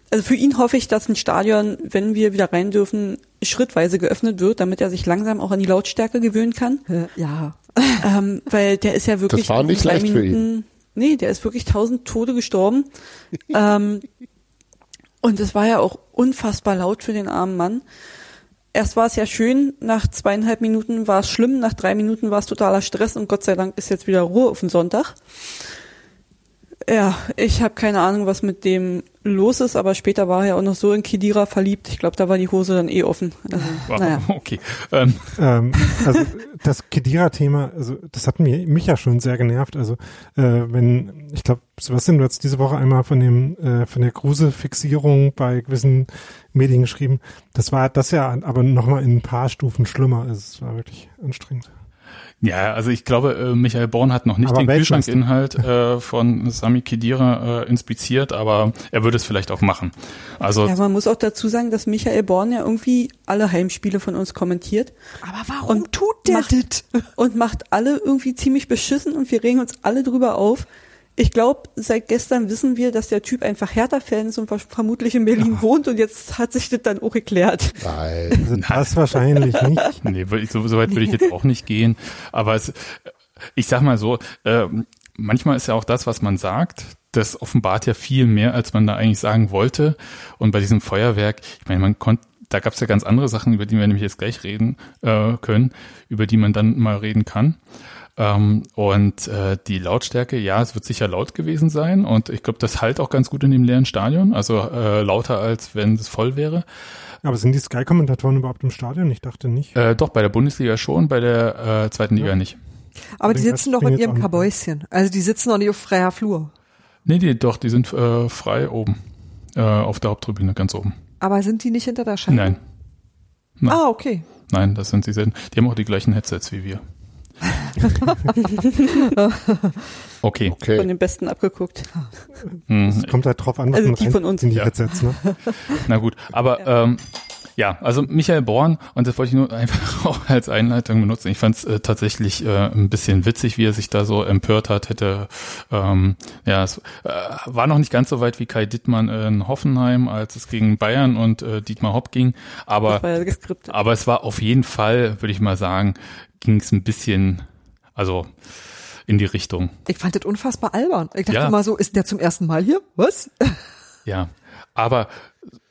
also für ihn hoffe ich, dass ein Stadion, wenn wir wieder rein dürfen, schrittweise geöffnet wird, damit er sich langsam auch an die Lautstärke gewöhnen kann. Äh, ja. ähm, weil der ist ja wirklich Das war nicht leicht für Minuten, Nee, der ist wirklich tausend Tode gestorben. ähm, und es war ja auch unfassbar laut für den armen Mann. Erst war es ja schön, nach zweieinhalb Minuten war es schlimm, nach drei Minuten war es totaler Stress und Gott sei Dank ist jetzt wieder Ruhe auf den Sonntag. Ja, ich habe keine Ahnung, was mit dem los ist, aber später war er ja auch noch so in Kidira verliebt. Ich glaube, da war die Hose dann eh offen. Also, Wow, naja. Okay. Ähm, Ähm, also das Kedira-Thema, also das hat mir, mich ja schon sehr genervt. Also äh, wenn, ich glaube, Sebastian, du hast diese Woche einmal von dem äh, von der Kruse-Fixierung bei gewissen Medien geschrieben. Das war das ja aber nochmal in ein paar Stufen schlimmer. Also es war wirklich anstrengend. Ja, also ich glaube, äh, Michael Born hat noch nicht Aber den. Kühlschrankinhalt äh, von Sami Khedira äh, inspiziert, aber er würde es vielleicht auch machen. Also Ja, man muss auch dazu sagen, dass Michael Born ja irgendwie alle Heimspiele von uns kommentiert Aber warum Und tut der macht- das? und macht alle irgendwie ziemlich beschissen und wir regen uns alle drüber auf. Ich glaube, seit gestern wissen wir, dass der Typ einfach Hertha-Fan ist und vermutlich in Berlin wohnt und jetzt hat sich das dann auch geklärt. Nein. Also das wahrscheinlich nicht. nee, so, so weit würde ich jetzt auch nicht gehen. Aber es, ich sag mal so, äh, manchmal ist ja auch das, was man sagt, das offenbart ja viel mehr, als man da eigentlich sagen wollte. Und bei diesem Feuerwerk, ich meine, man konnte da gab es ja ganz andere Sachen, über die wir nämlich jetzt gleich reden äh, können, über die man dann mal reden kann. Ähm, und äh, die Lautstärke, ja, es wird sicher laut gewesen sein. Und ich glaube, das halt auch ganz gut in dem leeren Stadion. Also äh, lauter, als wenn es voll wäre. Aber sind die Sky-Kommentatoren überhaupt im Stadion? Ich dachte nicht. Äh, doch, bei der Bundesliga schon, bei der äh, zweiten Liga Ja. nicht. Aber die sitzen doch in ihrem Kabäuschen. Also die sitzen doch nicht auf freier Flur. Nee, die, doch, die sind äh, frei oben. Äh, auf der Haupttribüne ganz oben. Aber sind die nicht hinter der Scheibe? Nein. Nein. Ah, okay. Nein, das sind sie selten. Die haben auch die gleichen Headsets wie wir. Okay. Okay. Von den Besten abgeguckt. Hm, Es kommt halt drauf an, was Also man die von uns. in die Ja. Headsets, ne? Na gut, aber ähm, ja, also Michael Born, und das wollte ich nur einfach auch als Einleitung benutzen. Ich fand es äh, tatsächlich äh, ein bisschen witzig, wie er sich da so empört hat. Hätte ähm, ja, es äh, war noch nicht ganz so weit wie Kai Dittmann in Hoffenheim, als es gegen Bayern und äh, Dietmar Hopp ging. Aber Das war ja aber es war auf jeden Fall, würde ich mal sagen, ging es ein bisschen, also in die Richtung. Ich fand das unfassbar albern. Ich dachte Ja. mal so, ist der zum ersten Mal hier? Was? Ja, aber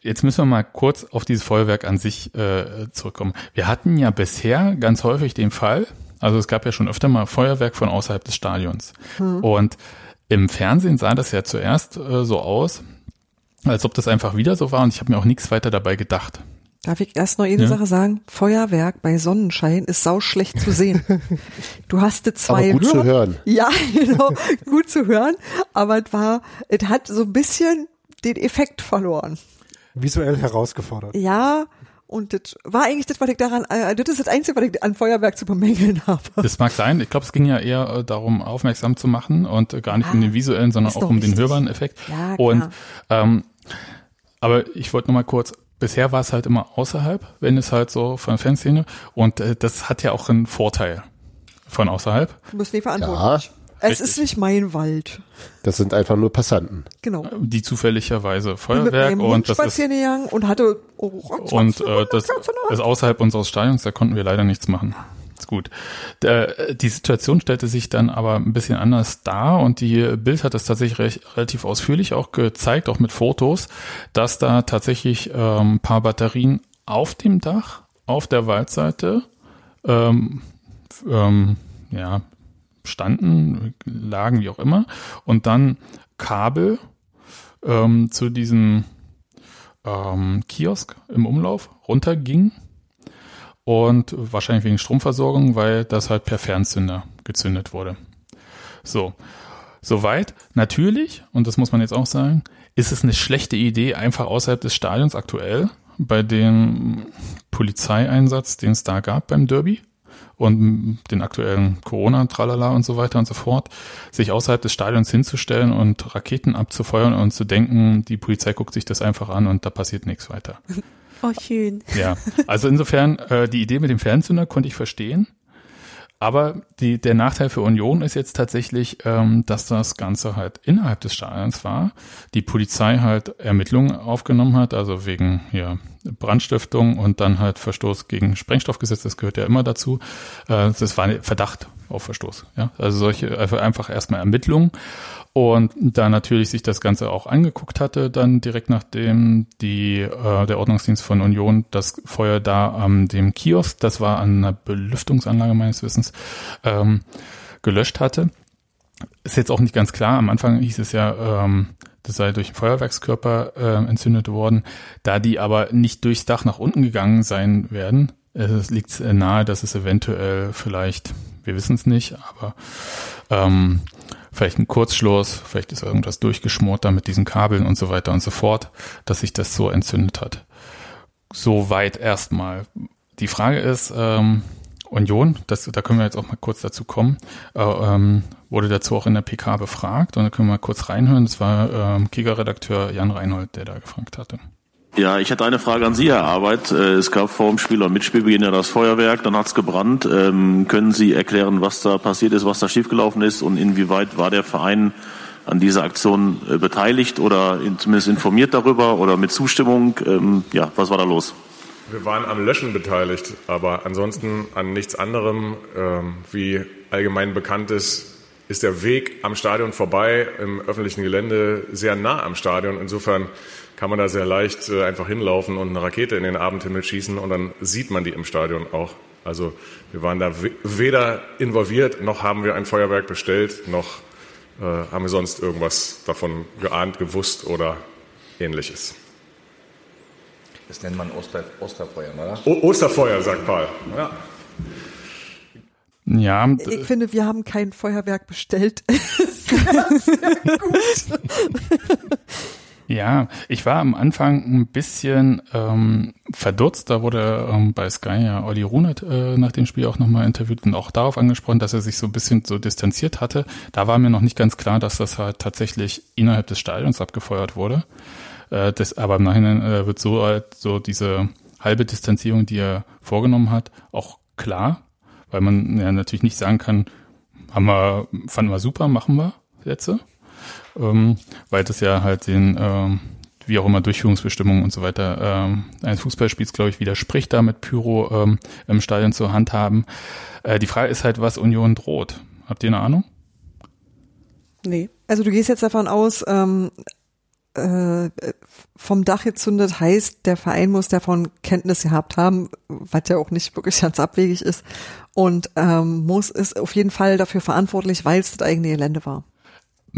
jetzt müssen wir mal kurz auf dieses Feuerwerk an sich äh, zurückkommen. Wir hatten ja bisher ganz häufig den Fall, also es gab ja schon öfter mal Feuerwerk von außerhalb des Stadions. Und im Fernsehen sah das ja zuerst äh, so aus, als ob das einfach wieder so war und ich habe mir auch nichts weiter dabei gedacht. Darf ich erst noch eine Ja. Sache sagen? Feuerwerk bei Sonnenschein ist sau schlecht zu sehen. Du hast es zwei Aber gut zu Hörer- hören. Ja, genau, gut zu hören. Aber es war, es hat so ein bisschen den Effekt verloren. Visuell herausgefordert. Ja, und das war eigentlich das, was ich daran, äh, das ist das Einzige, was ich an Feuerwerk zu bemängeln habe. Das mag sein. Ich glaube, es ging ja eher äh, darum, aufmerksam zu machen und äh, gar nicht um den visuellen, sondern auch um den wichtig. hörbaren Effekt. Ja, klar. und ähm, aber ich wollte noch mal kurz. Bisher war es halt immer außerhalb, wenn es halt so von der Fanszene und äh, das hat ja auch einen Vorteil von außerhalb. Du bist nicht verantwortlich. Es richtig. ist nicht mein Wald. Das sind einfach nur Passanten. Genau. die zufälligerweise Feuerwerk und das ist und hatte oh, und äh, das ist außerhalb unseres Stadions, da konnten wir leider nichts machen. Ist gut. Der, die Situation stellte sich dann aber ein bisschen anders dar und die Bild hat das tatsächlich recht, relativ ausführlich auch gezeigt, auch mit Fotos, dass da tatsächlich ähm, ein paar Batterien auf dem Dach, auf der Waldseite, ähm, ähm, ja, standen, lagen, wie auch immer, und dann Kabel ähm, zu diesem ähm, Kiosk im Umlauf runterging und wahrscheinlich wegen Stromversorgung, weil das halt per Fernzünder gezündet wurde. So, soweit. Natürlich, und das muss man jetzt auch sagen, ist es eine schlechte Idee, einfach außerhalb des Stadions aktuell bei dem Polizeieinsatz, den es da gab beim Derby und den aktuellen Corona-Tralala und so weiter und so fort, sich außerhalb des Stadions hinzustellen und Raketen abzufeuern und zu denken, die Polizei guckt sich das einfach an und da passiert nichts weiter. Oh, schön. Ja, also insofern, äh, die Idee mit dem Fernzünder konnte ich verstehen. Aber die, der Nachteil für Union ist jetzt tatsächlich, ähm, dass das Ganze halt innerhalb des Stadions war. Die Polizei halt Ermittlungen aufgenommen hat, also wegen hier Brandstiftung und dann halt Verstoß gegen Sprengstoffgesetz, das gehört ja immer dazu. Äh, das war ein Verdacht auf Verstoß. Ja? Also solche einfach, einfach erstmal Ermittlungen. Und da natürlich sich das Ganze auch angeguckt hatte, dann direkt nachdem die, äh, der Ordnungsdienst von Union das Feuer da an dem Kiosk, das war an einer Belüftungsanlage meines Wissens, ähm, gelöscht hatte. Ist jetzt auch nicht ganz klar. Am Anfang hieß es ja, ähm, das sei durch einen Feuerwerkskörper äh, entzündet worden. Da die aber nicht durchs Dach nach unten gegangen sein werden, es liegt nahe, dass es eventuell vielleicht, wir wissen es nicht, aber ähm, vielleicht ein Kurzschluss, vielleicht ist irgendwas durchgeschmort da mit diesen Kabeln und so weiter und so fort, dass sich das so entzündet hat. Soweit erstmal. Die Frage ist, ähm, Union, das, da können wir jetzt auch mal kurz dazu kommen, äh, ähm, wurde dazu auch in der PK befragt und da können wir mal kurz reinhören. Das war ähm, Kicker-Redakteur Jan Reinhold, der da gefragt hatte. Ja, ich hatte eine Frage an Sie, Herr Arbeit. Äh, Es gab vor dem Spiel und Mitspielbeginn ja das Feuerwerk, dann hat's gebrannt. Ähm, können Sie erklären, was da passiert ist, was da schiefgelaufen ist und inwieweit war der Verein an dieser Aktion äh, beteiligt oder in, zumindest informiert darüber oder mit Zustimmung? Ähm, ja, was war da los? Wir waren am Löschen beteiligt, aber ansonsten an nichts anderem. Ähm, wie allgemein bekannt ist, ist der Weg am Stadion vorbei im öffentlichen Gelände sehr nah am Stadion. Insofern kann man da sehr leicht äh, einfach hinlaufen und eine Rakete in den Abendhimmel schießen und dann sieht man die im Stadion auch. Also wir waren da we- weder involviert, noch haben wir ein Feuerwerk bestellt, noch äh, haben wir sonst irgendwas davon geahnt, gewusst oder ähnliches. Das nennt man Oster, Osterfeuer, oder? O Osterfeuer, sagt Paul. Ja. Ja, Ich finde, wir haben kein Feuerwerk bestellt. Ja, ich war am Anfang ein bisschen ähm, verdutzt. Da wurde ähm, bei Sky ja Olli Runert äh, nach dem Spiel auch nochmal interviewt und auch darauf angesprochen, dass er sich so ein bisschen so distanziert hatte. Da war mir noch nicht ganz klar, dass das halt tatsächlich innerhalb des Stadions abgefeuert wurde. Äh, das, aber im Nachhinein äh, wird so halt so diese halbe Distanzierung, die er vorgenommen hat, auch klar, weil man ja natürlich nicht sagen kann, haben wir, fanden wir super, machen wir jetzt, ähm, weil das ja halt den, ähm, wie auch immer, Durchführungsbestimmungen und so weiter ähm, eines Fußballspiels, glaube ich, widerspricht, da mit Pyro ähm, im Stadion zu handhaben. Äh, die Frage ist halt, was Union droht. Habt ihr eine Ahnung? Nee. Also du gehst jetzt davon aus, ähm, äh, vom Dach gezündet heißt, der Verein muss davon Kenntnis gehabt haben, was ja auch nicht wirklich ganz abwegig ist und ähm, muss ist auf jeden Fall dafür verantwortlich, weil es das eigene Gelände war.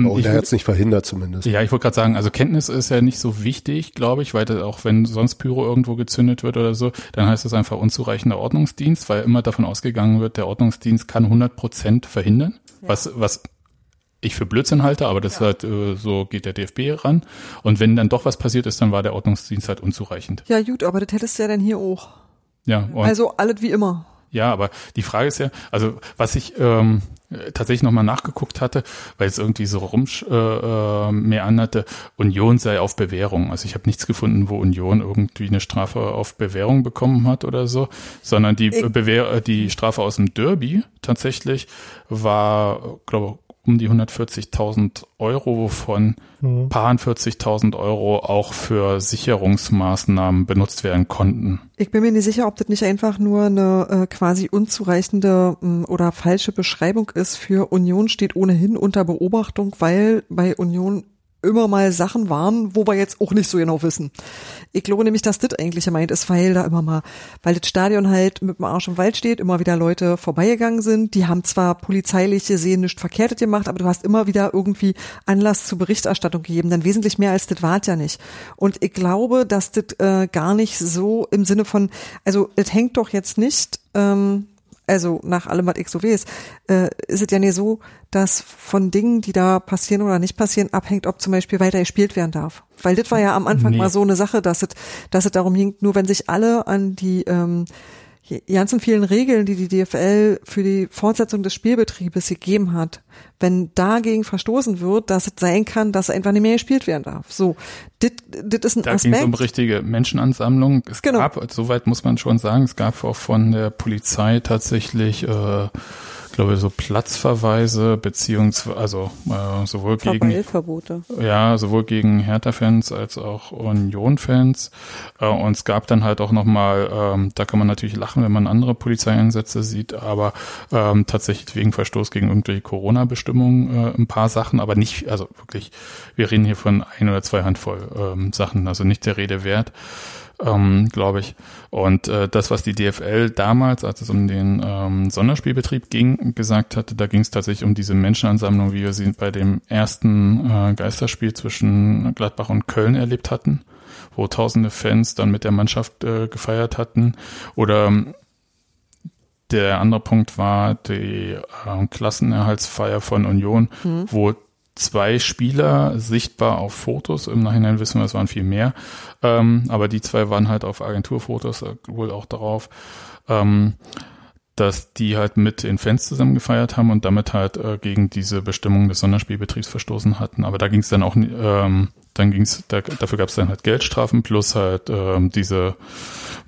Oh, der hat es nicht verhindert zumindest. Ja, ich wollte gerade sagen, also Kenntnis ist ja nicht so wichtig, glaube ich, weil das auch wenn sonst Pyro irgendwo gezündet wird oder so, dann heißt es einfach unzureichender Ordnungsdienst, weil immer davon ausgegangen wird, der Ordnungsdienst kann 100 Prozent verhindern, was, was ich für Blödsinn halte, aber das ist halt, äh, so geht der DFB ran. Und wenn dann doch was passiert ist, dann war der Ordnungsdienst halt unzureichend. Ja gut, aber das hättest du ja dann hier auch. Ja, und Also alles wie immer. Ja, aber die Frage ist ja, also was ich ähm, äh, tatsächlich nochmal nachgeguckt hatte, weil es irgendwie so rum äh, äh, meanderte, Union sei auf Bewährung. Also ich habe nichts gefunden, wo Union irgendwie eine Strafe auf Bewährung bekommen hat oder so, sondern die Ich- Bewehr äh, die Strafe aus dem Derby tatsächlich war, glaube um die 140.000 Euro, wovon Mhm. paar 40.000 Euro auch für Sicherungsmaßnahmen benutzt werden konnten. Ich bin mir nicht sicher, ob das nicht einfach nur eine äh, quasi unzureichende mh, oder falsche Beschreibung ist für Union steht ohnehin unter Beobachtung, weil bei Union immer mal Sachen waren, wo wir jetzt auch nicht so genau wissen. Ich glaube nämlich, dass das eigentlich gemeint ist, weil da immer mal, weil das Stadion halt mit dem Arsch im Wald steht, immer wieder Leute vorbeigegangen sind. Die haben zwar polizeilich gesehen nichts Verkehrtes gemacht, aber du hast immer wieder irgendwie Anlass zur Berichterstattung gegeben. Dann wesentlich mehr als das war ja nicht. Und ich glaube, dass das äh, gar nicht so im Sinne von, also es hängt doch jetzt nicht, ähm, also nach allem, was ich so weiß, äh, ist es ja nicht so, dass von Dingen, die da passieren oder nicht passieren, abhängt, ob zum Beispiel weiter gespielt werden darf. Weil das war ja am Anfang Nee. mal so eine Sache, dass es, dass es darum ging, nur wenn sich alle an die ähm, die ganzen vielen Regeln, die die DFL für die Fortsetzung des Spielbetriebes gegeben hat, wenn dagegen verstoßen wird, dass es sein kann, dass einfach nicht mehr gespielt werden darf. So, das ist ein Da ging es um Aspekt. richtige Menschenansammlung. Es Genau. gab, soweit muss man schon sagen, es gab auch von der Polizei tatsächlich, äh, glaube so Platzverweise beziehungsweise also äh, sowohl gegen ja sowohl gegen Hertha-Fans als auch Union-Fans. Äh, und es gab dann halt auch noch mal, ähm, da kann man natürlich lachen, wenn man andere Polizeieinsätze sieht, aber ähm, tatsächlich wegen Verstoß gegen irgendwelche Corona-Bestimmungen äh, ein paar Sachen, aber nicht, also wirklich, wir reden hier von ein oder zwei Handvoll ähm, Sachen, also nicht der Rede wert ähm, glaube ich. Und äh, das, was die DFL damals, als es um den ähm, Sonderspielbetrieb ging, gesagt hatte, da ging es tatsächlich um diese Menschenansammlung, wie wir sie bei dem ersten äh, Geisterspiel zwischen Gladbach und Köln erlebt hatten, wo tausende Fans dann mit der Mannschaft äh, gefeiert hatten. Oder ähm, der andere Punkt war die äh, Klassenerhaltsfeier von Union, wo zwei Spieler sichtbar auf Fotos, im Nachhinein wissen wir, es waren viel mehr, ähm, aber die zwei waren halt auf Agenturfotos äh, wohl auch darauf, ähm, dass die halt mit den Fans zusammen gefeiert haben und damit halt äh, gegen diese Bestimmung des Sonderspielbetriebs verstoßen hatten. Aber da ging es dann auch, ähm, dann ging es, da, dafür gab es dann halt Geldstrafen plus halt ähm, diese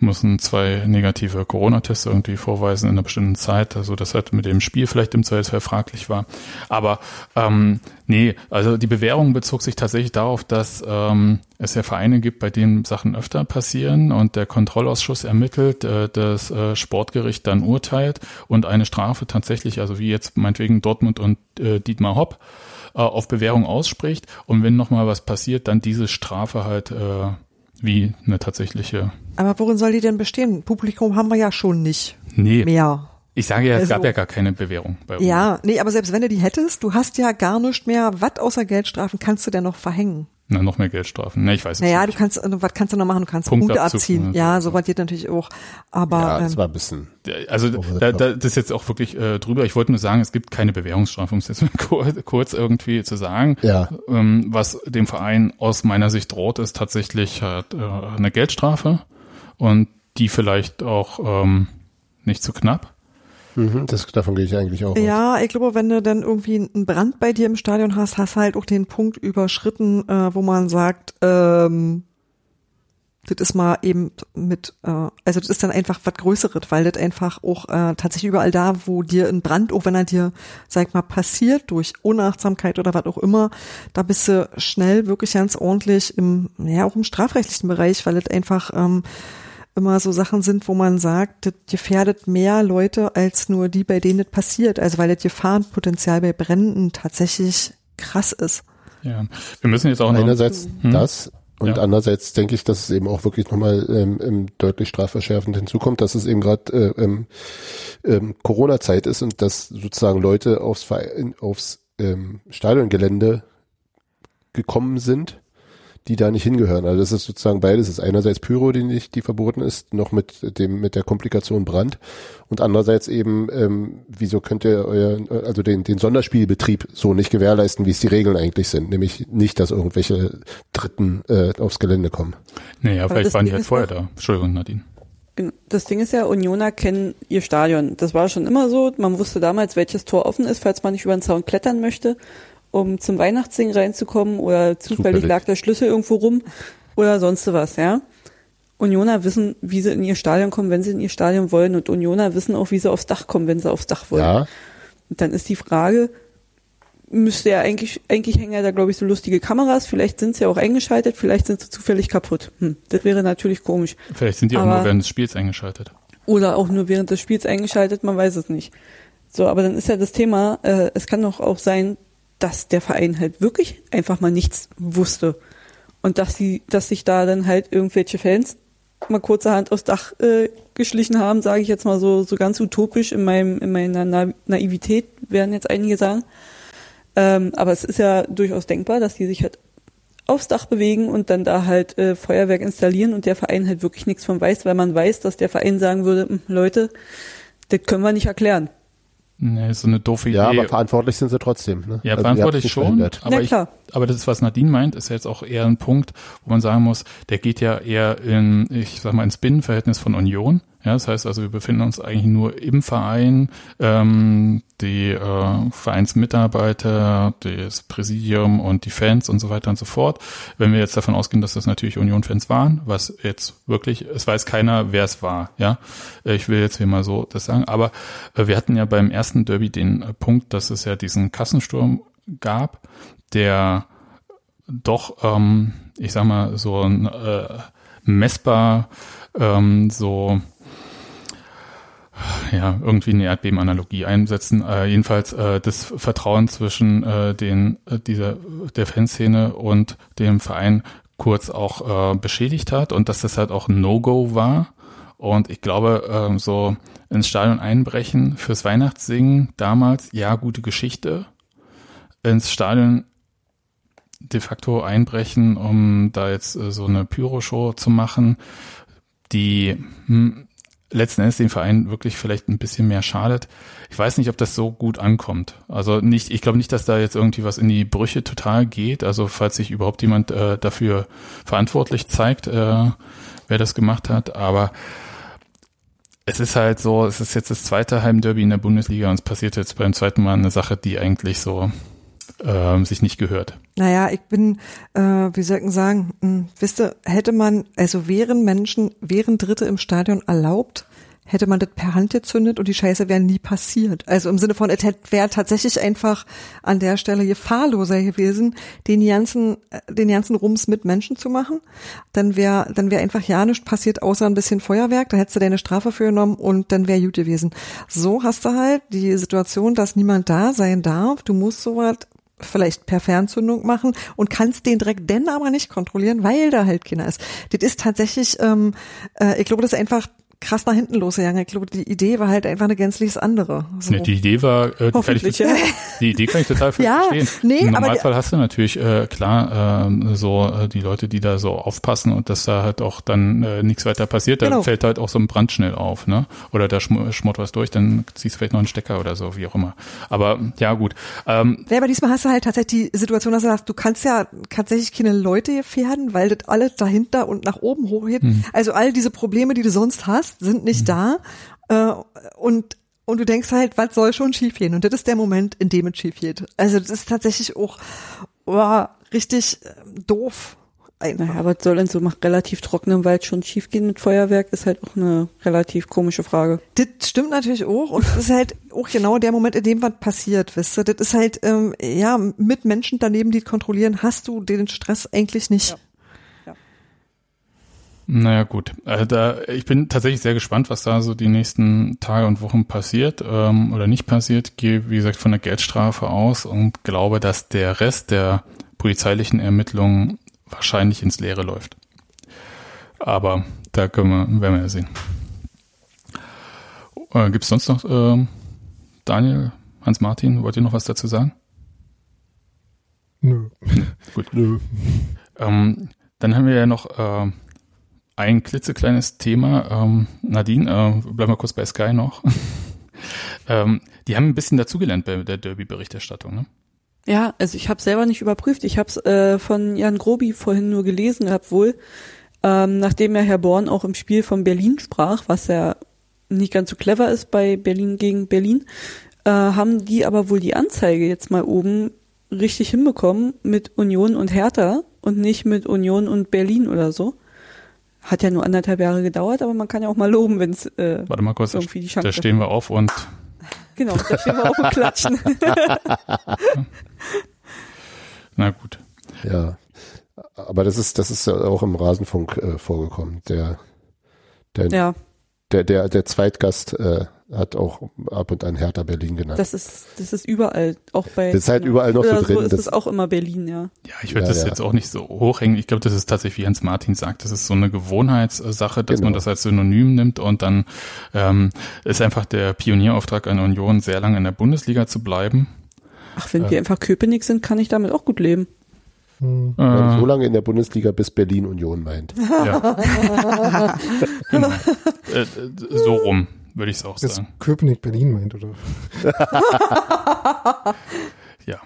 mussten zwei negative Corona-Tests irgendwie vorweisen in einer bestimmten Zeit, also das halt mit dem Spiel vielleicht im Zweifelsfall fraglich war. Aber ähm, nee, also die Bewährung bezog sich tatsächlich darauf, dass ähm, es ja Vereine gibt, bei denen Sachen öfter passieren und der Kontrollausschuss ermittelt, äh, das äh, Sportgericht dann urteilt und eine Strafe tatsächlich, also wie jetzt meinetwegen Dortmund und äh, Dietmar Hopp, äh, auf Bewährung ausspricht und wenn nochmal was passiert, dann diese Strafe halt äh, wie eine tatsächliche Aber worin soll die denn bestehen? Publikum haben wir ja schon nicht Nee, mehr. ich sage ja, es Also- gab ja gar keine Bewährung bei uns. Ja, nee, aber selbst wenn du die hättest, du hast ja gar nicht mehr, was außer Geldstrafen kannst du denn noch verhängen? Na, noch mehr Geldstrafen. Ne, ich weiß es Naja, du nicht. kannst, äh, was kannst du noch machen? Du kannst Punkte abziehen. Ja, so. was geht natürlich auch. Aber Ja, ähm, das war ein bisschen. Also da, da, das ist jetzt auch wirklich äh, drüber. Ich wollte nur sagen, es gibt keine Bewährungsstrafe, um es jetzt mal kurz, kurz irgendwie zu sagen. Ja. Ähm, was dem Verein aus meiner Sicht droht, ist tatsächlich halt, äh, eine Geldstrafe. und die vielleicht auch ähm, nicht zu knapp. Mhm, das, davon gehe ich eigentlich auch aus. Ja, ich glaube, wenn du dann irgendwie einen Brand bei dir im Stadion hast, hast halt auch den Punkt überschritten, äh, wo man sagt, ähm, das ist mal eben mit, äh, also das ist dann einfach was Größeres, weil das einfach auch äh, tatsächlich überall da, wo dir ein Brand, auch wenn er dir, sag ich mal, passiert durch Unachtsamkeit oder was auch immer, da bist du schnell wirklich ganz ordentlich im, ja auch im strafrechtlichen Bereich, weil das einfach ähm, immer so Sachen sind, wo man sagt, das gefährdet mehr Leute als nur die, bei denen das passiert. Also weil das Gefahrenpotenzial bei Bränden tatsächlich krass ist. Ja, wir müssen jetzt auch noch. Einerseits Hm? das und Ja. andererseits denke ich, dass es eben auch wirklich nochmal ähm, ähm, deutlich strafverschärfend hinzukommt, dass es eben gerade äh, ähm, ähm, Corona-Zeit ist und dass sozusagen Leute aufs, aufs ähm, Stadiongelände gekommen sind, die da nicht hingehören. Also das ist sozusagen beides. Das ist einerseits Pyro, die nicht, die verboten ist, noch mit dem mit der Komplikation Brand und andererseits eben, ähm, wieso könnt ihr euer, also den, den Sonderspielbetrieb so nicht gewährleisten, wie es die Regeln eigentlich sind, nämlich nicht, dass irgendwelche Dritten äh, aufs Gelände kommen. Naja, Aber vielleicht das waren die halt vorher da. Entschuldigung, Nadine. Genau. Das Ding ist ja, Unioner kennen ihr Stadion. Das war schon immer so. Man wusste damals, welches Tor offen ist, falls man nicht über den Zaun klettern möchte, um zum Weihnachtssingen reinzukommen oder zufällig, Zufällig. lag der Schlüssel irgendwo rum oder sonst was, ja. Unioner wissen, wie sie in ihr Stadion kommen, wenn sie in ihr Stadion wollen und Unioner wissen auch, wie sie aufs Dach kommen, wenn sie aufs Dach wollen. Ja, Und dann ist die Frage, müsste ja eigentlich, eigentlich hängen ja da, glaube ich, so lustige Kameras, vielleicht sind sie auch eingeschaltet, vielleicht sind sie zufällig kaputt. Hm, das wäre natürlich komisch. Vielleicht sind die auch Aber- nur während des Spiels eingeschaltet. Oder auch nur während des Spiels eingeschaltet, man weiß es nicht. So, aber dann ist ja das Thema, äh, es kann doch auch sein, dass der Verein halt wirklich einfach mal nichts wusste. Und dass sie, dass sich da dann halt irgendwelche Fans mal kurzerhand aufs Dach äh, geschlichen haben, sage ich jetzt mal so, so ganz utopisch in meinem, in meiner Na Naivität, werden jetzt einige sagen. Ähm, aber es ist ja durchaus denkbar, dass die sich halt aufs Dach bewegen und dann da halt äh, Feuerwerk installieren und der Verein halt wirklich nichts von weiß, weil man weiß, dass der Verein sagen würde, "Hm, Leute, das können wir nicht erklären. Nee, ist so eine doofe Idee. ja, aber verantwortlich sind sie trotzdem. Ne? Ja, Also verantwortlich schon, verhindert. aber, ich, klar. aber das ist, was Nadine meint, ist ja jetzt auch eher ein Punkt, wo man sagen muss, der geht ja eher in, ich sag mal, ins Binnenverhältnis von Union. Ja, das heißt also, wir befinden uns eigentlich nur im Verein, ähm, die äh, Vereinsmitarbeiter, das Präsidium und die Fans und so weiter und so fort. Wenn wir jetzt davon ausgehen, dass das natürlich Union-Fans waren, was jetzt wirklich, es weiß keiner, wer es war, ja. Äh, Ich will jetzt hier mal so das sagen, aber äh, wir hatten ja beim ersten Derby den äh, Punkt, dass es ja diesen Kassensturm gab, der doch, ähm, ich sag mal, so ein äh, messbar ähm, so ja, irgendwie eine Erdbebenanalogie einsetzen. Äh, jedenfalls äh, das Vertrauen zwischen äh, den äh, dieser der Fanszene und dem Verein kurz auch äh, beschädigt hat und dass das halt auch ein No-Go war. Und ich glaube, ähm, so ins Stadion einbrechen fürs Weihnachtssingen damals, ja, gute Geschichte. Ins Stadion de facto einbrechen, um da jetzt äh, so eine Pyro-Show zu machen, die hm, letzten Endes den Verein wirklich vielleicht ein bisschen mehr schadet. Ich weiß nicht, ob das so gut ankommt. Also nicht, ich glaube nicht, dass da jetzt irgendwie was in die Brüche total geht. Also falls sich überhaupt jemand äh, dafür verantwortlich zeigt, äh, wer das gemacht hat. Aber es ist halt so, es ist jetzt das zweite Heimderby in der Bundesliga und es passiert jetzt beim zweiten Mal eine Sache, die eigentlich so ähm, sich nicht gehört. Naja, ich bin, äh, wie soll ich denn sagen, mh, wisst ihr, hätte man, also wären Menschen, wären Dritte im Stadion erlaubt, hätte man das per Hand gezündet und die Scheiße wäre nie passiert. Also im Sinne von, es wäre tatsächlich einfach an der Stelle gefahrloser gewesen, den ganzen, äh, den ganzen Rums mit Menschen zu machen. Dann wäre, dann wäre einfach ja nichts passiert, außer ein bisschen Feuerwerk. Da hättest du deine Strafe für genommen und dann wäre gut gewesen. So hast du halt die Situation, dass niemand da sein darf. Du musst sowas vielleicht per Fernzündung machen und kannst den Dreck denn aber nicht kontrollieren, weil da halt keiner ist. Das ist tatsächlich, ähm, äh, ich glaube, das ist einfach krass nach hinten losgegangen. Ich glaube, die Idee war halt einfach eine gänzlich andere. So. Nee, die Idee war, äh, die, kann Hoffentlich, ich, ja. die Idee kann ich total Ja, verstehen. nee, Im Normalfall hast du natürlich, äh, klar, ähm, so äh, die Leute, die da so aufpassen und dass da halt auch dann äh, nichts weiter passiert, da Genau. fällt halt auch so ein Brand schnell auf, ne? Oder da schm schmort was durch, dann ziehst du vielleicht noch einen Stecker oder so, wie auch immer. Aber ja, gut. Ähm, Ja, aber diesmal hast du halt tatsächlich die Situation, dass du sagst, du kannst ja tatsächlich keine Leute gefährden, weil das alles dahinter und nach oben hochhebt. Also all diese Probleme, die du sonst hast, sind nicht da. Äh, und und du denkst halt, was soll schon schiefgehen? Und das ist der Moment, in dem es schief geht. Also das ist tatsächlich auch oh, richtig äh, doof. Einfach. Naja, was soll denn so nach relativ trockenem Wald schon schiefgehen mit Feuerwerk, ist halt auch eine relativ komische Frage. Das stimmt natürlich auch und das ist halt auch genau der Moment, in dem was passiert, wisst ihr. Das ist halt, ähm, ja, mit Menschen daneben, die es kontrollieren, hast du den Stress eigentlich nicht. Ja. Naja, gut. Äh, da, ich bin tatsächlich sehr gespannt, was da so die nächsten Tage und Wochen passiert ähm, oder nicht passiert. Gehe, wie gesagt, von der Geldstrafe aus und glaube, dass der Rest der polizeilichen Ermittlungen wahrscheinlich ins Leere läuft. Aber da können wir, werden wir ja sehen. Äh, Gibt es sonst noch, ähm, Daniel, Hans-Martin, wollt ihr noch was dazu sagen? Nö. Gut. Ähm, dann haben wir ja noch äh, ein klitzekleines Thema. Ähm, Nadine, äh, bleiben wir kurz bei Sky noch. ähm, die haben ein bisschen dazugelernt bei der Derby-Berichterstattung. Ne? Ja, also ich habe selber nicht überprüft. Ich habe es äh, von Jan Grobi vorhin nur gelesen gehabt wohl, ähm, nachdem ja Herr Born auch im Spiel von Berlin sprach, was ja nicht ganz so clever ist bei Berlin gegen Berlin, äh, haben die aber wohl die Anzeige jetzt mal oben richtig hinbekommen mit Union und Hertha und nicht mit Union und Berlin oder so. Hat ja nur anderthalb Jahre gedauert, aber man kann ja auch mal loben, wenn es äh, Warte mal kurz, da, irgendwie die Chance da stehen wir auf und Genau, da stehen wir auch und klatschen. na gut. Ja. Aber das ist, das ist ja auch im Rasenfunk äh, vorgekommen. Der, der, ja, der, der, der Zweitgast äh, hat auch ab und an Hertha Berlin genannt. das ist, das ist überall, auch bei. Das ist halt überall noch so drin, So ist das- es auch immer Berlin, ja. Ja, ich würde Ja, das ja. jetzt auch nicht so hochhängen. Ich glaube, das ist tatsächlich, wie Hans Martin sagt, das ist so eine Gewohnheitssache, dass Genau. man das als Synonym nimmt und dann ähm, ist einfach der Pionierauftrag an Union, sehr lange in der Bundesliga zu bleiben. Ach, wenn wir einfach Köpenick sind, kann ich damit auch gut leben. Hm. Ja, Äh, so lange in der Bundesliga, bis Berlin Union meint. Ja. genau. Äh, so rum, würde ich es auch Jetzt sagen. Köpenick Berlin meint, oder? Ja,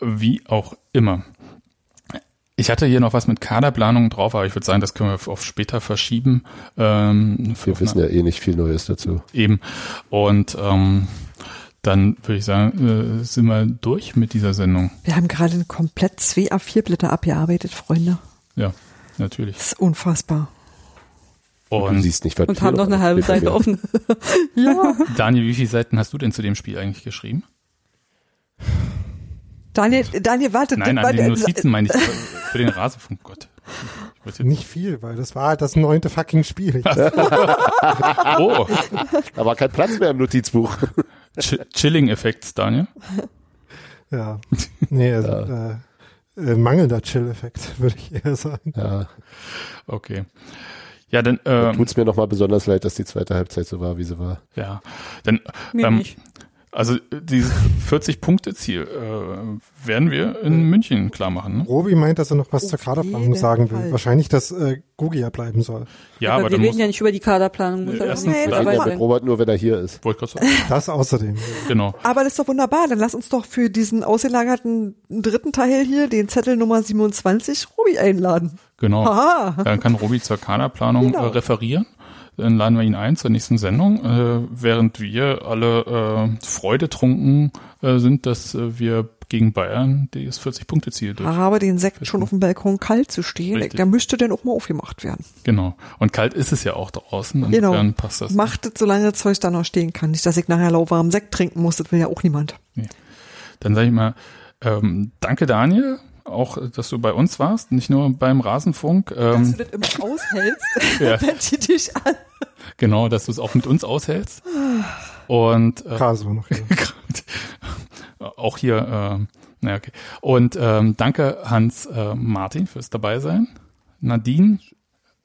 wie auch immer. Ich hatte hier noch was mit Kaderplanung drauf, aber ich würde sagen, das können wir auf später verschieben. Ähm, Wir wissen ja eh nicht viel Neues dazu. Eben. Und ähm, dann würde ich sagen, äh, sind wir durch mit dieser Sendung. Wir haben gerade komplett zwei A4-Blätter abgearbeitet, Freunde. Ja, natürlich. Das ist unfassbar. Du Und siehst nicht, was Und haben noch eine halbe Seite offen. Ja. Daniel, wie viele Seiten hast du denn zu dem Spiel eigentlich geschrieben? Daniel, Daniel, warte. Nein, an war- den Notizen meine ich für den Rasenfunk. Gott. Nicht viel, weil das war halt das neunte fucking Spiel. Oh, Da war kein Platz mehr im Notizbuch. Ch Chilling-Effekt, Daniel. ja. Nee, also, äh, äh, mangelnder Chill-Effekt, würde ich eher sagen. Ja, Okay. Ja, dann, da ähm, tut's mir nochmal besonders leid, dass die zweite Halbzeit so war, wie sie war. ja, dann, Mir ähm, also äh, dieses 40-Punkte-Ziel äh, werden wir in München klar machen. Ne? Robi meint, dass er noch was Auf zur Kaderplanung sagen will. Fall. Wahrscheinlich, dass äh, Gugia bleiben soll. Ja, aber aber wir reden ja nicht über die Kaderplanung. Muss Nee, erstens Nee, reden ja mit Robert nur, wenn er hier ist. wollte ich gerade sagen. Das außerdem. Genau. Aber das ist doch wunderbar. Dann lass uns doch für diesen ausgelagerten dritten Teil hier, den Zettel Nummer 27, Robi einladen. Genau. Haha. Dann kann Robi zur Kaderplanung Genau. äh, referieren. Dann laden wir ihn ein zur nächsten Sendung, äh, während wir alle äh, freudetrunken äh, sind, dass äh, wir gegen Bayern das 40-Punkte-Ziel durch. Aber den Sekt schon auf dem Balkon kalt zu stehen, Richtig. der müsste dann auch mal aufgemacht werden. Genau. Und kalt ist es ja auch draußen. Genau. Insofern passt das. Macht es, solange das Zeug da noch stehen kann. Nicht, dass ich nachher lauwarmen Sekt trinken muss, das will ja auch niemand. Dann sage ich mal, ähm, danke Daniel, auch dass du bei uns warst, nicht nur beim Rasenfunk. Dass Ähm, du das immer aushältst, Ja. wenn die dich an. genau, dass du es auch mit uns aushältst. Und äh, war noch hier. auch hier, äh, naja, okay. Und ähm, danke Hans äh, Martin fürs dabei sein. Nadine,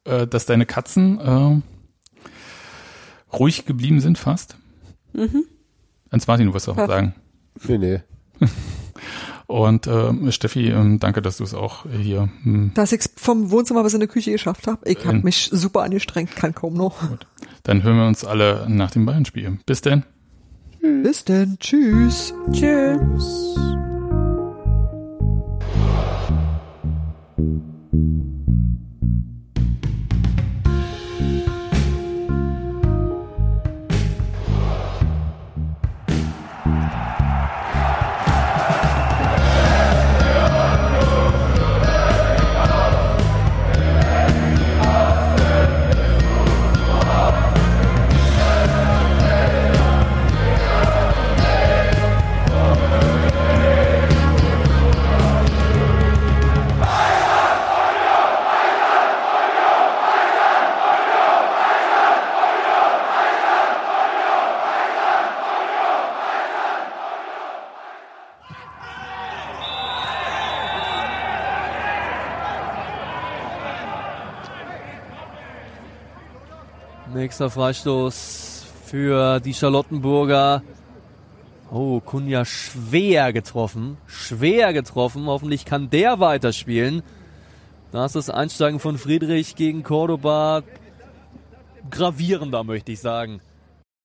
äh, dass deine Katzen äh, ruhig geblieben sind fast. Mhm. Ans Martin, du wirst auch Fast. sagen. Nee, nee. Und äh, Steffi, ähm, danke, dass du es auch hier. Hm, Dass ich vom Wohnzimmer bis in die Küche geschafft habe. Ich habe Ähm. mich super angestrengt, kann kaum noch. dann hören wir uns alle nach dem Bayern-Spiel. Bis denn. Bis denn. Tschüss. Tschüss. Nächster Freistoß für die Charlottenburger. Oh, Kunja schwer getroffen. Schwer getroffen. Hoffentlich kann der weiterspielen. Da ist das Einsteigen von Friedrich gegen Cordoba gravierender, möchte ich sagen.